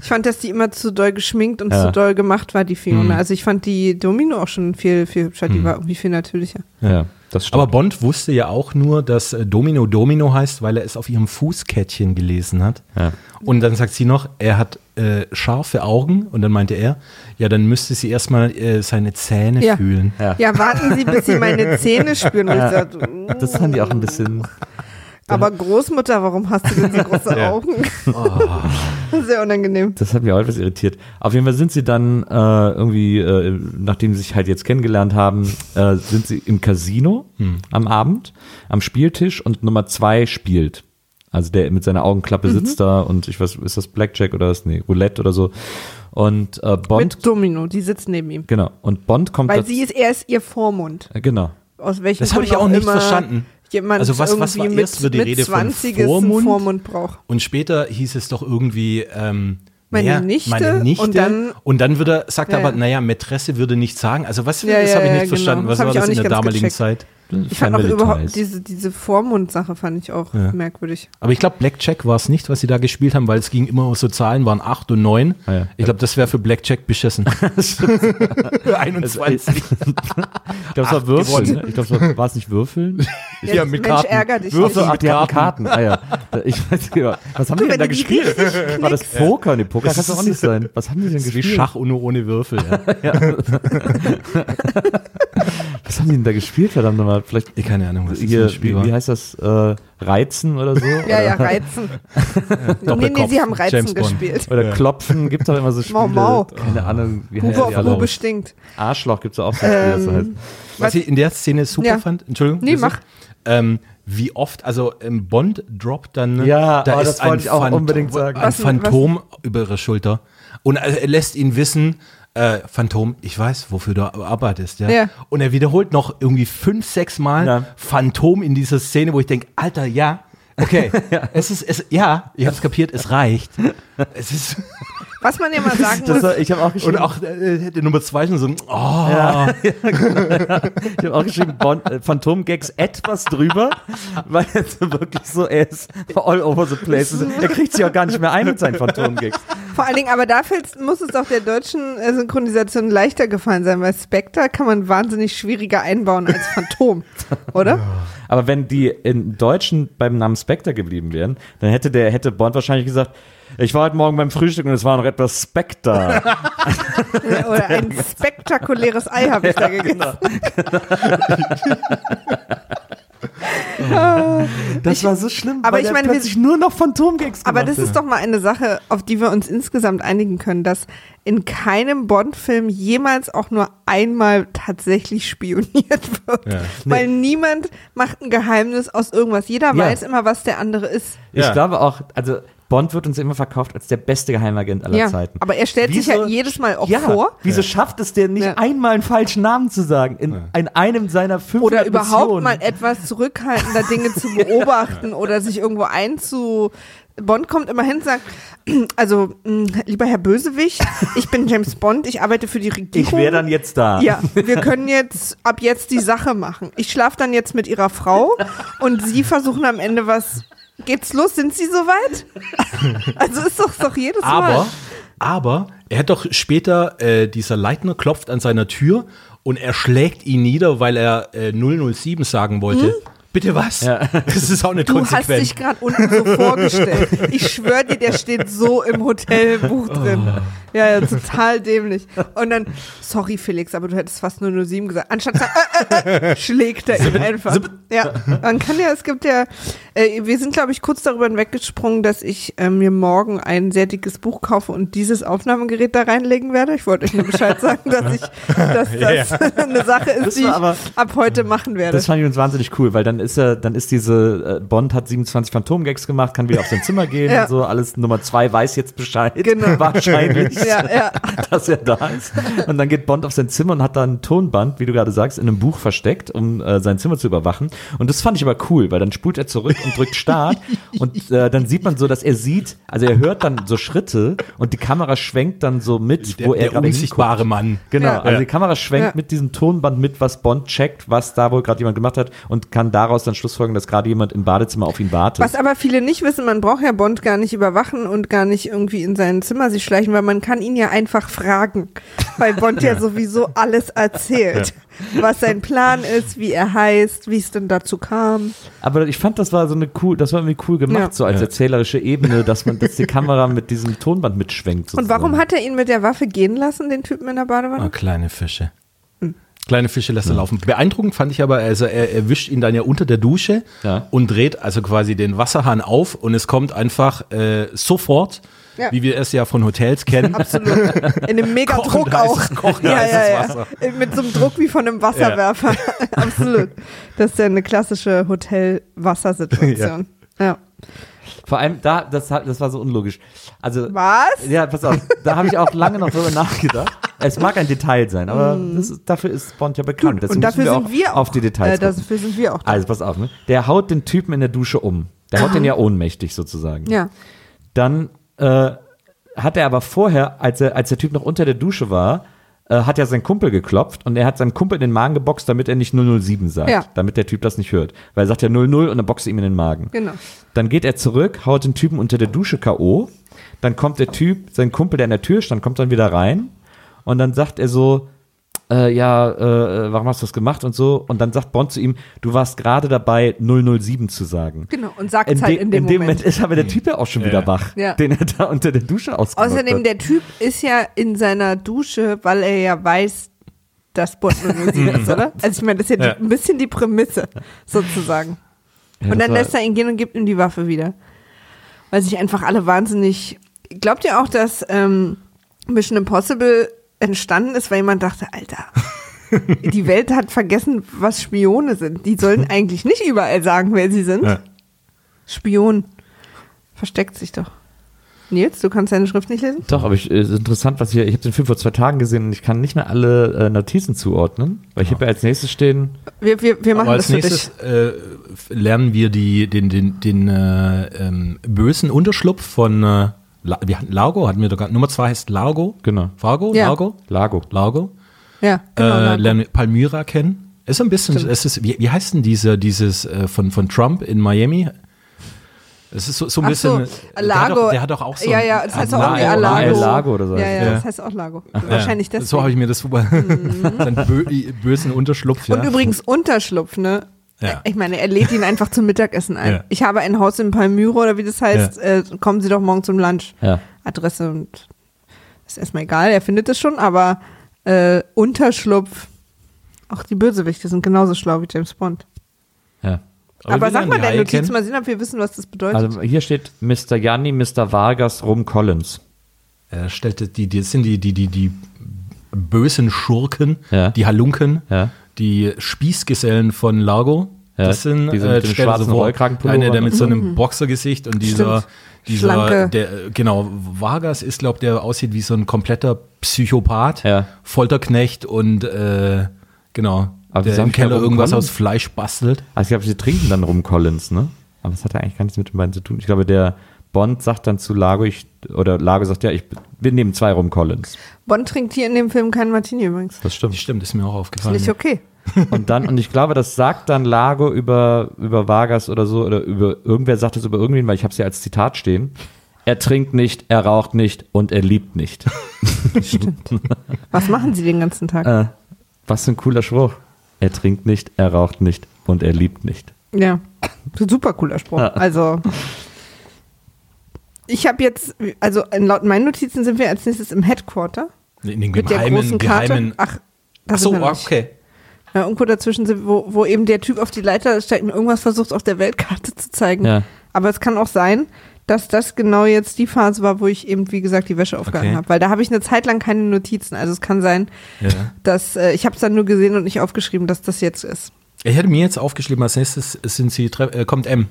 Ich fand, dass die immer zu doll geschminkt und Ja. zu doll gemacht war, die Fiona. Mhm. Also ich fand die Domino auch schon viel, viel hübscher. Die war irgendwie viel natürlicher. ja. Aber Bond wusste ja auch nur, dass äh, Domino Domino heißt, weil er es auf ihrem Fußkettchen gelesen hat. ja. Und dann sagt sie noch, er hat äh, scharfe Augen. Und dann meinte er, ja, dann müsste sie erstmal äh, seine Zähne Ja. fühlen. Ja. Ja, warten Sie, bis Sie meine Zähne spüren. <laughs> Und ich sagte, "Mm." Das fand ich auch ein bisschen. Aber Großmutter, warum hast du denn so große <laughs> Ja. Augen? <laughs> Sehr unangenehm. Das hat mich auch etwas irritiert. Auf jeden Fall sind sie dann äh, irgendwie, äh, nachdem sie sich halt jetzt kennengelernt haben, äh, sind sie im Casino am Abend, am Spieltisch und Nummer zwei spielt. Also der mit seiner Augenklappe sitzt da und ich weiß, ist das Blackjack oder was? Nee, Roulette oder so. Und äh, Bond, Mit Domino, die sitzt neben ihm. genau. Und Bond kommt Weil sie ist, er ist ihr Vormund. genau. Aus welchem Das habe ich auch nicht immer verstanden. Jemand Also was- was war erst mit, wird die mit Rede von 20 einen Vormund? Vormund braucht. Und später hieß es doch irgendwie, ähm, Meine naja, Nichte meine Nichte. und dann- und dann würde, sagt Ja, er aber, ja. naja, Mätresse würde nicht sagen. Also was, Ja, das ja, habe ich ja, nicht genau. verstanden. Das Was hab war das in der damaligen gecheckt. Zeit? Ich fand auch überhaupt diese, diese Vormund-Sache fand ich auch Ja. merkwürdig. Aber ich glaube, Blackjack war es nicht, was sie da gespielt haben, weil es ging immer so Zahlen, waren 8 und 9. Ah, ja. Ich glaube, das wäre für Blackjack beschissen. <laughs> 21. <laughs> <laughs> Ich glaube, es war Würfeln. Ne? Ich glaube, war, es nicht Würfeln? Ja, Mensch, ärger dich ach, die hatten Karten. Ah ja. Ich weiß nicht, was haben die wenn denn da du die gespielt? War das Poker? Nee, Poker kann es doch auch nicht sein. Was haben die denn Das ist wie gespielt? Schach und nur ohne Würfel. Ja. Was haben die denn da gespielt, verdammt nochmal? Vielleicht Ich keine Ahnung, was das hier, ein Spiel wie, war. wie heißt das? Äh, Reizen oder so? <laughs> Ja, oder, <laughs> ja, Reizen. nee, nee, Doppelkopf, sie haben Reizen James Bond. gespielt. Oder Klopfen, gibt es auch immer so Spiele. Mau Mau. Keine Ahnung, wie heißen auf die alle? Bube stinkt. Arschloch gibt es auch so ein Spiel, das so heißt. Ähm, Was ich in der Szene super Ja. fand, Entschuldigung. Nee, mach. Ähm, wie oft, also im Bond droppt dann, Ja, da oh, ist das wollte ein ich auch Phantom- unbedingt sagen. ein Was über ihre Schulter und er lässt ihn wissen, äh, Phantom, ich weiß, wofür du arbeitest, ja. Ja. Und er wiederholt noch irgendwie fünf, sechs Mal Ja. Phantom in dieser Szene, wo ich denke, Alter, ja, okay, <laughs> es ist, es, ja, ich hab's kapiert, es reicht. Es ist, Was man ja mal sagen Das muss, war, ich habe auch geschrieben, Und auch äh, der Nummer zwei schon so, oh, Ja, <laughs> ja, genau. Ich habe auch geschrieben, Bond, äh, Phantom-Gags etwas drüber, weil er so wirklich so, er ist all over the place. Er kriegt sich auch gar nicht mehr ein mit seinen Phantom-Gags. vor allen Dingen, aber dafür muss es doch der deutschen äh, Synchronisation leichter gefallen sein, weil Spectre kann man wahnsinnig schwieriger einbauen als Phantom, <laughs> oder? Aber wenn die in Deutschen beim Namen Spectre geblieben wären, dann hätte der, hätte Bond wahrscheinlich gesagt, ich war heute Morgen beim Frühstück und es war noch etwas Spectre. <laughs> Oder ein spektakuläres Ei habe ich da gegessen. genau. <laughs> Das war so schlimm, aber weil ich meine, wir- plötzlich nur noch Phantom-Gags Aber das ist doch mal eine Sache, auf die wir uns insgesamt einigen können, dass in keinem Bond-Film jemals auch nur einmal tatsächlich spioniert wird. Ja. Weil niemand macht ein Geheimnis aus irgendwas. Jeder Ja. weiß immer, was der andere ist. Ich Ja. glaube auch, also Bond wird uns immer verkauft als der beste Geheimagent aller Ja, Zeiten. aber er stellt sich Wieso- ja jedes Mal auch ja, vor. Wieso schafft es der nicht Ja. einmal einen falschen Namen zu sagen in, in einem seiner 500 Oder überhaupt Missionen? mal etwas zurückhaltender Dinge zu <laughs> beobachten oder sich irgendwo einzu. Bond kommt immer hin und sagt, <clears throat> also, mh, lieber Herr Bösewicht, ich bin James Bond, ich arbeite für die Regierung. Ich wäre dann jetzt da. Ja, wir können jetzt ab jetzt die Sache machen. Ich schlafe dann jetzt mit ihrer Frau und sie versuchen am Ende was. Geht's los? Sind sie soweit? <laughs> Also ist doch, doch jedes Mal. aber, aber er hat doch später, äh, dieser Leitner klopft an seiner Tür und er schlägt ihn nieder, weil er äh, 007 sagen wollte. Bitte was? Das ist auch eine Hm? Du hast Konsequenz. dich gerade unten so vorgestellt. Ich schwöre dir, der steht so im Hotelbuch drin. Ja, ja, total dämlich. Und dann, sorry Felix, aber du hättest fast 007 gesagt. Anstatt zu sagen, äh, äh, äh, schlägt er ihn einfach. Ja, man kann ja, es gibt ja, äh, wir sind glaube ich kurz darüber hinweggesprungen, dass ich äh, mir morgen ein sehr dickes Buch kaufe und dieses Aufnahmegerät da reinlegen werde. Ich wollte euch nur Bescheid sagen, dass ich, dass <laughs> das <laughs> eine Sache ist, Das die ich aber- ab heute machen werde. Das fand ich uns wahnsinnig cool, weil dann ist er, dann ist diese äh, Bond hat 27 Phantom-Gags gemacht, kann wieder auf sein Zimmer gehen <laughs> Ja. und so, alles Nummer zwei weiß jetzt Bescheid. Genau. <laughs> Wahrscheinlich. Ja, ja. <laughs> dass er da ist. Und dann geht Bond auf sein Zimmer und hat da ein Tonband, wie du gerade sagst, in einem Buch versteckt, um äh, sein Zimmer zu überwachen. Und das fand ich aber cool, weil dann spult er zurück und drückt Start und äh, dann sieht man so, dass er sieht, also er hört dann so Schritte und die Kamera schwenkt dann so mit, der, wo er der gerade unsichtbare hinguckt. Mann. Genau, Ja. also die Kamera schwenkt Ja. mit diesem Tonband mit, was Bond checkt, was da wohl gerade jemand gemacht hat und kann daraus dann schlussfolgern, dass gerade jemand im Badezimmer auf ihn wartet. Was aber viele nicht wissen, man braucht ja Bond gar nicht überwachen und gar nicht irgendwie in sein Zimmer sich schleichen, weil man kann ihn ja einfach fragen, weil Bond <laughs> ja sowieso alles erzählt, was sein Plan ist, wie er heißt, wie es denn dazu kam. Aber ich fand, das war so eine cool, das war irgendwie cool gemacht, Ja. so als erzählerische Ebene, dass man, dass die Kamera mit diesem Tonband mitschwenkt. Und warum hat er ihn mit der Waffe gehen lassen, den Typen in der Badewanne? Ah, kleine Fische. Kleine Fische lässt er laufen. Beeindruckend fand ich aber, also er, er wischt ihn dann ja unter der Dusche Ja. und dreht also quasi den Wasserhahn auf und es kommt einfach äh, sofort, Ja. wie wir es ja von Hotels kennen, Absolut. In einem Megadruck <laughs> Kochend auch. kochend ja, ja, ja. Wasser. Mit so einem Druck wie von einem Wasserwerfer. <laughs> Absolut. Das ist ja eine klassische Hotel-Wassersituation. Ja. Vor allem da, das, das war so unlogisch. Also, Was? ja, pass auf, da habe ich auch lange noch drüber nachgedacht. Es mag ein Detail sein, aber das ist, dafür ist Bond ja bekannt. Deswegen Mhm. Und dafür müssen sind wir auch, auf die Details äh, dafür sind wir auch da. Also, pass auf, ne? Der haut den Typen in der Dusche um. Der haut den ja ohnmächtig sozusagen. Ja. Dann äh, hat er aber vorher, als, er, als der Typ noch unter der Dusche war, äh, hat ja sein Kumpel geklopft und er hat seinem Kumpel in den Magen geboxt, damit er nicht 007 sagt. Ja. Damit der Typ das nicht hört. Weil er sagt ja 00 und dann boxt er ihm in den Magen. Genau. Dann geht er zurück, haut den Typen unter der Dusche K.O. Dann kommt der Typ, sein Kumpel, der in der Tür stand, kommt dann wieder rein. Und dann sagt er so, äh, ja, äh, warum hast du das gemacht und so. Und dann sagt Bond zu ihm, du warst gerade dabei, 007 zu sagen. Genau. Und sagt In, es halt in dem Moment. Moment ist aber der Typ ja auch schon wieder wach, Ja. den er da unter der Dusche ausgemacht Außerdem, hat. der Typ ist ja in seiner Dusche, weil er ja weiß, dass Bond 007 <laughs> ist, oder? Also ich meine, das ist ja, Ja. Die, ein bisschen die Prämisse, sozusagen. Ja, und dann lässt er ihn gehen und gibt ihm die Waffe wieder. Weil sich einfach alle wahnsinnig. Glaubt ihr auch, dass ähm, Mission Impossible entstanden ist, weil jemand dachte, Alter, <laughs> die Welt hat vergessen, was Spione sind. Die sollen <laughs> eigentlich nicht überall sagen, wer sie sind. Ja. Spion. Versteckt sich doch. Nils, du kannst deine Schrift nicht lesen? Doch, aber ich, es ist interessant, was hier, ich habe den Film vor zwei Tagen gesehen und ich kann nicht mehr alle äh, Notizen zuordnen, weil ich habe ja als nächstes stehen, Wir, wir, wir machen Aber das als für dich. nächstes äh, lernen wir die, den, den, den äh, ähm, bösen Unterschlupf von, äh, La, wir hatten Largo, hatten wir doch gar, Nummer zwei heißt Largo. Genau. Fargo? Ja. Largo? Lago. Largo. Ja, genau. äh, lernen wir Palmyra kennen. Ist so ein bisschen, Stimmt. es ist, wie, wie heißt denn diese, dieses äh, von, von Trump in Miami? Es ist so, so ein Ach so, bisschen. der hat Lago. Der hat doch auch so. Ja, ja, das heißt auch irgendwie Lago. Alago. Lago oder so. Ja, ja, Ja. das heißt auch Lago. Wahrscheinlich Ja, deswegen. So habe ich mir das <laughs> seinen bö bösen Unterschlupf. Ja. Und übrigens Unterschlupf, ne? Ja. Ich meine, er lädt ihn einfach zum Mittagessen ein. Ja. Ich habe ein Haus in Palmyra oder wie das heißt. Äh, kommen Sie doch morgen zum Lunch. Ja. Adresse und ist erstmal egal, er findet es schon, aber äh, Unterschlupf. Auch die Bösewichte sind genauso schlau wie James Bond. Ja. Aber, wir sag mal deine Haie Notiz, kennen. mal sehen, ob wir wissen, was das bedeutet. Also hier steht Mr. Gianni, Mr. Vargas, Rum Collins. Er stellte die, die das sind die, die, die, die bösen Schurken, Ja. die Halunken, Ja. Die Spießgesellen von Largo. Ja, das sind diese mit den stellt er schwarzen vor. Rollkragenpullovern. Einer, der mit so einem Boxergesicht und dieser, Stimmt. dieser Schlanke. der, äh, genau, Vargas ist, glaube der aussieht wie so ein kompletter Psychopath, Ja. Folterknecht und äh, genau, Aber der im Keller irgendwas Collins? aus Fleisch bastelt. Also ich glaube, sie trinken dann Rum Collins, ne? Aber das hat ja eigentlich gar nichts mit den beiden zu tun. Ich glaube, der Bond sagt dann zu Lago, ich, oder Lago sagt, ja, ich, wir nehmen zwei Rum Collins. Bond trinkt hier in dem Film keinen Martini übrigens. Das stimmt. Stimmt, ist mir auch Ist aufgefallen. nicht okay. Und dann, und ich glaube, das sagt dann Lago über, über Vargas oder so, oder über, irgendwer sagt es über irgendwen, weil ich habe es ja als Zitat stehen. Er trinkt nicht, er raucht nicht und er liebt nicht. <laughs> Was machen Sie den ganzen Tag? Äh, was für ein cooler Spruch. Er trinkt nicht, er raucht nicht und er liebt nicht. Ja, super cooler Spruch. Ja. Also, ich habe jetzt, also laut meinen Notizen sind wir als nächstes im Headquarter In der geheimen, großen Karte. geheimen. Ach, da Ach so, okay. Ja, irgendwo dazwischen sind, wo, wo eben der Typ auf die Leiter steigt und irgendwas versucht auf der Weltkarte zu zeigen. Ja. Aber es kann auch sein, dass das genau jetzt die Phase war, wo ich eben, wie gesagt, die Wäsche aufgehangen Okay. habe. Weil da habe ich eine Zeit lang keine Notizen. Also es kann sein, Ja. dass äh, ich habe es dann nur gesehen und nicht aufgeschrieben, dass das jetzt ist. Ich hätte mir jetzt aufgeschrieben, als nächstes sind sie, äh, kommt M.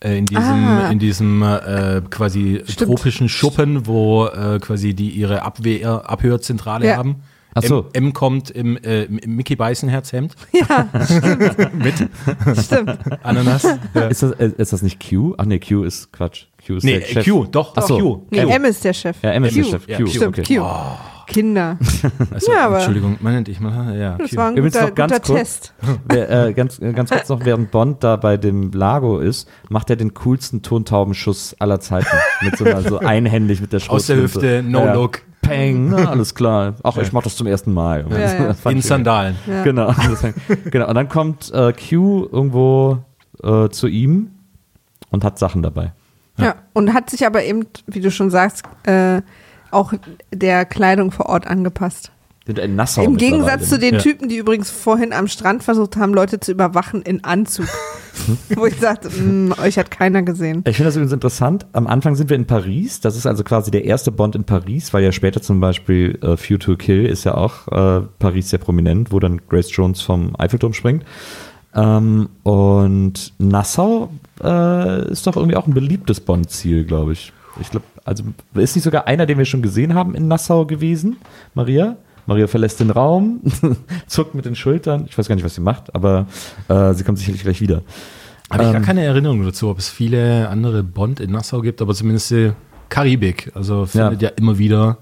Äh, in diesem, Ah. in diesem äh, quasi Stimmt. tropischen Schuppen, wo äh, quasi die ihre Abwehr, Abhörzentrale Ja. haben. Ach so. M, M kommt im, äh, im Mickey Beißenherz-Hemd. Ja, <laughs> Mit stimmt. Ananas. ja. Ist das, äh, ist das nicht Q? Ach nee, Q ist Quatsch. Q ist Nee, der Chef. Q, doch, Ach so. Q. Nee, Q. M ist der Chef. Ja, M ist Q. der Chef. Ja, Q, Q. Stimmt, okay. Q. Kinder. Also, Ja, aber- Entschuldigung, Moment, ich mal, ja. Das Q. war ein Übrigens guter, noch ganz guter kurz. Test. <laughs> Wer, äh, ganz, äh, ganz kurz noch, während Bond da bei dem Lago ist, macht er den coolsten Tontaubenschuss aller Zeiten. Mit so einer, so einhändig mit der Aus der Schrotflinte. Hüfte, no look. Peng, na, alles klar. Ach, ich mach das zum ersten Mal. <laughs> In Sandalen. Ja. Genau. <laughs> Genau. Und dann kommt äh, Q irgendwo äh, zu ihm und hat Sachen dabei. Ja. und hat sich aber eben, wie du schon sagst, äh, auch der Kleidung vor Ort angepasst. Sind in Nassau Im. Gegensatz zu den Ja. Typen, die übrigens vorhin am Strand versucht haben, Leute zu überwachen in Anzug. <laughs> Wo ich sagte, "Mm, euch hat keiner gesehen. Ich finde das übrigens interessant. Am Anfang sind wir in Paris. Das ist also quasi der erste Bond in Paris, weil ja später zum Beispiel äh, View to Kill ist ja auch äh, Paris sehr prominent, wo dann Grace Jones vom Eiffelturm springt. Ähm, und Nassau äh, ist doch irgendwie auch ein beliebtes Bond-Ziel, glaube ich. Ich glaube, also ist nicht sogar einer, den wir schon gesehen haben in Nassau gewesen, Maria? Maria verlässt den Raum, <laughs> zuckt mit den Schultern. Ich weiß gar nicht, was sie macht, aber äh, sie kommt sicherlich gleich wieder. Habe ich gar Ähm, keine Erinnerung dazu, ob es viele andere Bond in Nassau gibt, aber zumindest die Karibik. Also findet ja, immer wieder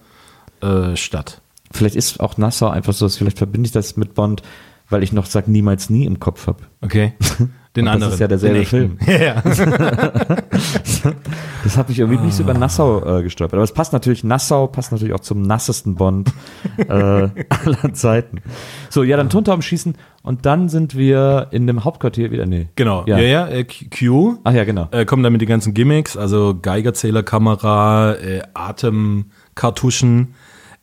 äh, statt. Vielleicht ist auch Nassau einfach so, vielleicht verbinde ich das mit Bond, weil ich noch sag niemals nie im Kopf habe. Okay. <laughs> Den Und das anderen. ist ja derselbe echten. <laughs> Ja, ja. <laughs> Das hat mich irgendwie nicht so über Nassau äh, gestolpert. Aber es passt natürlich, Nassau passt natürlich auch zum nassesten Bond <laughs> äh, aller Zeiten. So, ja, dann Tontauben schießen und dann sind wir in dem Hauptquartier wieder. Nee. Genau. Ja. Ja, ja, äh, Q. Ach ja, genau. Äh, kommen dann mit den ganzen Gimmicks, also Geigerzählerkamera, äh, Atemkartuschen,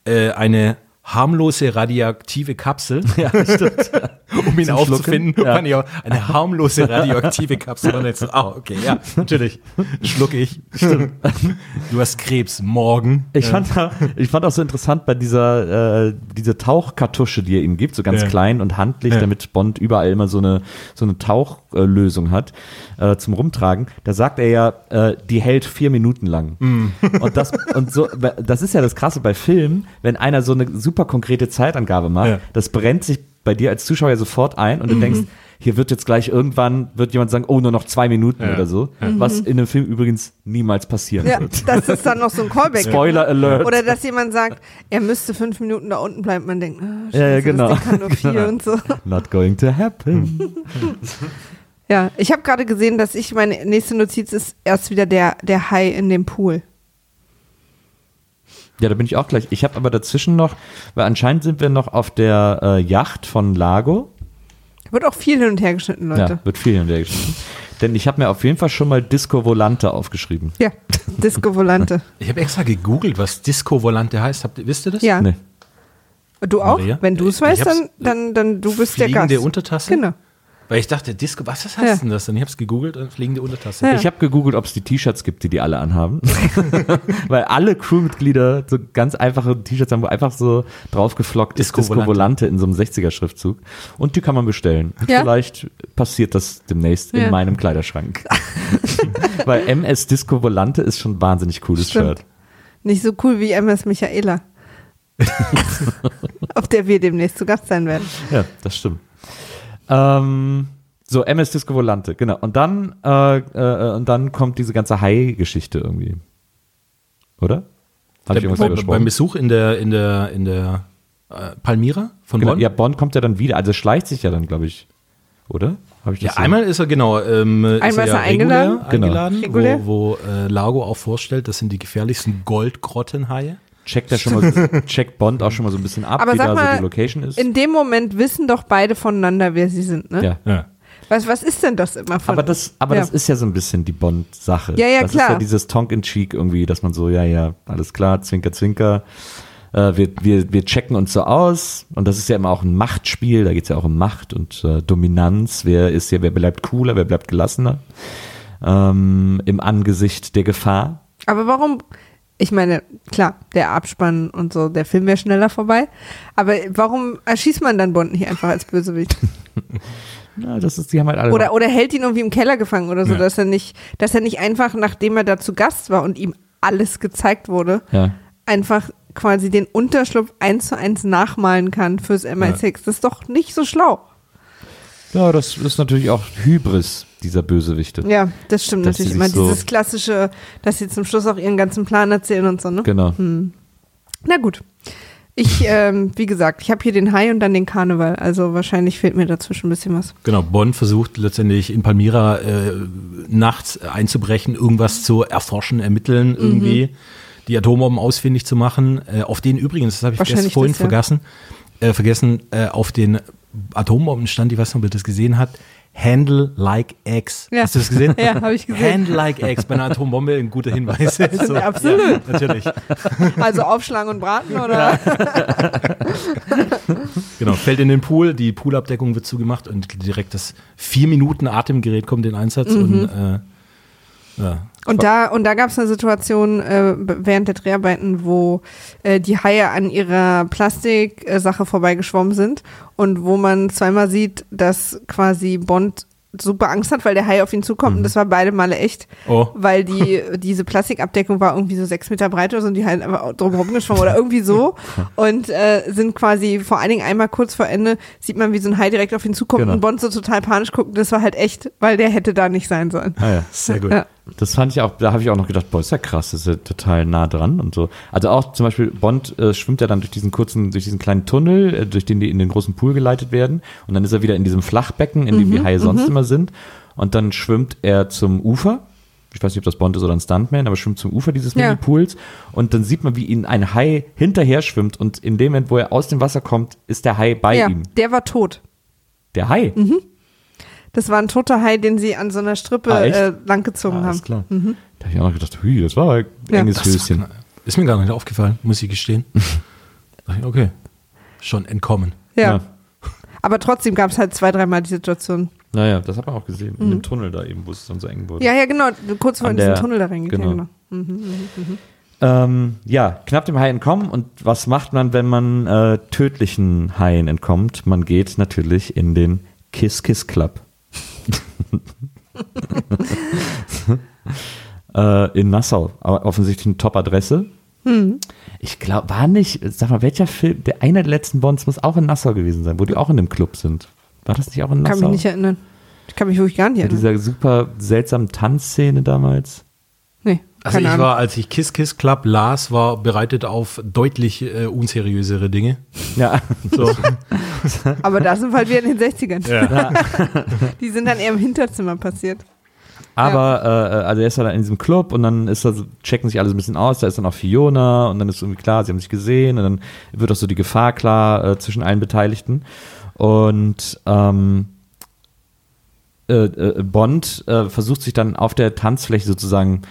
äh, eine harmlose radioaktive Kapsel, <laughs> Ja, <laughs> um ihn Zum aufzufinden. Schlucken? Ja. Fand ich auch eine harmlose radioaktive Kapsel. Und jetzt, ah, okay, ja, <laughs> natürlich. Schluck ich. Stimmt. Du hast Krebs morgen. Ich fand, da- ich fand auch so interessant bei dieser äh, diese Tauchkartusche, die er ihm gibt, so ganz Ja. klein und handlich, damit Bond überall immer so eine so eine Tauchlösung hat äh, zum Rumtragen. Da sagt er ja, äh, die hält vier Minuten lang. Mm. Und das und so, das ist ja das Krasse bei Filmen, wenn einer so eine super konkrete Zeitangabe macht, Ja. das brennt sich bei dir als Zuschauer ja sofort ein und du denkst hier wird jetzt gleich irgendwann, wird jemand sagen, oh, nur noch zwei Minuten Ja. oder so. Was in einem Film übrigens niemals passieren Ja, wird. dass es dann noch so ein Callback gibt. Spoiler Alert. Oder dass jemand sagt, er müsste fünf Minuten da unten bleiben. Man denkt, ah, scheiße, Ja, ja, genau. das Ding kann nur vier und so. Not going to happen. <laughs> Ja, ich habe gerade gesehen, dass ich, meine nächste Notiz ist erst wieder der, der Hai in dem Pool. Ja, da bin ich auch gleich. Ich habe aber dazwischen noch, weil anscheinend sind wir noch auf der äh, Yacht von Lago. Wird auch viel hin und her geschnitten, Leute. Ja, wird viel hin und her geschrieben. Denn ich habe mir auf jeden Fall schon mal Disco Volante aufgeschrieben. Ja, <laughs> Disco Volante. Ich habe extra gegoogelt, was Disco Volante heißt. Habt ihr, wisst ihr das? Ja. Nee. Du auch? Maria? Wenn du es weißt, dann, dann, dann du bist der Fliegende Gast. Untertasse? Genau. Weil ich dachte, Disco, was heißt Ja. denn das? Und ich habe es gegoogelt und fliegende Untertasse. Ja. Ich habe gegoogelt, ob es die T-Shirts gibt, die die alle anhaben. <laughs> Weil alle Crewmitglieder so ganz einfache T-Shirts haben, wo einfach so draufgeflockt ist Disco Disco Volante. Volante in so einem 60er-Schriftzug. Und die kann man bestellen. Ja. Vielleicht passiert das demnächst Ja. in meinem Kleiderschrank. <laughs> Weil MS Disco Volante ist schon ein wahnsinnig cooles Stimmt. Shirt. Nicht so cool wie MS Michaela. <laughs> Auf der wir demnächst zu Gast sein werden. Ja, das stimmt. Ähm, so, MS Disco Volante, genau. Und dann, äh, äh, und dann kommt diese ganze Hai-Geschichte irgendwie. Oder? Habe ich irgendwas bei, beim Besuch in der, in der, in der äh, Palmyra von Genau, Bonn? ja, Bond kommt ja dann wieder, also schleicht sich ja dann, glaube ich. Oder? Habe ich das Ja, so? einmal ist er genau. Ähm, Einmal ist ja er eingeladen. regulär Genau. eingeladen Regulär. wo, wo äh, Lago auch vorstellt, das sind die gefährlichsten Goldgrottenhaie. Checkt er schon mal, <laughs> checkt Bond auch schon mal so ein bisschen ab, Aber wie sag da so mal, die Location ist. In dem Moment wissen doch beide voneinander, wer sie sind, ne? ja. Ja. Was, was ist denn das immer von? Aber das, aber Ja. das ist ja so ein bisschen die Bond-Sache. Ja, ja, das klar. ist ja dieses Tongue-in-Cheek irgendwie, dass man so, ja, ja, alles klar, zwinker, zwinker. Äh, wir, wir, wir checken uns so aus und das ist ja immer auch ein Machtspiel, da geht es ja auch um Macht und äh, Dominanz. Wer ist hier, wer bleibt cooler, wer bleibt gelassener ähm, im Angesicht der Gefahr. Aber warum? Ich meine, klar, der Abspann und so, der Film wäre schneller vorbei. Aber warum erschießt man dann Bond nicht einfach als Bösewicht? <laughs> Na, das ist, die haben halt alle Oder, oder hält ihn irgendwie im Keller gefangen oder so, Ja. dass er nicht, dass er nicht einfach, nachdem er da zu Gast war und ihm alles gezeigt wurde, ja. einfach quasi den Unterschlupf eins zu eins nachmalen kann fürs MI6. Das ist doch nicht so schlau. ja, das ist natürlich auch Hybris dieser Bösewichte. Ja, das stimmt Dass natürlich immer. so- Dieses klassische, dass sie zum Schluss auch ihren ganzen Plan erzählen und so, ne? Genau. Na gut. Ich, <laughs> ähm, wie gesagt, ich habe hier den Hai und dann den Karneval. Also wahrscheinlich fehlt mir dazwischen ein bisschen was. Genau, Bonn versucht letztendlich in Palmyra äh, nachts einzubrechen, irgendwas zu erforschen, ermitteln, irgendwie die Atombomben ausfindig zu machen. Äh, auf den übrigens, das habe ich gestern vorhin das, ja. vergessen, äh, vergessen, äh, auf den Atombomben stand, ich weiß nicht, ob ihr das gesehen habt, Handle like eggs. Ja. Hast du das gesehen? <laughs> Ja, habe ich gesehen. Handle like eggs bei einer Atombombe, ein guter Hinweis. <laughs> So, absolut. Ja, natürlich. <laughs> Also aufschlagen und braten oder? Genau, fällt in den Pool, die Poolabdeckung wird zugemacht und direkt das vier Minuten Atemgerät kommt in Einsatz Mhm. und äh, ja. Und da, und da gab es eine Situation äh, während der Dreharbeiten, wo äh, die Haie an ihrer Plastiksache vorbeigeschwommen sind und wo man zweimal sieht, dass quasi Bond super Angst hat, weil der Hai auf ihn zukommt und das war beide Male echt, Oh. weil die <laughs> diese Plastikabdeckung war irgendwie so sechs Meter breit oder so und die halt einfach drum rumgeschwommen oder irgendwie so <laughs> und äh, sind quasi vor allen Dingen einmal kurz vor Ende sieht man, wie so ein Hai direkt auf ihn zukommt Genau. und Bond so total panisch guckt. Das war halt echt, weil der hätte da nicht sein sollen. Ah, ja. Sehr gut. Ja. Das fand ich auch, da habe ich auch noch gedacht, boah, ist ja krass, das ist ja total nah dran und so. Also auch zum Beispiel, Bond äh, schwimmt ja dann durch diesen kurzen, durch diesen kleinen Tunnel, äh, durch den die in den großen Pool geleitet werden und dann ist er wieder in diesem Flachbecken, in dem Mhm, die Haie sonst immer sind und dann schwimmt er zum Ufer. Ich weiß nicht, ob das Bond ist oder ein Stuntman, aber schwimmt zum Ufer dieses Ja. Mini-Pools und dann sieht man, wie ihn ein Hai hinterher schwimmt und in dem Moment, wo er aus dem Wasser kommt, ist der Hai bei ja, ihm. der war tot. Der Hai. Das war ein toter Hai, den sie an so einer Strippe Ah, äh, langgezogen Ah, haben. alles klar. Da habe ich auch noch gedacht, hui, das war ein Ja. enges Das Höschen. ist mir gar nicht aufgefallen, muss ich gestehen. <laughs> Dachte ich, okay, schon entkommen. Ja. Ja. Aber trotzdem gab es halt zwei, dreimal die Situation. Naja, das hat man auch gesehen, in dem Tunnel da eben, wo es dann so eng wurde. Mhm. Ja, ja, genau. Kurz vor in diesen Tunnel da reingeht. genau. Ja, genau. Ähm, ja, knapp dem Hai entkommen. Und was macht man, wenn man äh, tödlichen Haien entkommt? Man geht natürlich in den Kiss Kiss Club. Äh, in Nassau. Aber Offensichtlich eine Top-Adresse. Hm. Ich glaube, war nicht, sag mal, welcher Film, der einer der letzten Bonds muss auch in Nassau gewesen sein, wo die auch in dem Club sind. War das nicht auch in Kann Nassau? mich nicht erinnern. Ich kann mich wirklich gar nicht Mit erinnern. dieser super seltsamen Tanzszene damals. Nee, Also keine ich Ahnung. war, als ich Kiss Kiss Club las, war bereitet auf deutlich äh, unseriösere Dinge. Ja, So. <laughs> Aber da sind wir halt wieder in den 60ern. ja. <laughs> Die sind dann eher im Hinterzimmer passiert. aber äh, also er ist dann in diesem Club und dann ist so, checken sich alle so ein bisschen aus, da ist dann auch Fiona und dann ist irgendwie klar, sie haben sich gesehen und dann wird auch so die Gefahr klar äh, zwischen allen Beteiligten. Und ähm, äh, äh, Bond äh, versucht sich dann auf der Tanzfläche sozusagen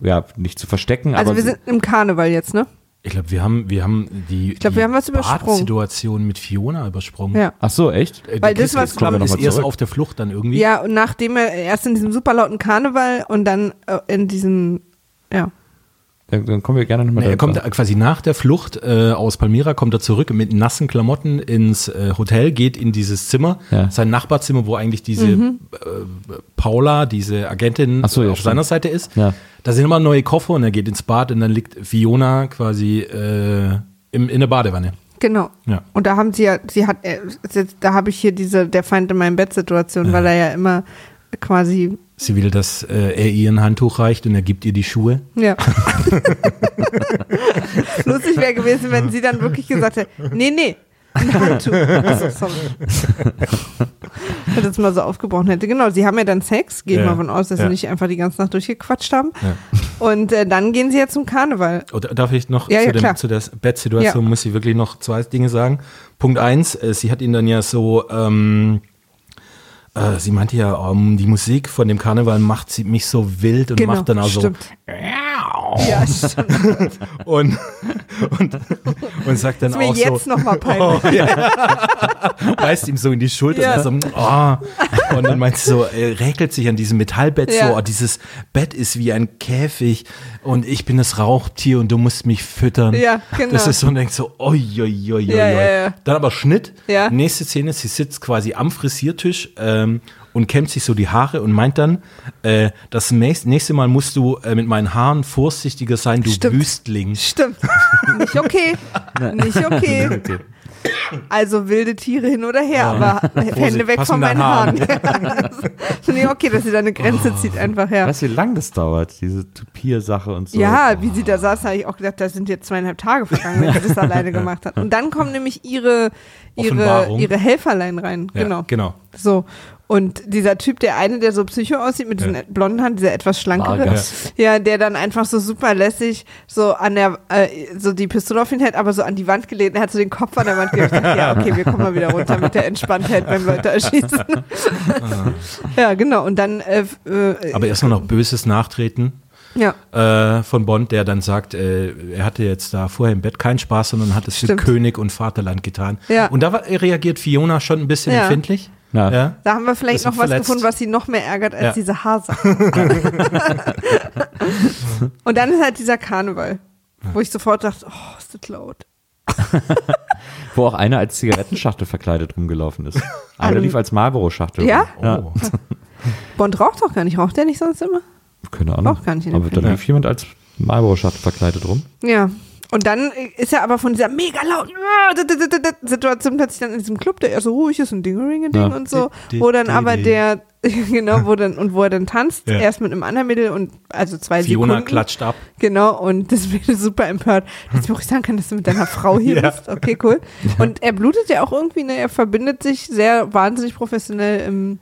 ja, nicht zu verstecken, Also aber wir sind im Karneval jetzt, ne? Ich glaube, wir haben, wir haben die, glaub, die wir haben was übersprungen. Situation mit Fiona übersprungen. Ja. Ach so, echt? Äh, Weil das, was- wir ist erst auf der Flucht dann irgendwie. Ja, und nachdem er erst in diesem super lauten Karneval und dann äh, in diesem, ja. Dann, kommen wir gerne nochmal Nee, er kommt quasi nach der Flucht äh, aus Palmyra, kommt er zurück mit nassen Klamotten ins äh, Hotel, geht in dieses Zimmer, Ja. sein Nachbarzimmer, wo eigentlich diese Mhm. äh, Paula, diese Agentin so, ja, auf stimmt. seiner Seite ist. Ja. Da sind immer neue Koffer und er geht ins Bad und dann liegt Fiona quasi äh, im, in der Badewanne. Genau. Ja. Und da haben sie ja, sie hat, äh, da habe ich hier diese Der Feind in meinem Bett-Situation, weil er ja immer quasi, Sie will, dass äh, er ihr ein Handtuch reicht und er gibt ihr die Schuhe. ja. <laughs> <laughs> Lustig wäre gewesen, wenn sie dann wirklich gesagt hätte, nee, nee, ein Handtuch. Achso, sorry. Wenn das mal so aufgebrochen hätte. Genau, sie haben ja dann Sex, gehe ich Ja. mal von aus, dass Ja. sie nicht einfach die ganze Nacht durchgequatscht haben. Ja. Und äh, dann gehen sie ja zum Karneval. Oder darf ich noch zu, dem, zu der Bettsituation muss ich wirklich noch zwei Dinge sagen. Punkt eins, äh, sie hat ihn dann ja so, ähm, äh, sie meinte ja, ähm, die Musik von dem Karneval macht sie mich so wild und macht dann auch so Genau, stimmt. Ja, stimmt. <laughs> und, und, und sagt dann ist mir auch jetzt so, nochmal peinlich. oh, ja. <laughs> beißt ihm so in die Schulter Ja. und, so, oh. und dann meint sie so, er räkelt sich an diesem Metallbett Ja. so, oh, dieses Bett ist wie ein Käfig und ich bin das Rauchtier und du musst mich füttern. Ja, genau. Das ist so und denkt so, oi, oi, oi, oi. Dann aber Schnitt. Nächste Szene, sie sitzt quasi am Frisiertisch ähm, und kämmt sich so die Haare und meint dann, äh, das nächste nächste Mal musst du äh, mit meinen Haaren vorsichtiger sein, du Stimmt. Wüstling. Stimmt. Nicht okay. <laughs> Nicht okay. <laughs> Also wilde Tiere hin oder her, aber Hände weg von meinen deinen Haaren. <laughs> nee, okay, dass sie da eine Grenze zieht einfach her. Weißt du, wie lang das dauert, diese Tupir-Sache und so? Ja, wie sie da saß, habe ich auch gedacht, da sind jetzt zweieinhalb Tage vergangen, <laughs> wenn sie das alleine gemacht hat. Und dann kommen nämlich ihre, ihre, Offenbarung. ihre Helferlein rein. Ja, Genau. genau. So. Und dieser Typ, der eine, der so psycho aussieht, mit diesen Ja. blonden Haaren, dieser etwas schlankere, Vargas. ja, der dann einfach so super lässig so an der, äh, so die Pistole auf ihn hält, aber so an die Wand gelehnt, er hat so den Kopf an der Wand gelegt. Ich dachte, ja, okay, wir kommen mal wieder runter mit der Entspanntheit beim Leute erschießen. ja, genau. Und dann, äh, äh, Aber erstmal noch böses Nachtreten ja, äh, von Bond, der dann sagt, äh, er hatte jetzt da vorher im Bett keinen Spaß, sondern hat es für. König und Vaterland getan. Ja. Und da war, reagiert Fiona schon ein bisschen Ja. empfindlich. Ja. Ja. da haben wir vielleicht noch was verletzt. gefunden, was sie noch mehr ärgert als Ja. diese Haarsache. <laughs> Und dann ist halt dieser Karneval, wo ich sofort dachte, oh, ist das laut. <laughs> Wo auch einer als Zigarettenschachtel verkleidet rumgelaufen ist. Einer Ähm, lief als Marlboro-Schachtel. Ja? rum. ja. Oh. <laughs> Bond raucht doch gar nicht, raucht der nicht sonst immer? Keine Ahnung. Auch gar nicht in Aber da lief jemand als Marlboro-Schachtel verkleidet rum. Ja. Und dann ist er aber von dieser mega lauten äh, Situation plötzlich dann in diesem Club, der eher so ruhig ist und Ding-Ring-Ding Ja. und so, wo dann aber der, <laughs> genau, wo dann, und wo er dann tanzt, Ja. erst mit einem anderen Mittel und also zwei Fiona Sekunden. klatscht ab. Genau, und <laughs> das wird super empört. Dass ich sagen kann, dass du mit deiner Frau hier <laughs> Ja. bist. Okay, cool. Und er blutet ja auch irgendwie, ne? Er verbindet sich sehr wahnsinnig professionell im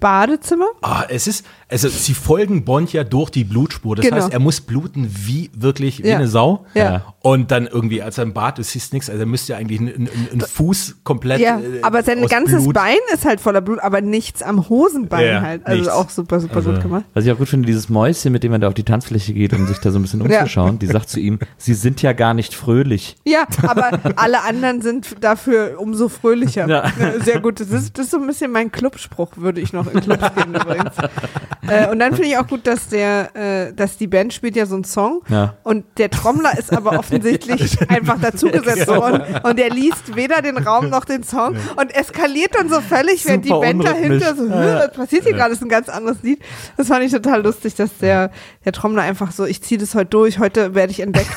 Badezimmer. Ah, es ist, also sie folgen Bond ja durch die Blutspur. Das Genau. heißt, er muss bluten wie wirklich wie Ja. eine Sau. Ja. Und dann irgendwie, als er im Bad ist, siehst nichts. Also er müsste ja eigentlich einen, einen, einen Fuß komplett. Ja, äh, aber sein aus ganzes Blut. Bein ist halt voller Blut, aber nichts am Hosenbein Ja, halt. Also nichts. auch super, super Also- gut gemacht. Was ich auch gut finde, dieses Mäuschen, mit dem er da auf die Tanzfläche geht, um sich da so ein bisschen Ja. umzuschauen, die sagt zu ihm, sie sind ja gar nicht fröhlich. Ja, aber alle anderen sind dafür umso fröhlicher. Ja. Sehr gut. Das ist, das ist so ein bisschen mein Clubspruch, würde ich noch in Clubs gehen übrigens. Äh, und dann finde ich auch gut, dass der, äh, dass die Band spielt ja so einen Song Ja. und der Trommler ist aber offensichtlich <laughs> einfach dazugesetzt worden und der liest weder den Raum noch den Song und eskaliert dann so völlig, während die Band dahinter so, unrhythmisch. "Hä, was passiert hier gerade? Das ist ein ganz anderes Lied. Das fand ich total lustig, dass der, der Trommler einfach so, ich ziehe das heute durch, heute werde ich entdeckt.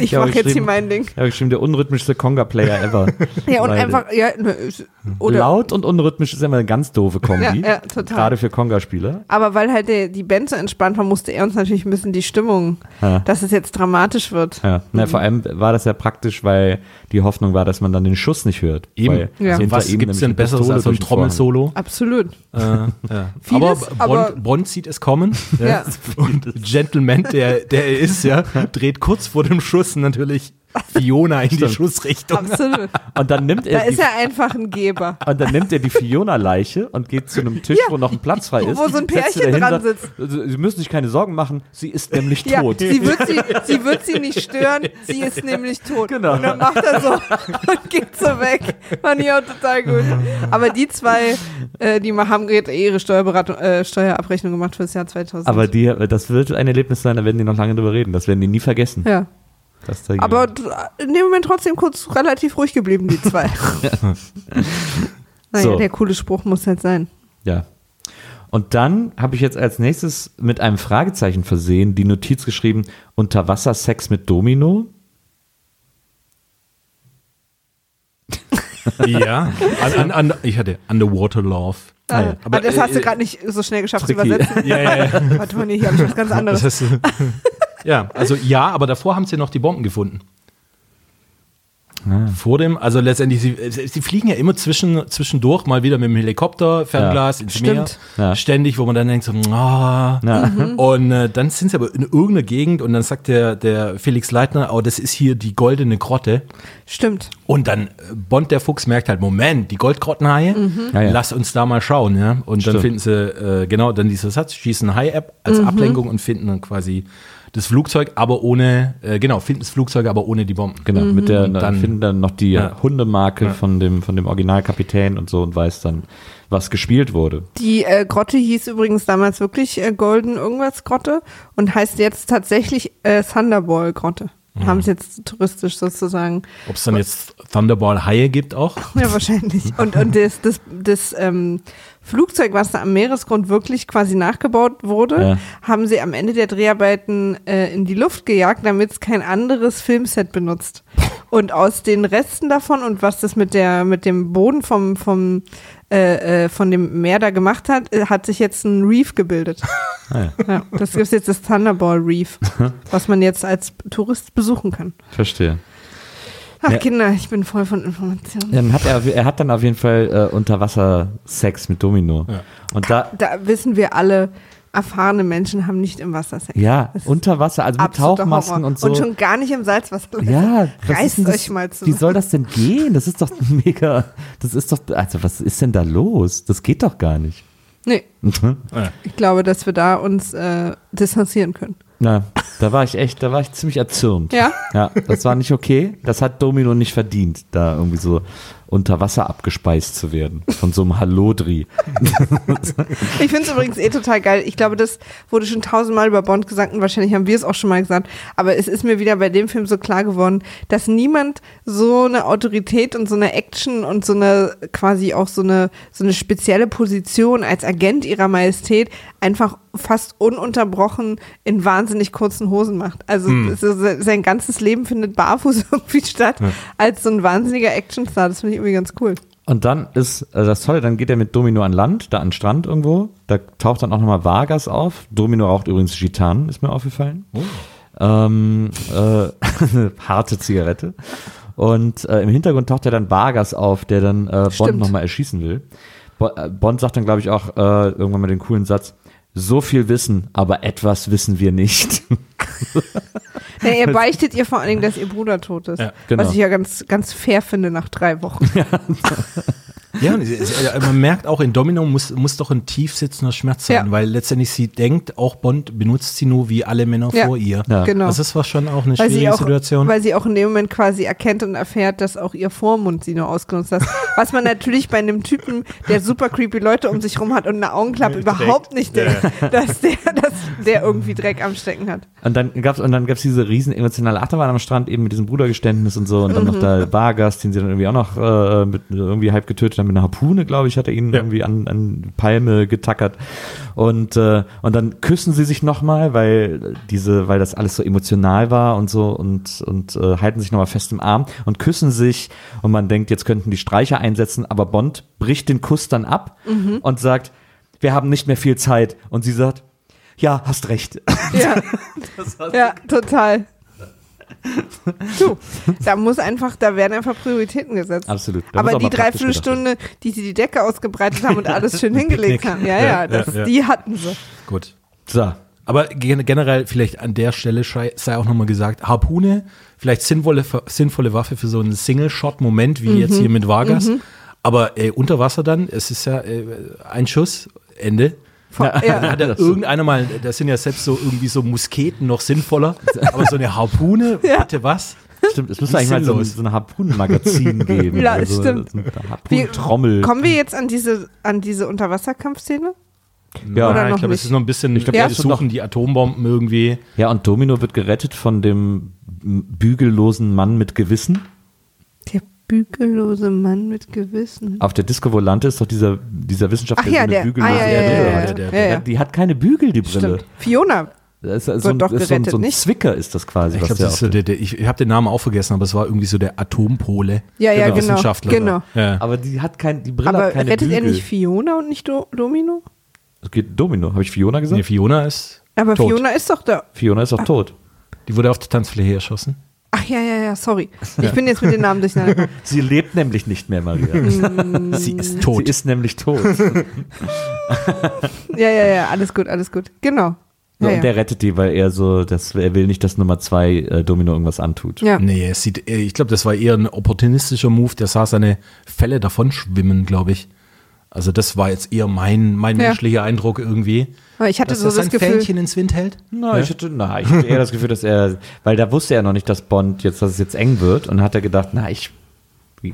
Ich Ja, aber mache jetzt hier geschrieben- mein Ding. Ja, bestimmt der unrhythmischste Conga-Player ever. <laughs> Ja, und Weil einfach, ja, ne, oder Laut und unrhythmisch ist immer eine ganz doofe Kombi. Ja, ja, total. Gerade für Conga-Spieler. Aber weil halt der, die Band so entspannt war, musste er uns natürlich ein bisschen die Stimmung, Ja. dass es jetzt dramatisch wird. Ja, na, vor allem war das ja praktisch, weil die Hoffnung war, dass man dann den Schuss nicht hört. Eben. Weil Ja. hinter Was gibt es denn Besseres als so ein. Trommelsolo? <laughs> Absolut. Äh, ja. Vieles, aber- Bond, Bond sieht es kommen. Ja. <laughs> Und Gentleman, der, der er ist, ja, dreht kurz vor dem Schuss natürlich Fiona in die Stimmt. Schussrichtung. Absolut. Und dann nimmt Da er die, ist er einfach ein Geber. und dann nimmt er die Fiona-Leiche und geht zu einem Tisch, Ja. wo noch ein Platz frei ist. Wo so ein Pärchen dran sitzt. Also, Sie müssen sich keine Sorgen machen, sie ist nämlich Ja, tot. sie wird sie, sie wird sie nicht stören, sie ist nämlich tot. Genau. Und dann macht er so und geht so weg. Fand ich auch total gut. Aber die zwei, äh, die haben gerade ihre Steuerberatung, äh, Steuerabrechnung gemacht für das Jahr 2000. Aber die, das wird ein Erlebnis sein, da werden die noch lange drüber reden. Das werden die nie vergessen. ja. Aber in dem Moment trotzdem kurz relativ ruhig geblieben, die zwei. <laughs> naja, So. der coole Spruch muss halt sein. Ja. Und dann habe ich jetzt als nächstes mit einem Fragezeichen versehen die Notiz geschrieben: Unterwassersex mit Domino. <laughs> Ja. An, an, an, ich hatte Underwater Love. Ah, ja. aber das äh, hast du äh, gerade nicht so schnell geschafft zu tricky. übersetzen. <laughs> Ja, ja, ja. Warte mal, nee, hier habe ich was ganz anderes. Das heißt, ja, also ja, aber davor haben sie noch die Bomben gefunden. Ah. Vor dem, also letztendlich, sie, sie fliegen ja immer zwischen, zwischendurch mal wieder mit dem Helikopter, Fernglas ins Stimmt. Meer, Ja. ständig, wo man dann denkt so, ah. Ja. Und äh, dann sind sie aber in irgendeiner Gegend und dann sagt der, der Felix Leitner, oh, das ist hier die goldene Grotte. Stimmt. Und dann äh, Bond der Fuchs merkt halt, Moment, die Goldgrottenhaie, Ja, ja. lass uns da mal schauen, ja. Und dann Stimmt. finden sie, äh, genau, dann dieser Satz, schießen Hai-App als Ablenkung und finden dann quasi das Flugzeug, aber ohne, äh, genau, finden das Flugzeug, aber ohne die Bomben. Genau, mit der dann dann- finden dann noch die Ja. Hundemarke von dem von dem Originalkapitän und so und weiß dann, was gespielt wurde. Die äh, Grotte hieß übrigens damals wirklich äh, Golden irgendwas Grotte und heißt jetzt tatsächlich äh, Thunderball Grotte. Haben es jetzt touristisch sozusagen. Ob es dann jetzt Thunderball-Haie gibt auch? <laughs> Ja, wahrscheinlich. Und, und das, das, das ähm, Flugzeug, was da am Meeresgrund wirklich quasi nachgebaut wurde, Ja. haben sie am Ende der Dreharbeiten äh, in die Luft gejagt, damit es kein anderes Filmset benutzt. Und aus den Resten davon und was das mit der mit dem Boden vom vom äh, äh, von dem Meer da gemacht hat, äh, hat sich jetzt ein Reef gebildet. <laughs> Ah, ja. Ja, das gibt jetzt das Thunderball Reef, <laughs> was man jetzt als Tourist besuchen kann. Verstehe. Ach Ja. Kinder, ich bin voll von Informationen. Dann hat er, er hat dann auf jeden Fall äh, Unterwasser-Sex mit Domino. Ja. Und da, Da wissen wir alle, erfahrene Menschen haben nicht im Wasser Sex. ja, Das unter Wasser, also mit Tauchmasken Horror. und so. Und schon gar nicht im Salzwasser. ja, <laughs> reißt euch mal zu. Wie soll das denn gehen? Das ist doch mega, das ist doch, also was ist denn da los? Das geht doch gar nicht. Nee, <laughs> ich glaube, dass wir da uns äh, distanzieren können. Na, da war ich echt, da war ich ziemlich erzürnt. Ja? Ja, das war nicht okay. Das hat Domino nicht verdient, da irgendwie so unter Wasser abgespeist zu werden. Von so einem Hallodri. <laughs> Ich finde es übrigens eh total geil. Ich glaube, das wurde schon tausendmal über Bond gesagt und wahrscheinlich haben wir es auch schon mal gesagt. Aber es ist mir wieder bei dem Film so klar geworden, dass niemand so eine Autorität und so eine Action und so eine quasi auch so eine, so eine spezielle Position als Agent ihrer Majestät einfach fast ununterbrochen in wahnsinnig kurzen Hosen macht. Also es ist, sein ganzes Leben findet barfuß <laughs> irgendwie statt als so ein wahnsinniger Actionstar. Das finde ich irgendwie ganz cool. Und dann ist äh, das Tolle, dann geht er mit Domino an Land, da an den Strand irgendwo. Da taucht dann auch nochmal Vargas auf. Domino raucht übrigens Gitan, ist mir aufgefallen. Ähm, äh, <laughs> harte Zigarette. Und äh, im Hintergrund taucht ja dann Vargas auf, der dann äh, Bond nochmal erschießen will. Bo äh, Bond sagt dann, glaube ich, auch äh, irgendwann mal den coolen Satz, so viel wissen, aber etwas wissen wir nicht. <laughs> Ja, ihr beichtet ihr vor allen Dingen, dass ihr Bruder tot ist. Ja, genau. Was ich ja ganz, ganz fair finde nach drei Wochen. Ja, <laughs> <laughs> es- es- äh, man merkt auch, in Domino muss, muss doch ein tief sitzender Schmerz sein, Ja. weil letztendlich sie denkt, auch Bond benutzt sie nur wie alle Männer Ja. vor ihr. Ja. Genau. Also das war schon auch eine weil schwierige auch, Situation. weil sie auch in dem Moment quasi erkennt und erfährt, dass auch ihr Vormund sie nur ausgenutzt hat. <laughs> Was man natürlich bei einem Typen, der super creepy Leute um sich rum hat und eine Augenklappe überhaupt nicht denkt, <laughs> dass der, dass der irgendwie Dreck am Stecken hat. Und dann gab's und dann gab's diese riesen emotionale Achterbahn am Strand eben mit diesem Brudergeständnis und so und dann noch der Vargas, den sie dann irgendwie auch noch äh, mit irgendwie halb getötet haben mit einer Harpune, glaube ich, hat er ihn Ja. irgendwie an, an Palme getackert und äh, und dann küssen sie sich nochmal, weil diese, weil das alles so emotional war und so und und äh, halten sich nochmal fest im Arm und küssen sich und man denkt, jetzt könnten die Streicher einsetzen, aber Bond bricht den Kuss dann ab und sagt, wir haben nicht mehr viel Zeit und sie sagt, ja, hast recht. Ja, <laughs> ja total. Du, da muss einfach, da werden einfach Prioritäten gesetzt. Absolut. Da Aber die Dreiviertelstunde, die sie die Decke ausgebreitet haben und alles schön <laughs> hingelegt haben, ja, Ja, ja, das, ja, die hatten sie. Gut. So. Aber gen- generell vielleicht an der Stelle sei auch nochmal gesagt, Harpune, vielleicht sinnvolle, sinnvolle Waffe für so einen Single-Shot-Moment, wie jetzt hier mit Vargas. Aber äh, unter Wasser dann, es ist ja äh, ein Schuss, Ende. Von, Dann ja. hat er irgendeiner mal, das sind ja selbst so irgendwie so Musketen noch sinnvoller, aber so eine Harpune, <laughs> Ja. bitte was? Stimmt, es müsste eigentlich mal so, so ein Harpunenmagazin <laughs> geben. Ja, also, stimmt. So Harpunentrommel. kommen wir jetzt an diese, an diese Unterwasserkampfszene? Ja. Oder ich glaube, es nicht? ist noch ein bisschen, ich glaub, glaube, Ja. wir suchen die Atombomben irgendwie. Ja, und Domino wird gerettet von dem bügellosen Mann mit Gewissen. Bügellose Mann mit Gewissen. Auf der Disco Volante ist doch dieser, dieser Wissenschaftler, Ach ja, der eine ah, bügellose ja, ja, Brille ja, ja, hat. der- ja, der-. Die hat keine Bügel, die Brille. Stimmt. Fiona. Das ist so, ein, doch ist so, ein, gerettet, so ein? Zwicker ist das quasi. Ich ich, ich habe den Namen auch vergessen, aber es war irgendwie so der Atompole. Ja, ja, der genau. Wissenschaftler genau. Ja. aber die hat kein, die Brille Aber hat keine rettet Bügel. er nicht Fiona und nicht Do Domino? Es geht Domino. Habe ich Fiona gesagt? Nee, Fiona ist Aber tot. Fiona ist doch da. Fiona ist doch tot. Die wurde auf der Tanzfläche erschossen. Ach ja, ja, ja, sorry. Ich bin jetzt mit den Namen durcheinander. <laughs> Sie lebt nämlich nicht mehr, Maria. Sie ist Sie tot. ist nämlich tot. <laughs> Ja, ja, ja, alles gut, alles gut. Genau. So, Ja, und ja. der rettet die, weil er so, das, er will nicht, dass Nummer zwei äh, Domino irgendwas antut. ja. Nee, es sieht, äh, ich glaube, das war eher ein opportunistischer Move. Der sah seine Fälle davon schwimmen, glaube ich. Also das war jetzt eher mein, mein Ja. menschlicher Eindruck irgendwie. Aber ich hatte Dass so er das sein Gefühl. Fähnchen ins Wind hält. Na, ich hatte, na, ich hatte eher das Gefühl, dass er, weil da wusste er noch nicht, dass Bond jetzt, dass es jetzt eng wird und hat er gedacht, na, ich,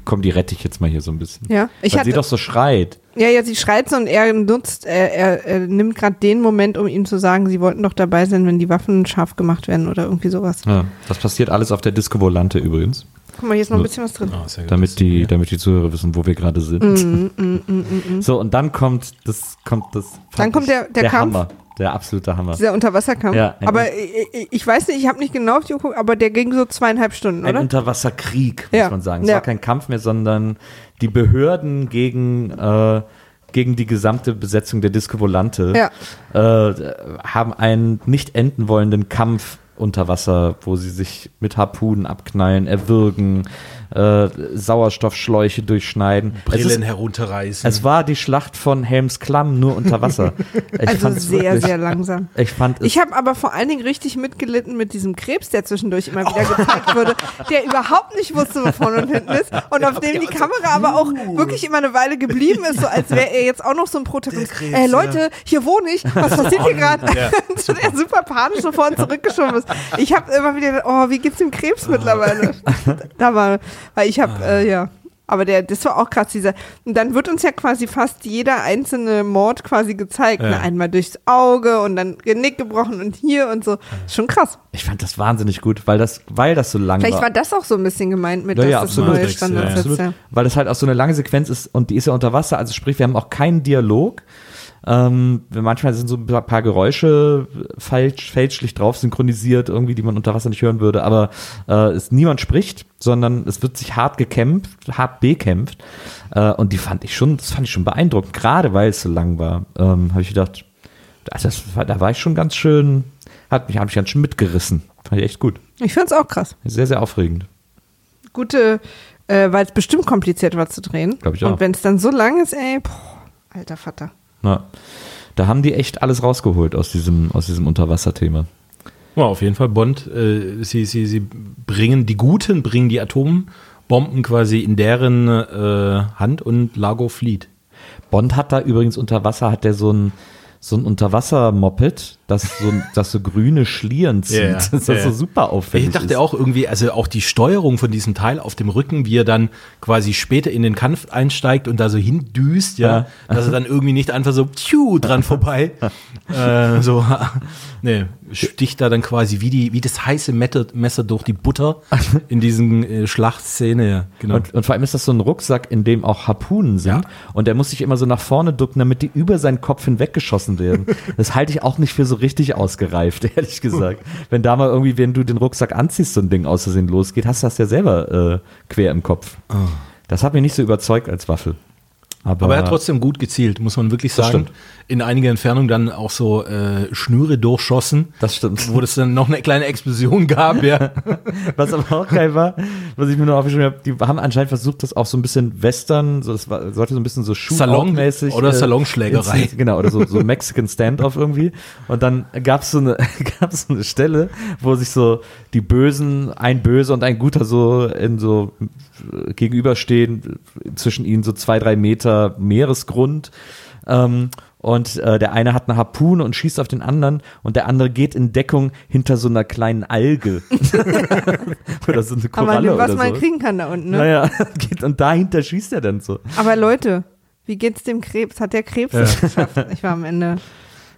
komm, die rette ich jetzt mal hier so ein bisschen. Ja, ich weil hatte- sie doch so schreit. Ja, ja, sie schreit so und er nutzt, er, er, er nimmt gerade den Moment, um ihm zu sagen, sie wollten doch dabei sein, wenn die Waffen scharf gemacht werden oder irgendwie sowas. Ja, das passiert alles auf der Disco Volante übrigens, Guck mal, hier ist noch ein bisschen was drin. Sehr gut. damit die, damit die Zuhörer wissen, wo wir gerade sind. Mm, So, und dann kommt das, kommt das. Dann kommt der- der Kampf. Hammer, der absolute Hammer. Dieser Unterwasserkampf. Ja, ein- aber ich, ich- weiß nicht, ich habe nicht genau auf die Uhr geguckt, aber der ging so zweieinhalb Stunden, Ein oder? Unterwasserkrieg, muss Ja. man sagen. Es Ja. war kein Kampf mehr, sondern die Behörden gegen, äh, gegen die gesamte Besetzung der Disco Volante Ja. äh, haben einen nicht enden wollenden Kampf unter Wasser, wo sie sich mit Harpunen abknallen, erwürgen, äh, Sauerstoffschläuche durchschneiden. Es, Brillen ist, herunterreißen. es war die Schlacht von Helms Klamm nur unter Wasser. <laughs> Ich also fand's sehr, wirklich, sehr langsam. Ich fand es Ich habe aber vor allen Dingen richtig mitgelitten mit diesem Krebs, der zwischendurch immer wieder <laughs> gezeigt wurde, der überhaupt nicht wusste, wo vorne und hinten ist und auf dem die Kamera aber auch wirklich immer eine Weile geblieben ist, so als wäre er jetzt auch noch so ein Protagonist. Krebs, Ey Leute, hier wohne ich, was passiert hier gerade? Ja. <laughs> so der super panisch so vorne zurückgeschoben ist. Ich habe immer wieder gedacht, oh, wie geht's dem Krebs mittlerweile? da war, weil ich habe, äh, ja. Aber der, das war auch krass, dieser. Und dann wird uns ja quasi fast jeder einzelne Mord quasi gezeigt. Ja. Ne? Einmal durchs Auge und dann Genick gebrochen und hier und so. Schon krass. ich fand das wahnsinnig gut, weil das, weil das so lang Vielleicht war. war das auch so ein bisschen gemeint mit, Ja, dass ja, das so absolut. neue Standards Ja. Ja. Weil das halt auch so eine lange Sequenz ist und die ist ja unter Wasser, also sprich, wir haben auch keinen Dialog. Ähm, manchmal sind so ein paar Geräusche falsch, fälschlich drauf synchronisiert, irgendwie, die man unter Wasser nicht hören würde, aber äh, es niemand spricht, sondern es wird sich hart gekämpft, hart bekämpft. Äh, und die fand ich schon, das fand ich schon beeindruckend, gerade weil es so lang war. Ähm, habe ich gedacht, also das war, da war ich schon ganz schön, hat mich, hat mich ganz schön mitgerissen. Fand ich echt gut. Ich find's auch krass. Sehr, sehr aufregend. Gute, äh, weil es bestimmt kompliziert war zu drehen. Glaub ich auch. Und wenn es dann so lang ist, ey, boah, alter Vater. Ja. Da haben die echt alles rausgeholt aus diesem, aus diesem Unterwasserthema. Ja, auf jeden Fall Bond. Äh, sie, sie, sie bringen die Guten, bringen die Atombomben Bomben quasi in deren äh, Hand und Lago flieht. Bond hat da übrigens unter Wasser, hat der so ein, so ein Unterwasser-Moped, das so, das so grüne Schlieren zieht. Ja, <laughs> das ist ja. so super auffällig. Ich dachte ist. auch irgendwie, also auch die Steuerung von diesem Teil auf dem Rücken, wie er dann quasi später in den Kampf einsteigt und da so hindüst, ja, Ja. dass er dann irgendwie nicht einfach so tschu, dran vorbei, <laughs> äh, so, <laughs> nee, sticht da dann quasi wie die, wie das heiße Messer, Messer durch die Butter <laughs> in diesen äh, Schlachtszene, ja, genau. Und, und vor allem ist das so ein Rucksack, in dem auch Harpunen sind. Ja. Und der muss sich immer so nach vorne ducken, damit die über seinen Kopf hinweggeschossen werden. <laughs> Das halte ich auch nicht für so richtig ausgereift, <laughs> ehrlich gesagt. Wenn da mal irgendwie, wenn du den Rucksack anziehst, so ein Ding aus Versehen losgeht, hast du das ja selber äh, quer im Kopf. Das hat mich nicht so überzeugt als Waffe. Aber, Aber er hat trotzdem gut gezielt, muss man wirklich Das sagen. stimmt. In einiger Entfernung dann auch so äh, Schnüre durchschossen. Das stimmt. Wo es dann noch eine kleine Explosion gab, ja. <laughs> Was aber auch geil war, was ich mir noch aufgeschrieben habe, die haben anscheinend versucht, das auch so ein bisschen Western, so, das war, sollte so ein bisschen so Shootout-mäßig. Salon- oder Salonschlägerei. inszeniert- Genau, oder so, so Mexican Standoff irgendwie. Und dann gab es so, eine <laughs> gab's so eine Stelle, wo sich so die Bösen, ein Böse und ein Guter so in so äh, gegenüberstehen, zwischen ihnen so zwei, drei Meter Meeresgrund. Ähm, und äh, der eine hat eine Harpune und schießt auf den anderen und der andere geht in Deckung hinter so einer kleinen Alge. <laughs> oder so eine Aber Koralle was oder man so. kriegen kann da unten, ne? Naja, <laughs> geht, und dahinter schießt er dann so. Aber Leute, wie geht's dem Krebs? Hat der Krebs es geschafft? Ich war am Ende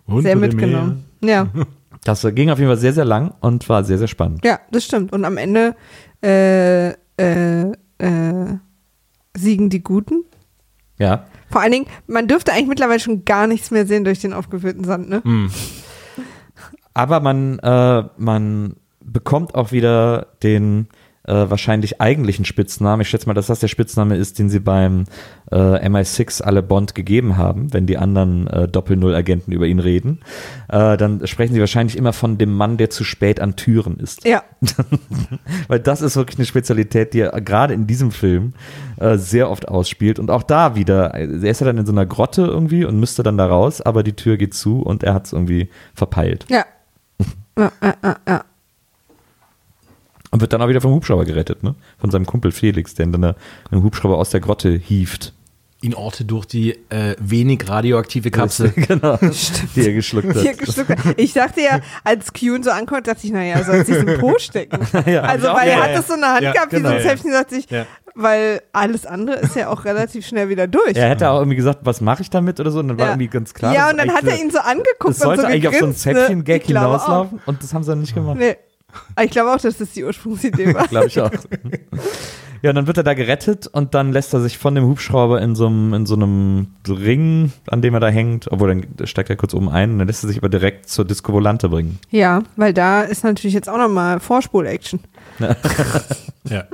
Unter sehr mitgenommen. Ja, <laughs> Das ging auf jeden Fall sehr, sehr lang und war sehr, sehr spannend. ja, das stimmt. Und am Ende äh, äh, äh, siegen die Guten. Ja. Vor allen Dingen, man dürfte eigentlich mittlerweile schon gar nichts mehr sehen durch den aufgeführten Sand, ne? Hm. Aber man, äh, man bekommt auch wieder den äh, wahrscheinlich eigentlichen Spitznamen. Ich schätze mal, dass das der Spitzname ist, den sie beim äh, MI6 alle Bond gegeben haben, wenn die anderen äh, Doppel-Null-Agenten über ihn reden. Äh, dann sprechen sie wahrscheinlich immer von dem Mann, der zu spät an Türen ist. Ja, <laughs> Weil das ist wirklich eine Spezialität, die er gerade in diesem Film äh, sehr oft ausspielt. Und auch da wieder, er ist ja dann in so einer Grotte irgendwie und müsste dann da raus, aber die Tür geht zu und er hat es irgendwie verpeilt. <laughs> ja. ja, ja, ja, ja. Und wird dann auch wieder vom Hubschrauber gerettet, ne? Von seinem Kumpel Felix, der dann einen Hubschrauber aus der Grotte hieft. ihn orte durch die äh, wenig radioaktive Kapsel. <laughs> genau. <laughs> Die er geschluckt hat. Ich dachte ja, als Kyun so ankommt, dachte ich, naja, soll sich im Po stecken. <laughs> Ja, also, weil er gedacht. hat das so in der Hand Ja, gehabt, wie genau. so ein Zäpfchen, dachte ich, Ja. weil alles andere ist ja auch relativ schnell wieder durch. Er hätte auch irgendwie gesagt, was mache ich damit oder so, und dann war Ja. irgendwie ganz klar. ja, und dann hat er ihn so angeguckt sollte und so eigentlich auf so ein ne? Zäpfchen-Gag glaube auch. hinauslaufen und das haben sie dann nicht gemacht. Nee. Aber Ich glaube auch, dass das die Ursprungsidee war. <laughs> Glaube ich auch. Ja, und dann wird er da gerettet und dann lässt er sich von dem Hubschrauber in so einem, in so einem Ring, an dem er da hängt, obwohl dann steigt er kurz oben ein und dann lässt er sich aber direkt zur Disco Volante bringen. Ja, weil da ist natürlich jetzt auch nochmal Vorspul-Action. <laughs> Ja.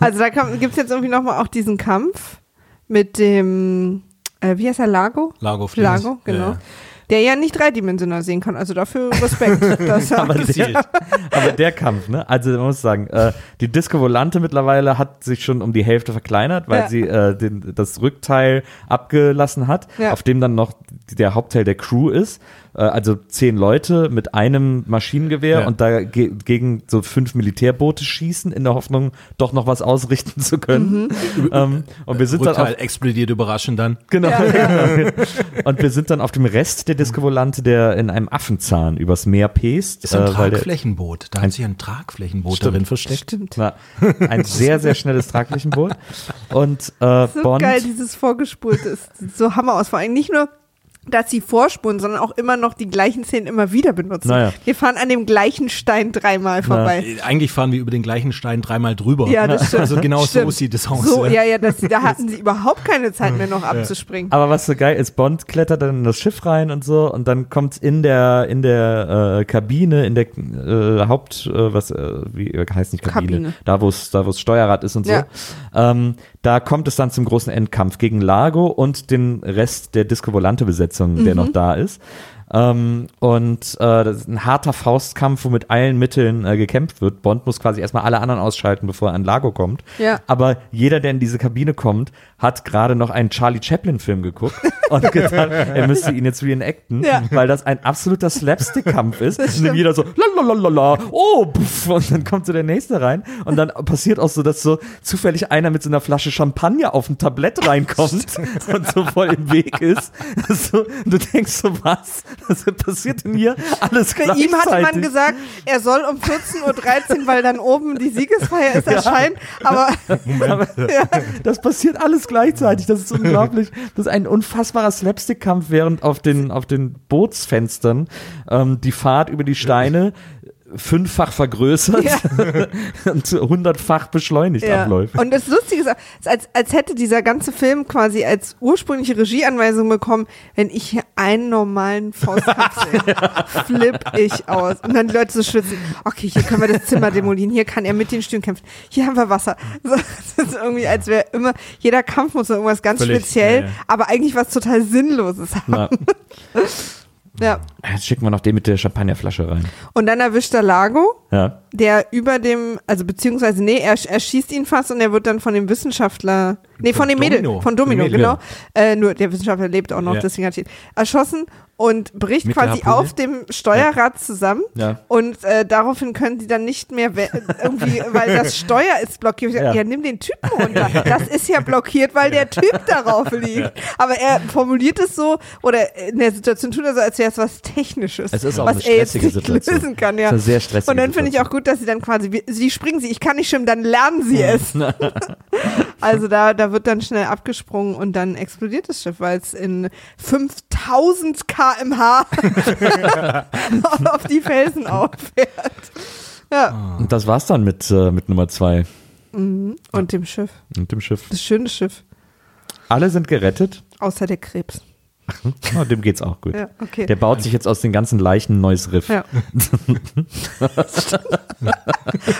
Also da gibt es jetzt irgendwie nochmal auch diesen Kampf mit dem, äh, wie heißt er, Lago? Lago Flies. Lago, genau. Ja. Der ja nicht dreidimensional sehen kann. Also dafür Respekt. <laughs> er Aber der, aber der Kampf, ne? Also man muss sagen, äh, die Disco Volante mittlerweile hat sich schon um die Hälfte verkleinert, weil Ja. sie äh, den, das Rückteil abgelassen hat, Ja. auf dem dann noch der Hauptteil der Crew ist. Äh, also zehn Leute mit einem Maschinengewehr Ja. und dagegen so fünf Militärboote schießen, in der Hoffnung, doch noch was ausrichten zu können. <laughs> Ähm, und wir sind dann Rückteil auf, explodiert überraschend dann. Genau. Ja, <laughs> Und wir sind dann auf dem Rest der Disco-Volante, der in einem Affenzahn übers Meer pest. Ist ein äh, Tragflächenboot. Da hat sich ein Tragflächenboot Stimmt. darin versteckt. Stimmt. Na, ein sehr, sehr schnelles Tragflächenboot. Und äh, So Bond. geil, dieses Vorgespulte ist so Hammer aus. Vor allem nicht nur, dass sie vorspulen, sondern auch immer noch die gleichen Szenen immer wieder benutzen. Naja. Wir fahren an dem gleichen Stein dreimal vorbei. Äh, Eigentlich fahren wir über den gleichen Stein dreimal drüber. Ja, das stimmt. Also genau so Stimmt. sieht es aus. So, ja, ja, das, da <laughs> hatten sie überhaupt keine Zeit mehr noch abzuspringen. Aber was so geil ist, Bond klettert dann in das Schiff rein und so und dann kommt in der in der äh, Kabine, in der äh, Haupt, äh, was äh, wie heißt nicht Kabine, Kabine. da wo es da wo es Steuerrad ist und so. Ja. Ähm, da kommt es dann zum großen Endkampf gegen Lago und den Rest der Disco Volante Besetzung, der noch da ist. Ähm, und äh, das ist ein harter Faustkampf, wo mit allen Mitteln äh, gekämpft wird. Bond muss quasi erstmal alle anderen ausschalten, bevor er an Lago kommt. Ja. Aber jeder, der in diese Kabine kommt, hat gerade noch einen Charlie Chaplin-Film geguckt <laughs> und gedacht, er müsste ihn jetzt reenacten, Ja. weil das ein absoluter Slapstick-Kampf ist. <laughs> Und dann jeder so, lalalala, oh, pff, und dann kommt so der nächste rein und dann passiert auch so, dass so zufällig einer mit so einer Flasche Champagner auf ein Tablett reinkommt <laughs> und so voll im Weg ist. So, du denkst so, was? <laughs> Was passiert denn hier? Alles Bei gleichzeitig. ihm hatte man gesagt, er soll um 14.13 Uhr, weil dann oben die Siegesfeier ist, <laughs> erscheinen. Aber Aber das passiert alles gleichzeitig. Das ist unglaublich. Das ist ein unfassbarer Slapstick-Kampf, während auf den, auf den Bootsfenstern ähm, die Fahrt über die Steine fünffach vergrößert <laughs> und hundertfach beschleunigt Ja. abläuft. Und das Lustige ist, als, als hätte dieser ganze Film quasi als ursprüngliche Regieanweisung bekommen, wenn ich hier einen normalen Faustkampf sehe, <laughs> flipp ich aus. Und dann die Leute so schwitzen, okay, hier können wir das Zimmer demolieren, hier kann er mit den Stühlen kämpfen, hier haben wir Wasser. So, das ist irgendwie, als wäre immer, jeder Kampf muss so irgendwas ganz Völlig, speziell, ja, ja. aber eigentlich was total Sinnloses haben. <laughs> Ja. jetzt schicken wir noch den mit der Champagnerflasche rein. Und dann erwischt er Lago, Ja. der über dem, also beziehungsweise, nee, er, er schießt ihn fast und er wird dann von dem Wissenschaftler, nee, von, Von dem Mädel, Domino. von Domino, Von dem Mädel, genau. Äh, nur der Wissenschaftler lebt auch noch, Ja. deswegen hat er ihn erschossen und bricht Mit quasi auf dem Steuerrad zusammen. Ja. Und äh, daraufhin können sie dann nicht mehr irgendwie, weil das <laughs> Steuer ist blockiert. Ja. Ja. nimm den Typen runter. Das ist ja blockiert, weil der Typ darauf <laughs> liegt. Aber er formuliert es so, oder in der Situation tut er so, als wäre es was Technisches. Es ist auch was eine er jetzt stressige nicht Situation. lösen kann. Ja. Es ist sehr stressige Und dann finde ich auch gut, dass sie dann quasi, sie springen sie, ich kann nicht schwimmen, dann lernen sie es. <laughs> also da, da wird dann schnell abgesprungen und dann explodiert das Schiff, weil es in 5000 kmh <laughs> <laughs> auf die Felsen auffährt. Ja, Und das war's dann mit, äh, mit Nummer zwei und dem Schiff. und dem Schiff. Das schöne Schiff. Alle sind gerettet. Außer der Krebs. Oh, dem geht's auch gut. Ja, okay. Der baut sich jetzt aus den ganzen Leichen ein neues Riff. Ja. <laughs>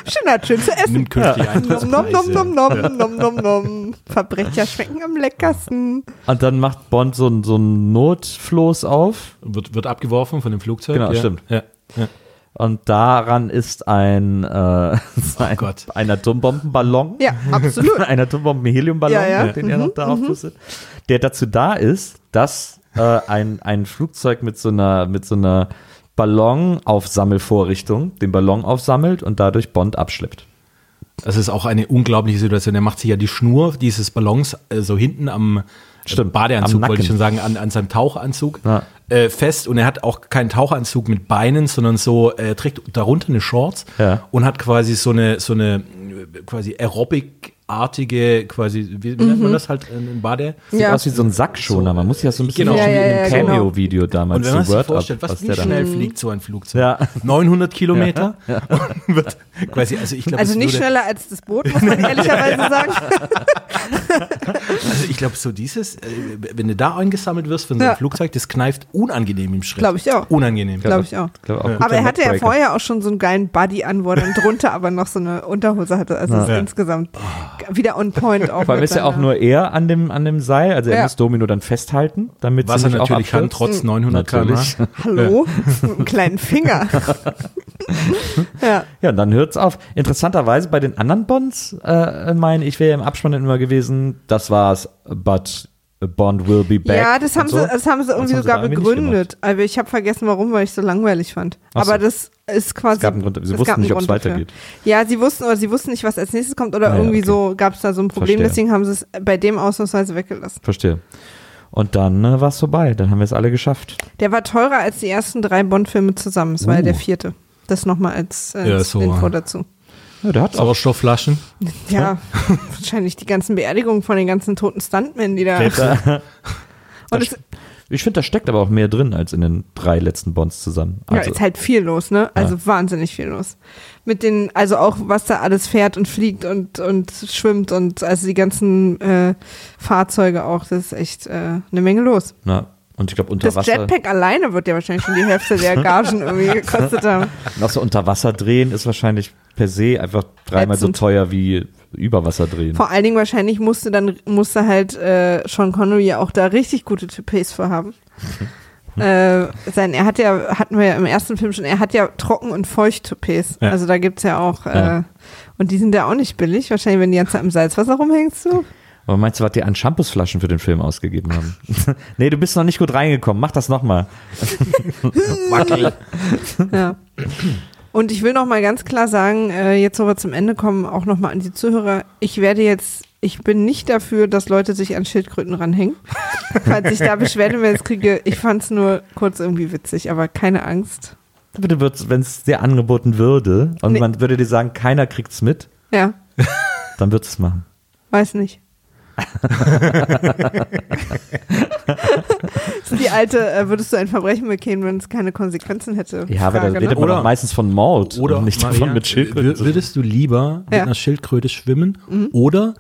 Schön, hat schön zu essen. Nimmt künftig Nom, nom, nom, nom, nom, nom, nom, nom. Verbrecher schmecken am leckersten. Und dann macht Bond so, ein- so ein Notfloß auf. Wird, wird abgeworfen von dem Flugzeug. Genau, ja. stimmt. Ja. Ja. Und daran ist ein, äh, <laughs> ein, Gott. ein Atombombenballon. Ja, absolut. <laughs> ein Atombomben-Heliumballon, Ja, ja. den er Mhm, noch da aufpustet. Der dazu da ist, dass äh, ein, ein Flugzeug mit so einer, mit so einer Ballonaufsammelvorrichtung den Ballon aufsammelt und dadurch Bond abschleppt. Das ist auch eine unglaubliche Situation. Er macht sich ja die Schnur dieses Ballons äh, so hinten am Stimmt, äh, Badeanzug, am wollte ich schon sagen, an, an seinem Tauchanzug Ja. Äh, fest. Und er hat auch keinen Tauchanzug mit Beinen, sondern so, äh, er trägt darunter eine Shorts Ja. und hat quasi so eine, so eine quasi Aerobic-artige, quasi, wie, wie nennt man das halt in, Bade? Sieht Ja. aus wie so ein Sackschoner. Man muss sich das so ein bisschen Genau. Ja, wie ja, in ja, einem genau. Cameo-Video damals Und wenn zu man sich Word vorstellt, Up, was, wie schnell fliegt so ein Flugzeug? Ja. 900 Kilometer? <laughs> Quasi, also ich glaube, Also nicht würde- schneller als das Boot, muss man <laughs> ehrlicherweise sagen. <laughs> Also ich glaube, so dieses, äh, wenn du da eingesammelt wirst von so einem Ja. Flugzeug, das kneift unangenehm im Schritt. Glaube ich auch. Unangenehm. Glaube ich auch. Glaub, auch Aber er hatte ja vorher auch schon so einen geilen Buddy an, wo er dann drunter aber noch so eine Unterhose hatte. Also ist Ja. insgesamt wieder on point auch. Vor allem ist ja auch nur er an dem, an dem Seil, also er Ja. muss Domino dann festhalten, damit Was sie er nicht natürlich auch kann, trotz 900 Natürlich. km/h. <laughs> Hallo? Mit einem kleinen Finger. <laughs> ja. Ja, und dann hört's auf. Interessanterweise bei den anderen Bonds, äh, meine ich, wäre im Abspann immer gewesen, das war's, but Bond will be back. Ja, das haben, so. sie, das haben sie irgendwie haben sie sogar nicht begründet. Aber ich habe vergessen, warum, weil ich so langweilig fand. Ach so. Aber das ist quasi. Es gab einen Grund, sie es wussten nicht, ob es weitergeht. Ja, sie wussten oder sie wussten nicht, was als nächstes kommt oder Ah ja, irgendwie okay. so gab es da so ein Problem. Verstehe. Deswegen haben sie es bei dem ausnahmsweise weggelassen. Verstehe. Und dann äh, war's vorbei. Dann haben wir es alle geschafft. Der war teurer als die ersten drei Bond-Filme zusammen. Es war ja Uh. der vierte. Das nochmal als äh, Ja, so, Info dazu. Ja, der hat auch. Sauerstoffflaschen. Ja, <laughs> wahrscheinlich die ganzen Beerdigungen von den ganzen toten Stuntmen, die da. <laughs> Und es, Ich finde, da steckt aber auch mehr drin als in den drei letzten Bonds zusammen. ja, Also, ist halt viel los, ne? Also wahnsinnig viel los. Mit den, also auch was da alles fährt und fliegt und, und schwimmt und also die ganzen äh, Fahrzeuge auch, das ist echt äh, eine Menge los. na, und ich glaube, unter Das Wasser, Jetpack alleine wird ja wahrscheinlich schon die Hälfte der <laughs> Gagen irgendwie gekostet haben. noch so unter Wasser drehen ist wahrscheinlich per se einfach dreimal so Ätzend. teuer wie über Wasser drehen. Vor allen Dingen wahrscheinlich musste dann, musste halt äh, Sean Connery ja auch da richtig gute Toupets für haben. äh, sein, er hat ja, hatten wir ja im ersten Film schon, er hat ja Trocken- und Feucht-Toupets. Ja. Also da gibt's ja auch, Ja. äh, und die sind ja auch nicht billig. Wahrscheinlich, wenn die ganze Zeit im Salzwasser rumhängst du. Aber meinst du, was die an Shampoosflaschen für den Film ausgegeben haben? <laughs> nee, du bist noch nicht gut reingekommen. Mach das nochmal. <laughs> Ja. Und ich will noch mal ganz klar sagen, äh, jetzt wo wir zum Ende kommen, auch noch mal an die Zuhörer, ich werde jetzt, ich bin nicht dafür, dass Leute sich an Schildkröten ranhängen. <laughs> Falls ich da Beschwerdemails kriege, ich fand's nur kurz irgendwie witzig, aber keine Angst. Bitte wird's, wenn es dir angeboten würde und Nee. man würde dir sagen, keiner kriegt's mit, Ja, dann würdest du es machen. weiß nicht. <laughs> das ist die alte, äh, würdest du ein Verbrechen begehen, wenn es keine Konsequenzen hätte? Ja, aber da Frage, redet ne? man Oder- doch meistens von Mord Oder und nicht Maria, davon mit Schildkröten. wür- Würdest du lieber mit Ja. einer Schildkröte schwimmen oder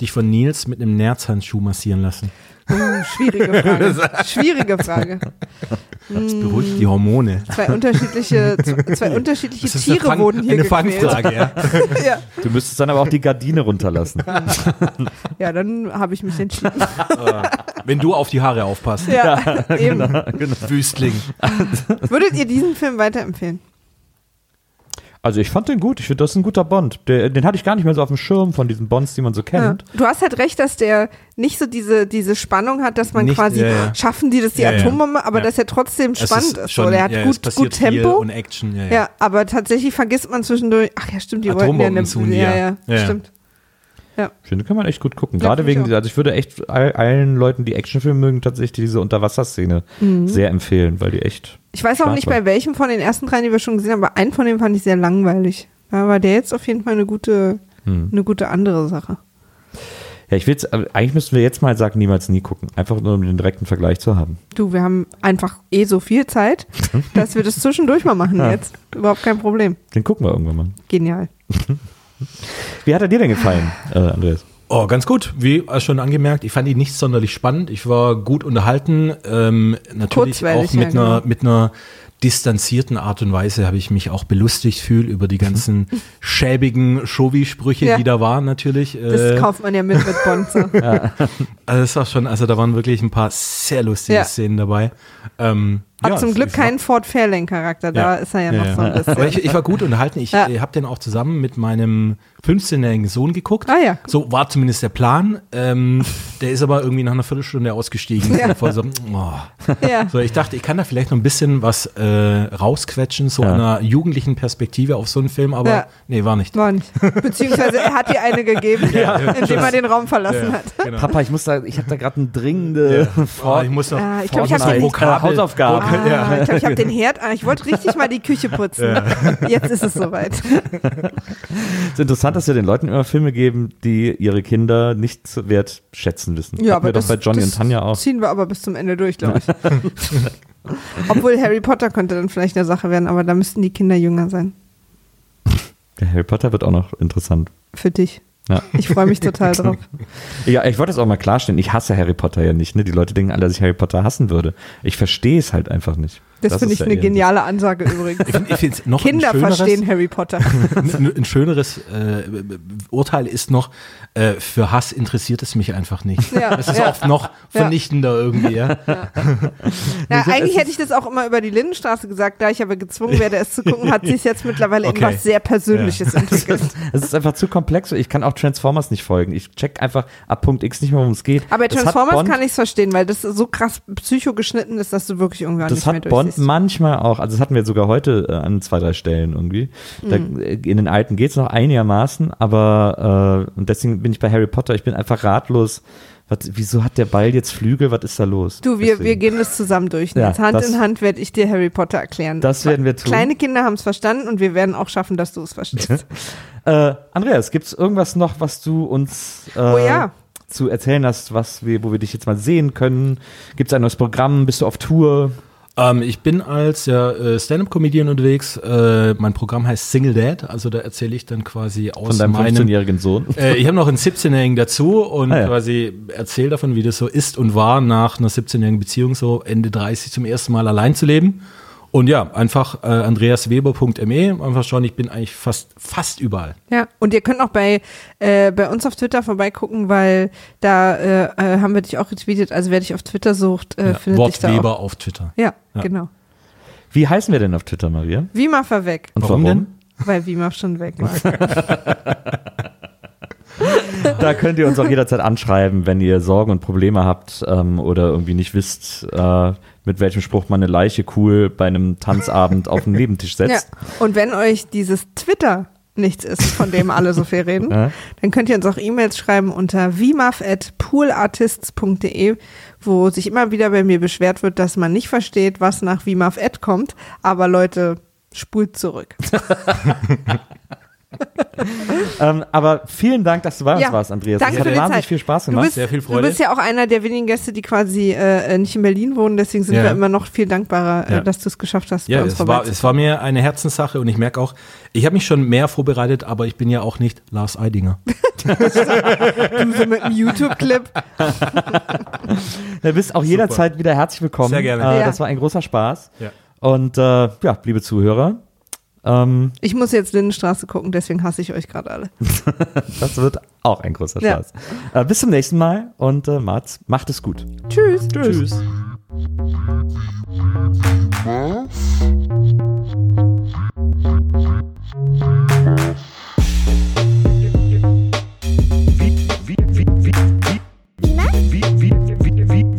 dich von Nils mit einem Nerzhandschuh massieren lassen? Uh, schwierige Frage. <laughs> Schwierige Frage. Das Mm. beruhigt die Hormone. Zwei unterschiedliche, zwei, unterschiedliche Das ist eine, Tiere Fang, wurden hier eine gequält. Fangfrage, ja. <laughs> Ja. Du müsstest dann aber auch die Gardine runterlassen. <laughs> ja, dann habe ich mich entschieden. Wenn du auf die Haare aufpasst. Ja, eben. Genau. Wüstling. Würdet ihr diesen Film weiterempfehlen? Also ich fand den gut. Ich finde, das ist ein guter Bond. Der, den hatte ich gar nicht mehr so auf dem Schirm von diesen Bonds, die man so Ja. kennt. Du hast halt recht, dass der nicht so diese, diese Spannung hat, dass man Nicht- quasi, ja, ja. schaffen die das die Ja, ja. Atombombe, aber Ja. dass er trotzdem Es spannend ist. so. schon- Der hat ja, gut, gut Tempo. Und Action. Ja, ja. Ja, aber tatsächlich vergisst man zwischendurch, ach ja, stimmt, die wollten ja eine, ja, ja. ja, Ja, ja. Ich finde, kann man echt gut gucken. Ja, Gerade ich wegen, auch. also ich würde echt all, allen Leuten, die Actionfilme mögen, tatsächlich diese Unterwasserszene Mhm. sehr empfehlen, weil die echt. Ich weiß auch nicht, war. bei welchem von den ersten dreien, die wir schon gesehen haben, aber einen von denen fand ich sehr langweilig. Da war der jetzt auf jeden Fall eine gute, Hm. eine gute andere Sache. Ja, ich will's, aber eigentlich müssten wir jetzt mal sagen, niemals nie gucken. Einfach nur um den direkten Vergleich zu haben. Du, wir haben einfach eh so viel Zeit, <laughs> dass wir das zwischendurch mal machen Ja. jetzt. Überhaupt kein Problem. Den gucken wir irgendwann mal. Genial. <laughs> Wie hat er dir denn gefallen, äh, Andreas? Oh, ganz gut. Wie schon angemerkt, ich fand ihn nicht sonderlich spannend. Ich war gut unterhalten. Ähm, natürlich Kurzweilig, auch mit ja, einer, genau. mit einer distanzierten Art und Weise habe ich mich auch belustigt fühlt über die ganzen schäbigen Shovi-Sprüche, Ja. die da waren natürlich. Das Äh, kauft man ja mit mit Bond. So. <laughs> also das war schon, also da waren wirklich ein paar sehr lustige Ja. Szenen dabei. Ähm, Hat ja, zum Glück keinen Ford Fairlane-Charakter. Da Ja. ist er ja Ja, noch ja. so ein bisschen. Aber ich, ich war gut unterhalten. Ich Ja. äh, habe den auch zusammen mit meinem 15-jährigen Sohn geguckt. Ah ja. So war zumindest der Plan. Ähm, der ist aber irgendwie nach einer Viertelstunde ausgestiegen. So, oh. ja. so, ich dachte, ich kann da vielleicht noch ein bisschen was äh, rausquetschen, so Ja. einer jugendlichen Perspektive auf so einen Film, aber Ja. nee, war nicht. War nicht. Beziehungsweise er hat dir eine gegeben, <laughs> indem er den Raum verlassen hat. Genau. Papa, ich muss da, ich habe da gerade eine dringende Oh, ich muss noch Ah, ich glaub, ich den- Vokabel- Hausaufgabe. Ah, ich glaube, ich habe den <laughs> Herd an. Ich wollte richtig mal die Küche putzen. <laughs> Jetzt ist es soweit. Es <laughs> ist interessant, dass wir den Leuten immer Filme geben, die ihre Kinder nicht wert schätzen wissen. Ja, Hatten wir aber doch das, bei Johnny das und Tanja auch. ziehen wir aber bis zum Ende durch, glaube ich. Obwohl Harry Potter könnte dann vielleicht eine Sache werden, aber da müssten die Kinder jünger sein. Der Harry Potter wird auch noch interessant. Für dich. Ja. Ich freue mich total drauf. Ja, ich wollte es auch mal klarstellen. Ich hasse Harry Potter ja nicht. Ne? Die Leute denken alle, dass ich Harry Potter hassen würde. Ich verstehe es halt einfach nicht. Das, finde ist ich ja eine geniale Ansage übrigens. Ich, find- ich noch Kinder verstehen Harry Potter. <laughs> ein, ein schöneres äh, Urteil ist noch, äh, für Hass interessiert es mich einfach nicht. Ja, das ist ja. oft noch vernichtender irgendwie. Ja. Ja, <laughs> eigentlich hätte ich das auch immer über die Lindenstraße gesagt, da ich aber gezwungen <laughs> werde, es zu gucken, hat sich jetzt mittlerweile Okay. in was sehr Persönliches entwickelt. Es ist einfach zu komplex. Ich kann auch Transformers nicht folgen. Ich check einfach ab Punkt X nicht mehr, worum es geht. Aber Das Transformers kann ich es verstehen, weil das so krass psycho geschnitten ist, dass du wirklich irgendwann Das nicht mehr hat Bond durchsiehst. manchmal auch, also das hatten wir sogar heute äh, an zwei, drei Stellen irgendwie. Da, Mhm. äh, in den alten geht's noch einigermaßen, aber äh, und deswegen bin ich bei Harry Potter, ich bin einfach ratlos. Was, wieso hat der Ball jetzt Flügel? Was ist da los? Du, wir, wir gehen das zusammen durch. Ja, Jetzt Hand das- in Hand werde ich dir Harry Potter erklären. Das werden wir tun. Kleine Kinder haben es verstanden und wir werden auch schaffen, dass du es verstehst. <laughs> Äh, Andreas, gibt's irgendwas noch, was du uns äh, Oh ja. zu erzählen hast, was wir, wo wir dich jetzt mal sehen können? Gibt's ein neues Programm? Bist du auf Tour? Ähm, ich bin als ja, äh, Stand-up-Comedian unterwegs. Äh, mein Programm heißt Single Dad, also da erzähle ich dann quasi aus Von deinem meinem 15-jährigen Sohn? <laughs> Äh, ich habe noch einen 17-Jährigen dazu und Ah, ja. quasi erzähle davon, wie das so ist und war, nach einer 17-jährigen Beziehung so Ende 30 zum ersten Mal allein zu leben. Und ja, einfach äh, andreasweber.me, einfach schauen, ich bin eigentlich fast, fast überall. Ja, und ihr könnt auch bei, äh, bei uns auf Twitter vorbeigucken, weil da äh, äh, haben wir dich auch retweetet. Also wer dich auf Twitter sucht, äh, Ja, findet dich da Wortweber auch. auf Twitter. Ja, Ja. genau. Wie heißen wir denn auf Twitter, Maria? Wimaf war weg, Und Warum denn? weil Wimaf schon weg war. <laughs> <laughs> Da könnt ihr uns auch jederzeit anschreiben, wenn ihr Sorgen und Probleme habt ähm, oder irgendwie nicht wisst, äh, mit welchem Spruch man eine Leiche cool bei einem Tanzabend auf den Nebentisch ja. setzt. Und wenn euch dieses Twitter nichts ist, von dem alle so viel reden, <laughs> Ja. dann könnt ihr uns auch E-Mails schreiben unter vimaf.poolartists.de, wo sich immer wieder bei mir beschwert wird, dass man nicht versteht, was nach vimaf@ kommt. Aber Leute, spult zurück. <laughs> <laughs> Ähm, aber vielen Dank, dass du bei uns Ja, warst, Andreas. danke das hat wahnsinnig Zeit. viel Spaß Du gemacht. bist, Sehr viel du Freude. bist ja auch einer der wenigen Gäste, die quasi äh, nicht in Berlin wohnen. Deswegen sind Ja. wir immer noch viel dankbarer, Ja. äh, dass du es geschafft hast, Ja, bei uns es war, es war mir eine Herzenssache und ich merke auch, ich habe mich schon mehr vorbereitet, aber ich bin ja auch nicht Lars Eidinger. <laughs> Du so mit einem YouTube-Clip. <laughs> Du bist auch jederzeit wieder herzlich willkommen. Sehr gerne. Äh, Ja. Das war ein großer Spaß. Ja. Und äh, ja, liebe Zuhörer, ähm, Ich muss jetzt Lindenstraße gucken, deswegen hasse ich euch gerade alle. das wird auch ein großer Ja. Spaß. Äh, bis zum nächsten Mal und äh, Mats, macht es gut. Tschüss. Tschüss. Wiedersehen, Wiedersehen,